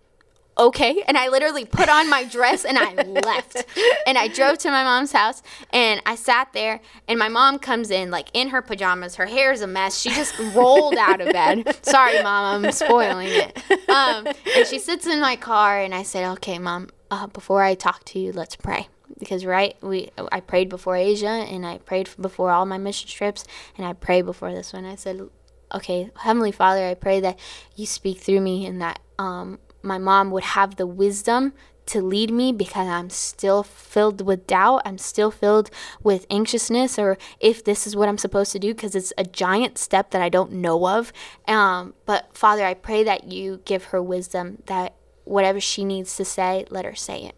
Speaker 2: okay. And I literally put on my dress and I (laughs) left. And I drove to my mom's house and I sat there. And my mom comes in like in her pajamas. Her hair's a mess. She just rolled out of bed. (laughs) Sorry, mom, I'm spoiling it. Um, and she sits in my car and I said, okay, mom, uh, before I talk to you, let's pray. Because right, we I prayed before Asia and I prayed before all my mission trips and I prayed before this one. I said, okay, Heavenly Father, I pray that you speak through me and that um, my mom would have the wisdom to lead me because I'm still filled with doubt. I'm still filled with anxiousness, or if this is what I'm supposed to do, because it's a giant step that I don't know of. Um, but Father, I pray that you give her wisdom, that whatever she needs to say, let her say it.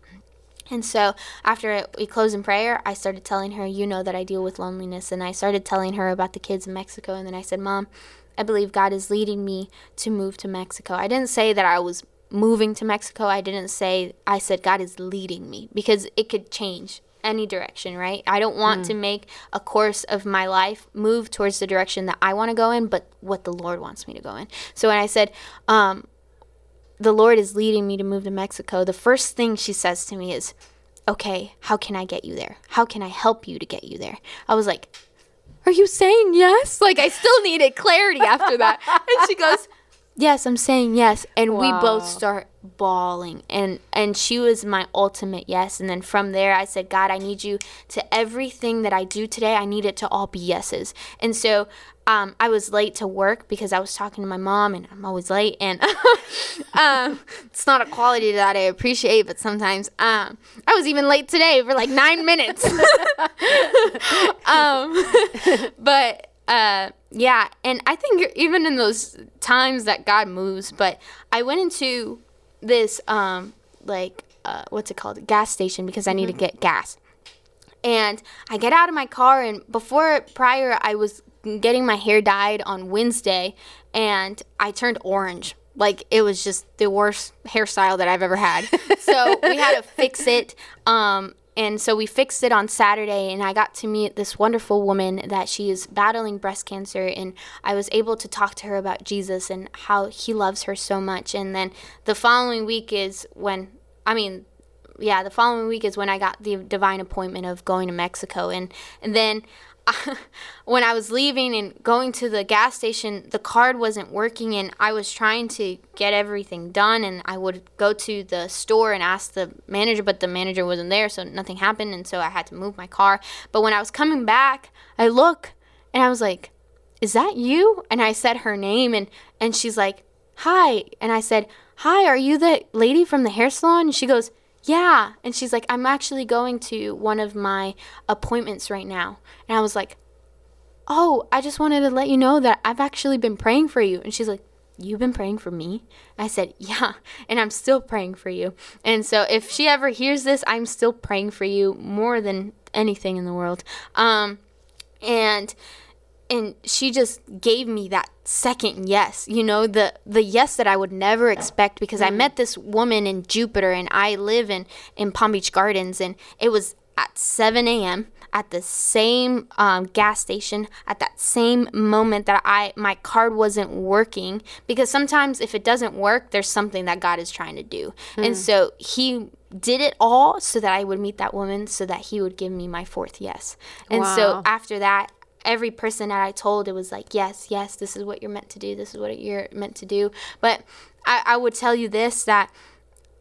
Speaker 2: And so after we closed in prayer, I started telling her, you know that I deal with loneliness. And I started telling her about the kids in Mexico. And then I said, Mom, I believe God is leading me to move to Mexico. I didn't say that I was moving to Mexico. I didn't say, I said, God is leading me because it could change any direction, right? I don't want to make a course of my life move towards the direction that I want to go in, but what the Lord wants me to go in. So when I said, um, the Lord is leading me to move to Mexico, the first thing she says to me is, Okay, how can I get you there? How can I help you to get you there? I was like, Are you saying yes? Like, I still needed clarity after that. And she goes, yes, I'm saying yes. And we both start bawling. And and she was my ultimate yes. And then from there I said, God, I need you to everything that I do today, I need it to all be yeses. And so um, I was late to work because I was talking to my mom and I'm always late and (laughs) um, it's not a quality that I appreciate, but sometimes um, I was even late today for like nine minutes. (laughs) um, (laughs) but uh, yeah, and I think even in those times that God moves, but I went into this um, like uh, what's it called, gas station because I need to get gas, and I get out of my car and before prior I was getting my hair dyed on Wednesday, and I turned orange. Like it was just the worst hairstyle that I've ever had. (laughs) so we had to fix it. Um, and so we fixed it on Saturday, and I got to meet this wonderful woman that she is battling breast cancer, and I was able to talk to her about Jesus and how he loves her so much. And then the following week is when, I mean, yeah, the following week is when I got the divine appointment of going to Mexico, and and then. (laughs) when I was leaving and going to the gas station, the card wasn't working, and I was trying to get everything done. And I would go to the store and ask the manager, but the manager wasn't there, so nothing happened. And so I had to move my car. But when I was coming back, I look and I was like, "Is that you?" And I said her name, and and she's like, "Hi," and I said, "Hi, are you the lady from the hair salon?" And she goes. Yeah. And she's like, I'm actually going to one of my appointments right now. And I was like, Oh, I just wanted to let you know that I've actually been praying for you. And she's like, You've been praying for me? I said, Yeah. And I'm still praying for you. And so if she ever hears this, I'm still praying for you more than anything in the world. Um, and and she just gave me that second yes you know the the yes that i would never expect because i met this woman in jupiter and i live in in palm beach gardens and it was at 7 a.m at the same um, gas station at that same moment that i my card wasn't working because sometimes if it doesn't work there's something that god is trying to do. And so he did it all so that i would meet that woman so that he would give me my fourth yes. And so after that every person that I told, it was like, yes, yes, this is what you're meant to do. This is what you're meant to do. But I, I would tell you this that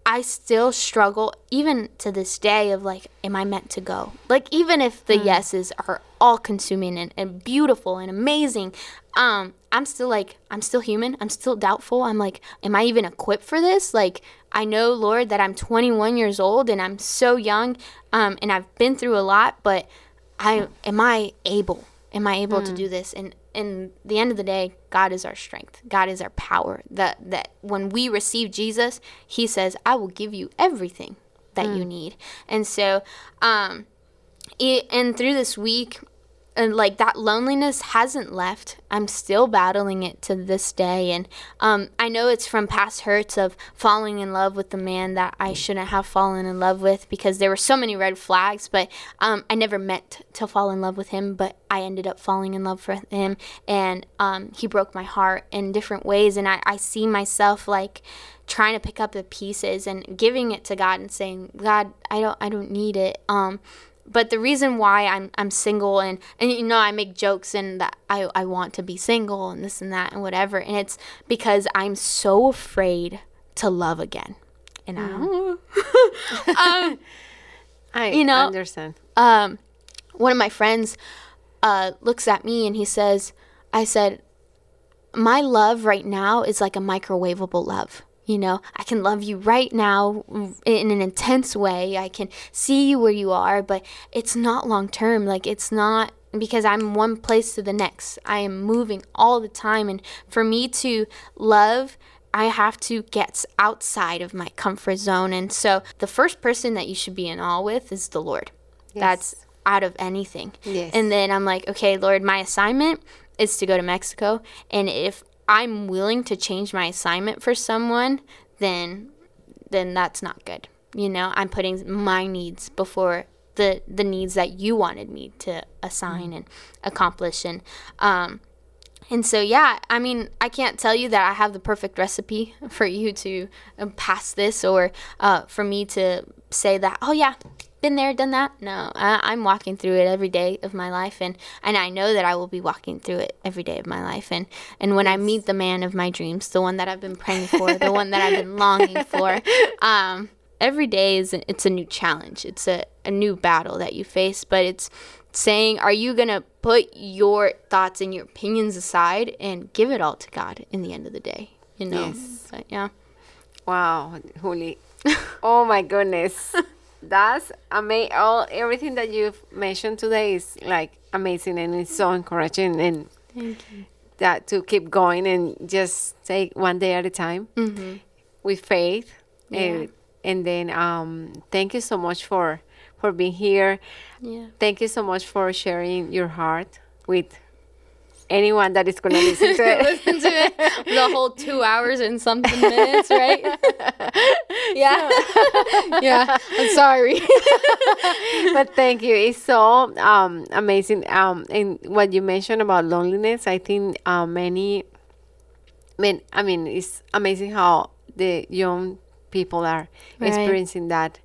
Speaker 2: I still struggle, even to this day, of like, am I meant to go? Like, even if the yeses are all consuming and, and beautiful and amazing, um, I'm still like, I'm still human. I'm still doubtful. I'm like, am I even equipped for this? Like, I know, Lord, that I'm 21 years old and I'm so young, um, and I've been through a lot, but I am I able? Am I able to do this? And in the end of the day, God is our strength. God is our power. That that when we receive Jesus, He says, "I will give you everything that you need." And so, um, it, and through this week, and like that loneliness hasn't left. I'm still battling it to this day, and um, I know it's from past hurts of falling in love with the man that I shouldn't have fallen in love with because there were so many red flags. But um, I never meant to fall in love with him, but I ended up falling in love with him, and um, he broke my heart in different ways. And I, I see myself like trying to pick up the pieces and giving it to God and saying, God, I don't, I don't need it. Um, but the reason why I'm I'm single and and you know I make jokes and that I I want to be single and this and that and whatever and it's because I'm so afraid to love again. And I (laughs) um
Speaker 1: I
Speaker 2: You know-
Speaker 1: understand.
Speaker 2: um one of my friends uh looks at me and he says I said my love right now is like a microwavable love. You know, I can love you right now in an intense way. I can see you where you are, but it's not long term. Like, it's not because I'm one place to the next. I am moving all the time. And for me to love, I have to get outside of my comfort zone. And so, the first person that you should be in awe with is the Lord. That's out of anything.
Speaker 1: Yes.
Speaker 2: And then I'm like, okay, Lord, my assignment is to go to Mexico. And if I'm willing to change my assignment for someone, then then that's not good. You know, I'm putting my needs before the the needs that you wanted me to assign and accomplish and um and so yeah, I mean, I can't tell you that I have the perfect recipe (laughs) for you to um, pass this or uh, for me to say that oh yeah, been there, done that. No, I, I'm walking through it every day of my life, and and I know that I will be walking through it every day of my life. And and when I meet the man of my dreams, the one that I've been praying for, the one that I've been longing (laughs) for, um, every day is it's a new challenge. It's a a new battle that you face, but it's saying, are you gonna put your thoughts and your opinions aside and give it all to God in the end of the day? You know,
Speaker 1: Yes.
Speaker 2: but yeah.
Speaker 1: Wow, holy. (laughs) oh my goodness. (laughs) That's amazing. All everything that you've mentioned today is like amazing and it's so encouraging and
Speaker 2: Thank you.
Speaker 1: that to keep going and just take one day at a time
Speaker 2: Mm-hmm.
Speaker 1: with faith and and then um thank you so much for for being here.
Speaker 2: Yeah.
Speaker 1: Thank you so much for sharing your heart with anyone that is going to listen to (laughs) it.
Speaker 2: Listen to it the whole two hours and something minutes, right? (laughs) yeah. (laughs) yeah. I'm sorry.
Speaker 1: but thank you. It's so um, amazing. Um, and what you mentioned about loneliness, I think uh, many, men, I mean, it's amazing how the young people are
Speaker 2: Right.
Speaker 1: experiencing that.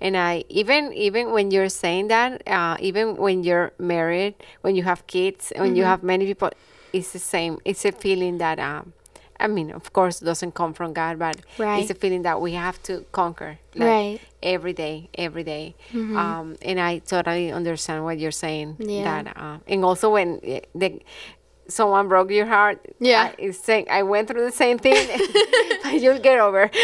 Speaker 1: And I even even when you're saying that, uh, even when you're married, when you have kids, when
Speaker 2: Mm-hmm.
Speaker 1: you have many people, it's the same. It's a feeling that um, I mean, of course, doesn't come from God, but
Speaker 2: Right.
Speaker 1: it's a feeling that we have to conquer. Like,
Speaker 2: Right.
Speaker 1: every day, every day. Um, and I totally understand what you're saying.
Speaker 2: Yeah.
Speaker 1: That uh, and also when eh, the someone broke your heart,
Speaker 2: Yeah.
Speaker 1: I, it's saying I went through the same thing, (laughs) (laughs) but you'll get over. (laughs)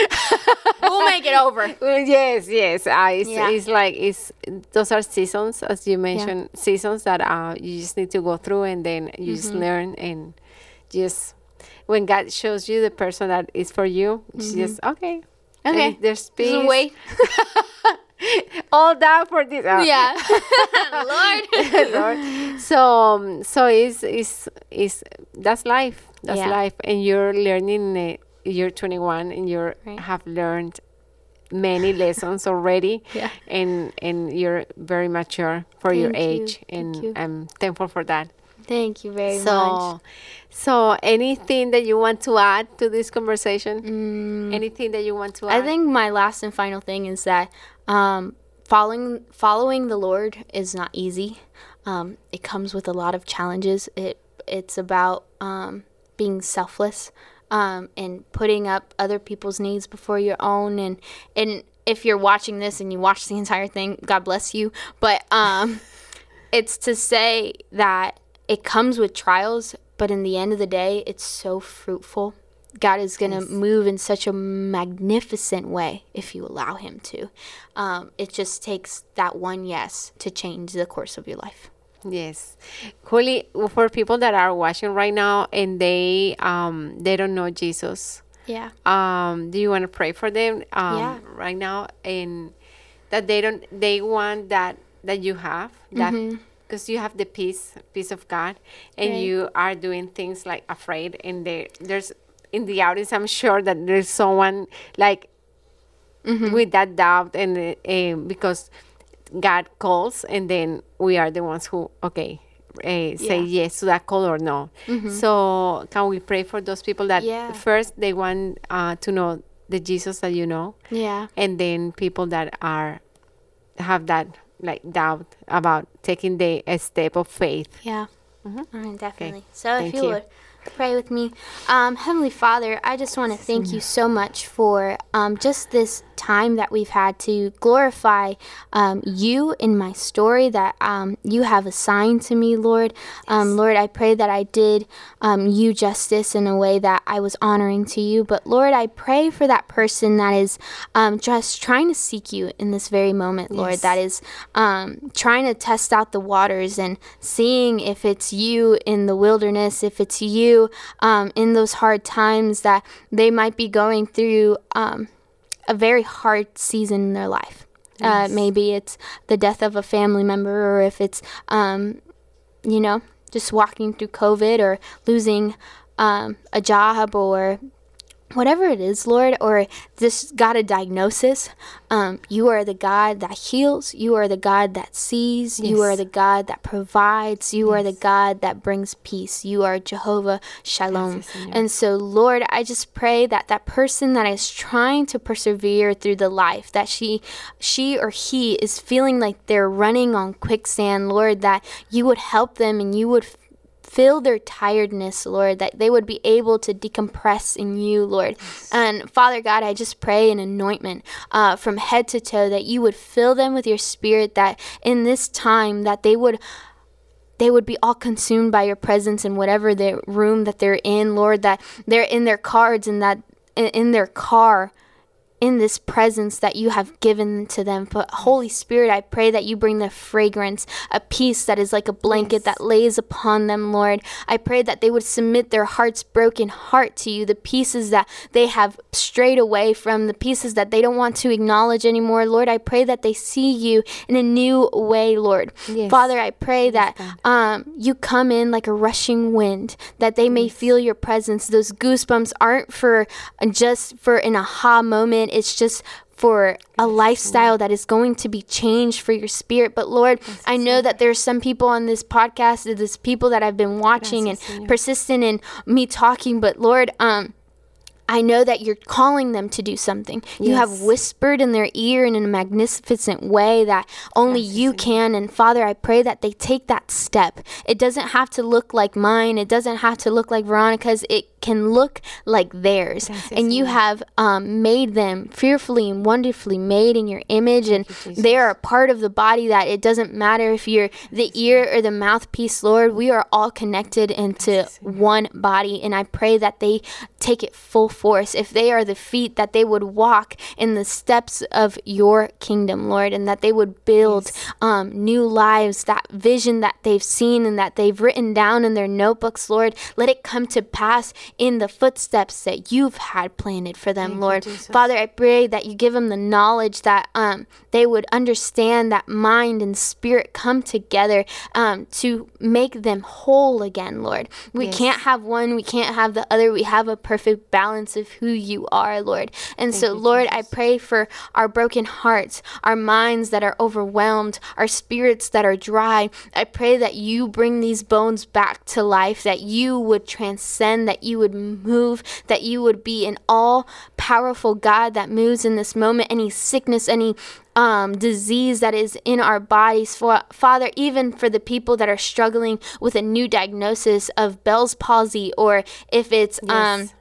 Speaker 2: We'll make it over.
Speaker 1: Well, yes, yes. Uh, it's,
Speaker 2: Yeah.
Speaker 1: it's like it's those are seasons, as you mentioned, seasons that uh, you just need to go through, and then you just
Speaker 2: Mm-hmm.
Speaker 1: learn and just when God shows you the person that is for you, it's just okay.
Speaker 2: Mm-hmm. Okay.
Speaker 1: There's peace.
Speaker 2: Just wait. (laughs)
Speaker 1: All that for this. uh,
Speaker 2: Yeah. (laughs) (laughs) Lord.
Speaker 1: Lord. So um, so it's it's it's that's life. That's
Speaker 2: Yeah.
Speaker 1: life, and you're learning. Uh, you're 21, and you
Speaker 2: Right.
Speaker 1: have learned many lessons already.
Speaker 2: Yeah.
Speaker 1: And and you're very mature for your
Speaker 2: Thank you.
Speaker 1: age,
Speaker 2: Thank
Speaker 1: and
Speaker 2: you.
Speaker 1: I'm thankful for that.
Speaker 2: Thank you very much.
Speaker 1: So, so anything that you want to add to this conversation?
Speaker 2: Mm,
Speaker 1: Anything that you want to add?
Speaker 2: I think my last and final thing is that um, following following the Lord is not easy. Um, it comes with a lot of challenges. It it's about um, being selfless um, and putting up other people's needs before your own. And and if you're watching this and you watch the (laughs) entire thing, God bless you. But um, (laughs) it's to say that it comes with trials, but in the end of the day, it's so fruitful. God is going to move in such a magnificent way if you allow Him to. Um, it just takes that one yes to change the course of your life.
Speaker 1: Yes, Juli, for people that are watching right now and they um they don't know Jesus,
Speaker 2: Yeah.
Speaker 1: um, do you want to pray for them um
Speaker 2: Yeah.
Speaker 1: right now and that they don't they want that that you have that because you have the peace peace of God and
Speaker 2: Right.
Speaker 1: you are doing things like afraid and there there's in the audience I'm sure that there's someone like with that doubt and uh, because God calls and then we are the ones who okay uh, say
Speaker 2: Yeah.
Speaker 1: yes to that call or no. So can we pray for those people that
Speaker 2: Yeah.
Speaker 1: first they want uh, to know the Jesus that you know,
Speaker 2: Yeah.
Speaker 1: and then people that are have that like doubt about taking the a step of faith.
Speaker 2: Yeah. Right, definitely. So
Speaker 1: Mm-hmm. Thank
Speaker 2: if you,
Speaker 1: you.
Speaker 2: would pray with me. Um, Heavenly Father, I just want to thank you so much for um, just this time that we've had to glorify um, you in my story that um, you have assigned to me, Lord. Um, Lord, I pray that I did um, you justice in a way that I was honoring to you. But Lord, I pray for that person that is um, just trying to seek you in this very moment, Lord,
Speaker 1: Yes.
Speaker 2: that is um, trying to test out the waters and seeing if it's you in the wilderness, if it's you um, in those hard times that they might be going through um, a very hard season in their life. Uh, maybe it's the death of a family member, or if it's, um, you know, just walking through COVID or losing um, a job or whatever it is, Lord, or this got a diagnosis, um, you are the God that heals. You are the God that sees. You are the God that provides. You are the God that brings peace. You are Jehovah Shalom.
Speaker 1: Señor.
Speaker 2: and so, Lord, I just pray that that person that is trying to persevere through the life that she, she or he is feeling like they're running on quicksand, Lord, that you would help them and you would fill their tiredness, Lord, that they would be able to decompress in you, Lord. And Father God, I just pray an anointment uh, from head to toe that you would fill them with your spirit, that in this time that they would they would be all consumed by your presence in whatever their room that they're in, Lord, that they're in their cards and that in their car in this presence that you have given to them. But Holy Spirit, I pray that you bring the fragrance, a peace that is like a blanket that lays upon them, Lord. I pray that they would submit their heart's broken heart to you, the pieces that they have strayed away from, the pieces that they don't want to acknowledge anymore. Lord, I pray that they see you in a new way, Lord.
Speaker 1: Yes.
Speaker 2: Father, I pray that um, you come in like a rushing wind, that they may feel your presence. Those goosebumps aren't for just for an aha moment. It's just for a lifestyle that is going to be changed for your spirit. But Lord, I know that there's some people on this podcast, there's people that I've been watching and persistent in me talking. But Lord, um, I know that you're calling them to do something. You have whispered in their ear in a magnificent way that only you can. And Father, I pray that they take that step. It doesn't have to look like mine, it doesn't have to look like Veronica's. It can look like theirs.
Speaker 1: Gracias,
Speaker 2: and you have um, made them fearfully and wonderfully made in your image. And they are a part of the body that it doesn't matter if you're the ear or the mouthpiece, Lord. We are all connected into one body. And I pray that they take it full force. If they are the feet, that they would walk in the steps of your kingdom, Lord, and that they would build um, new lives, that vision that they've seen and that they've written down in their notebooks, Lord. Let it come to pass in the footsteps that you've had planted for them,
Speaker 1: Thank
Speaker 2: Lord.
Speaker 1: Jesus.
Speaker 2: Father, I pray that you give them the knowledge that um, they would understand that mind and spirit come together um, to make them whole again, Lord. We
Speaker 1: Yes.
Speaker 2: can't have one, we can't have the other. We have a perfect balance of who you are, Lord. And so,
Speaker 1: you,
Speaker 2: Lord, I pray for our broken hearts, our minds that are overwhelmed, our spirits that are dry. I pray that you bring these bones back to life, that you would transcend, that you would move, that you would be an all powerful God that moves in this moment. Any sickness, any um, disease that is in our bodies. For Father, even for the people that are struggling with a new diagnosis of Bell's palsy, or if it's um,
Speaker 1: Yes.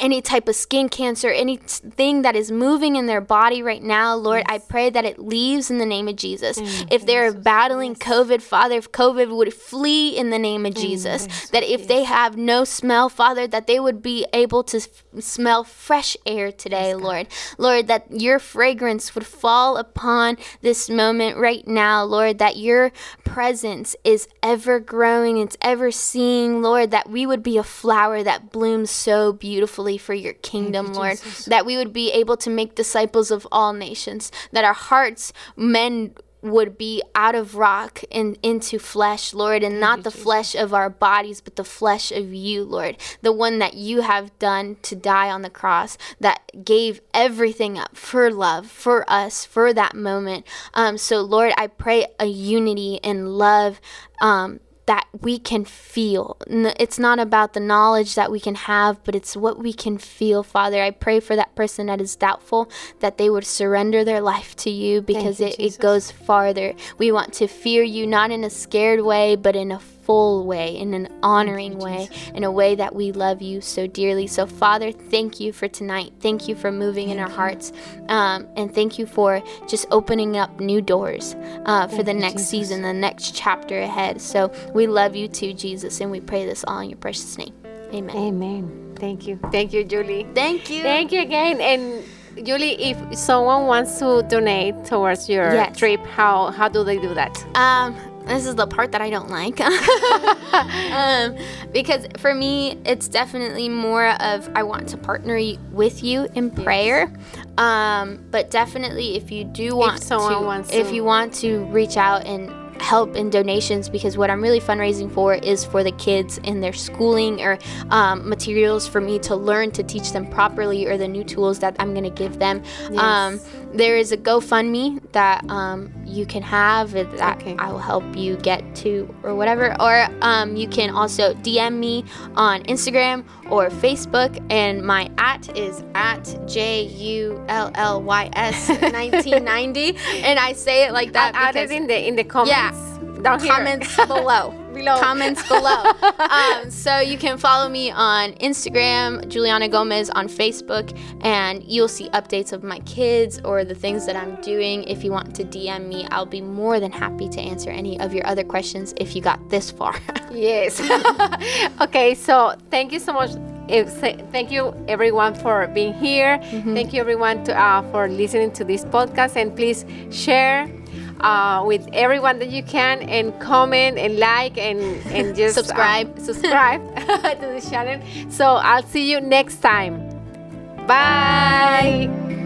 Speaker 2: Any type of skin cancer, anything that is moving in their body right now, Lord, I pray that it leaves in the name of Jesus. if they're battling COVID, Father, if COVID would flee in the name of Jesus, that if they have no smell, Father, that they would be able to f- smell fresh air today, Lord. Lord, that your fragrance would fall upon this moment right now, Lord, that your presence is ever growing, it's ever seeing, Lord, that we would be a flower that blooms so beautifully for your kingdom, Lord, that we would be able to make disciples of all nations, that our hearts, men, would be out of rock and into flesh, Lord, and not the flesh of our bodies, but the flesh of you, Lord, the one that you have done to die on the cross, that gave everything up for love, for us, for that moment. Um, so, Lord, I pray a unity and love. Um, that we can feel. It's not about the knowledge that we can have, but it's what we can feel, Father. I pray for that person that is doubtful that they would surrender their life to you because
Speaker 1: you,
Speaker 2: it,
Speaker 1: Jesus.
Speaker 2: it goes farther. We want to fear you not in a scared way, but in a full way, in an honoring way, in a way that we love you so dearly. So, Father, thank you for tonight. Thank you for moving in our hearts. Um, and thank you for just opening up new doors uh, for the next season, the next chapter ahead. So, we love you too, Jesus, and we pray this all in your precious name. Amen.
Speaker 1: Amen. Thank you. Thank you, Julie.
Speaker 2: Thank you.
Speaker 1: Thank you again. And Julie, if someone wants to donate towards your
Speaker 2: Yes.
Speaker 1: trip, how how do they do that?
Speaker 2: Um, this is the part that I don't like. (laughs) um, because for me, it's definitely more of I want to partner with you in prayer. Um, but definitely, if you do want
Speaker 1: someone
Speaker 2: to, if
Speaker 1: to-
Speaker 2: you want to reach out and help in donations because what I'm really fundraising for is for the kids in their schooling or um, materials for me to learn to teach them properly or the new tools that I'm going to give them. Um, there is a GoFundMe that um, you can have that
Speaker 1: Okay.
Speaker 2: I will help you get to or whatever. Or um, you can also DM me on Instagram or Facebook, and my at is at J U L L Y S (laughs) 1990, and I say it like that
Speaker 1: Add
Speaker 2: because
Speaker 1: it in the in the comments.
Speaker 2: Yeah.
Speaker 1: Down
Speaker 2: comments below. (laughs)
Speaker 1: Below.
Speaker 2: Comments below. (laughs) um, so you can follow me on Instagram, Juliana Gomez on Facebook, and you'll see updates of my kids or the things that I'm doing. If you want to DM me, I'll be more than happy to answer any of your other questions if you got this far. (laughs)
Speaker 1: Yes. (laughs) okay, so thank you so much. Thank you everyone for being here. Thank you everyone to, uh, for listening to this podcast, and please share uh, with everyone that you can, and comment and like and and (laughs) just
Speaker 2: Subscribe.
Speaker 1: subscribe (laughs) to the channel. So I'll see you next time. Bye.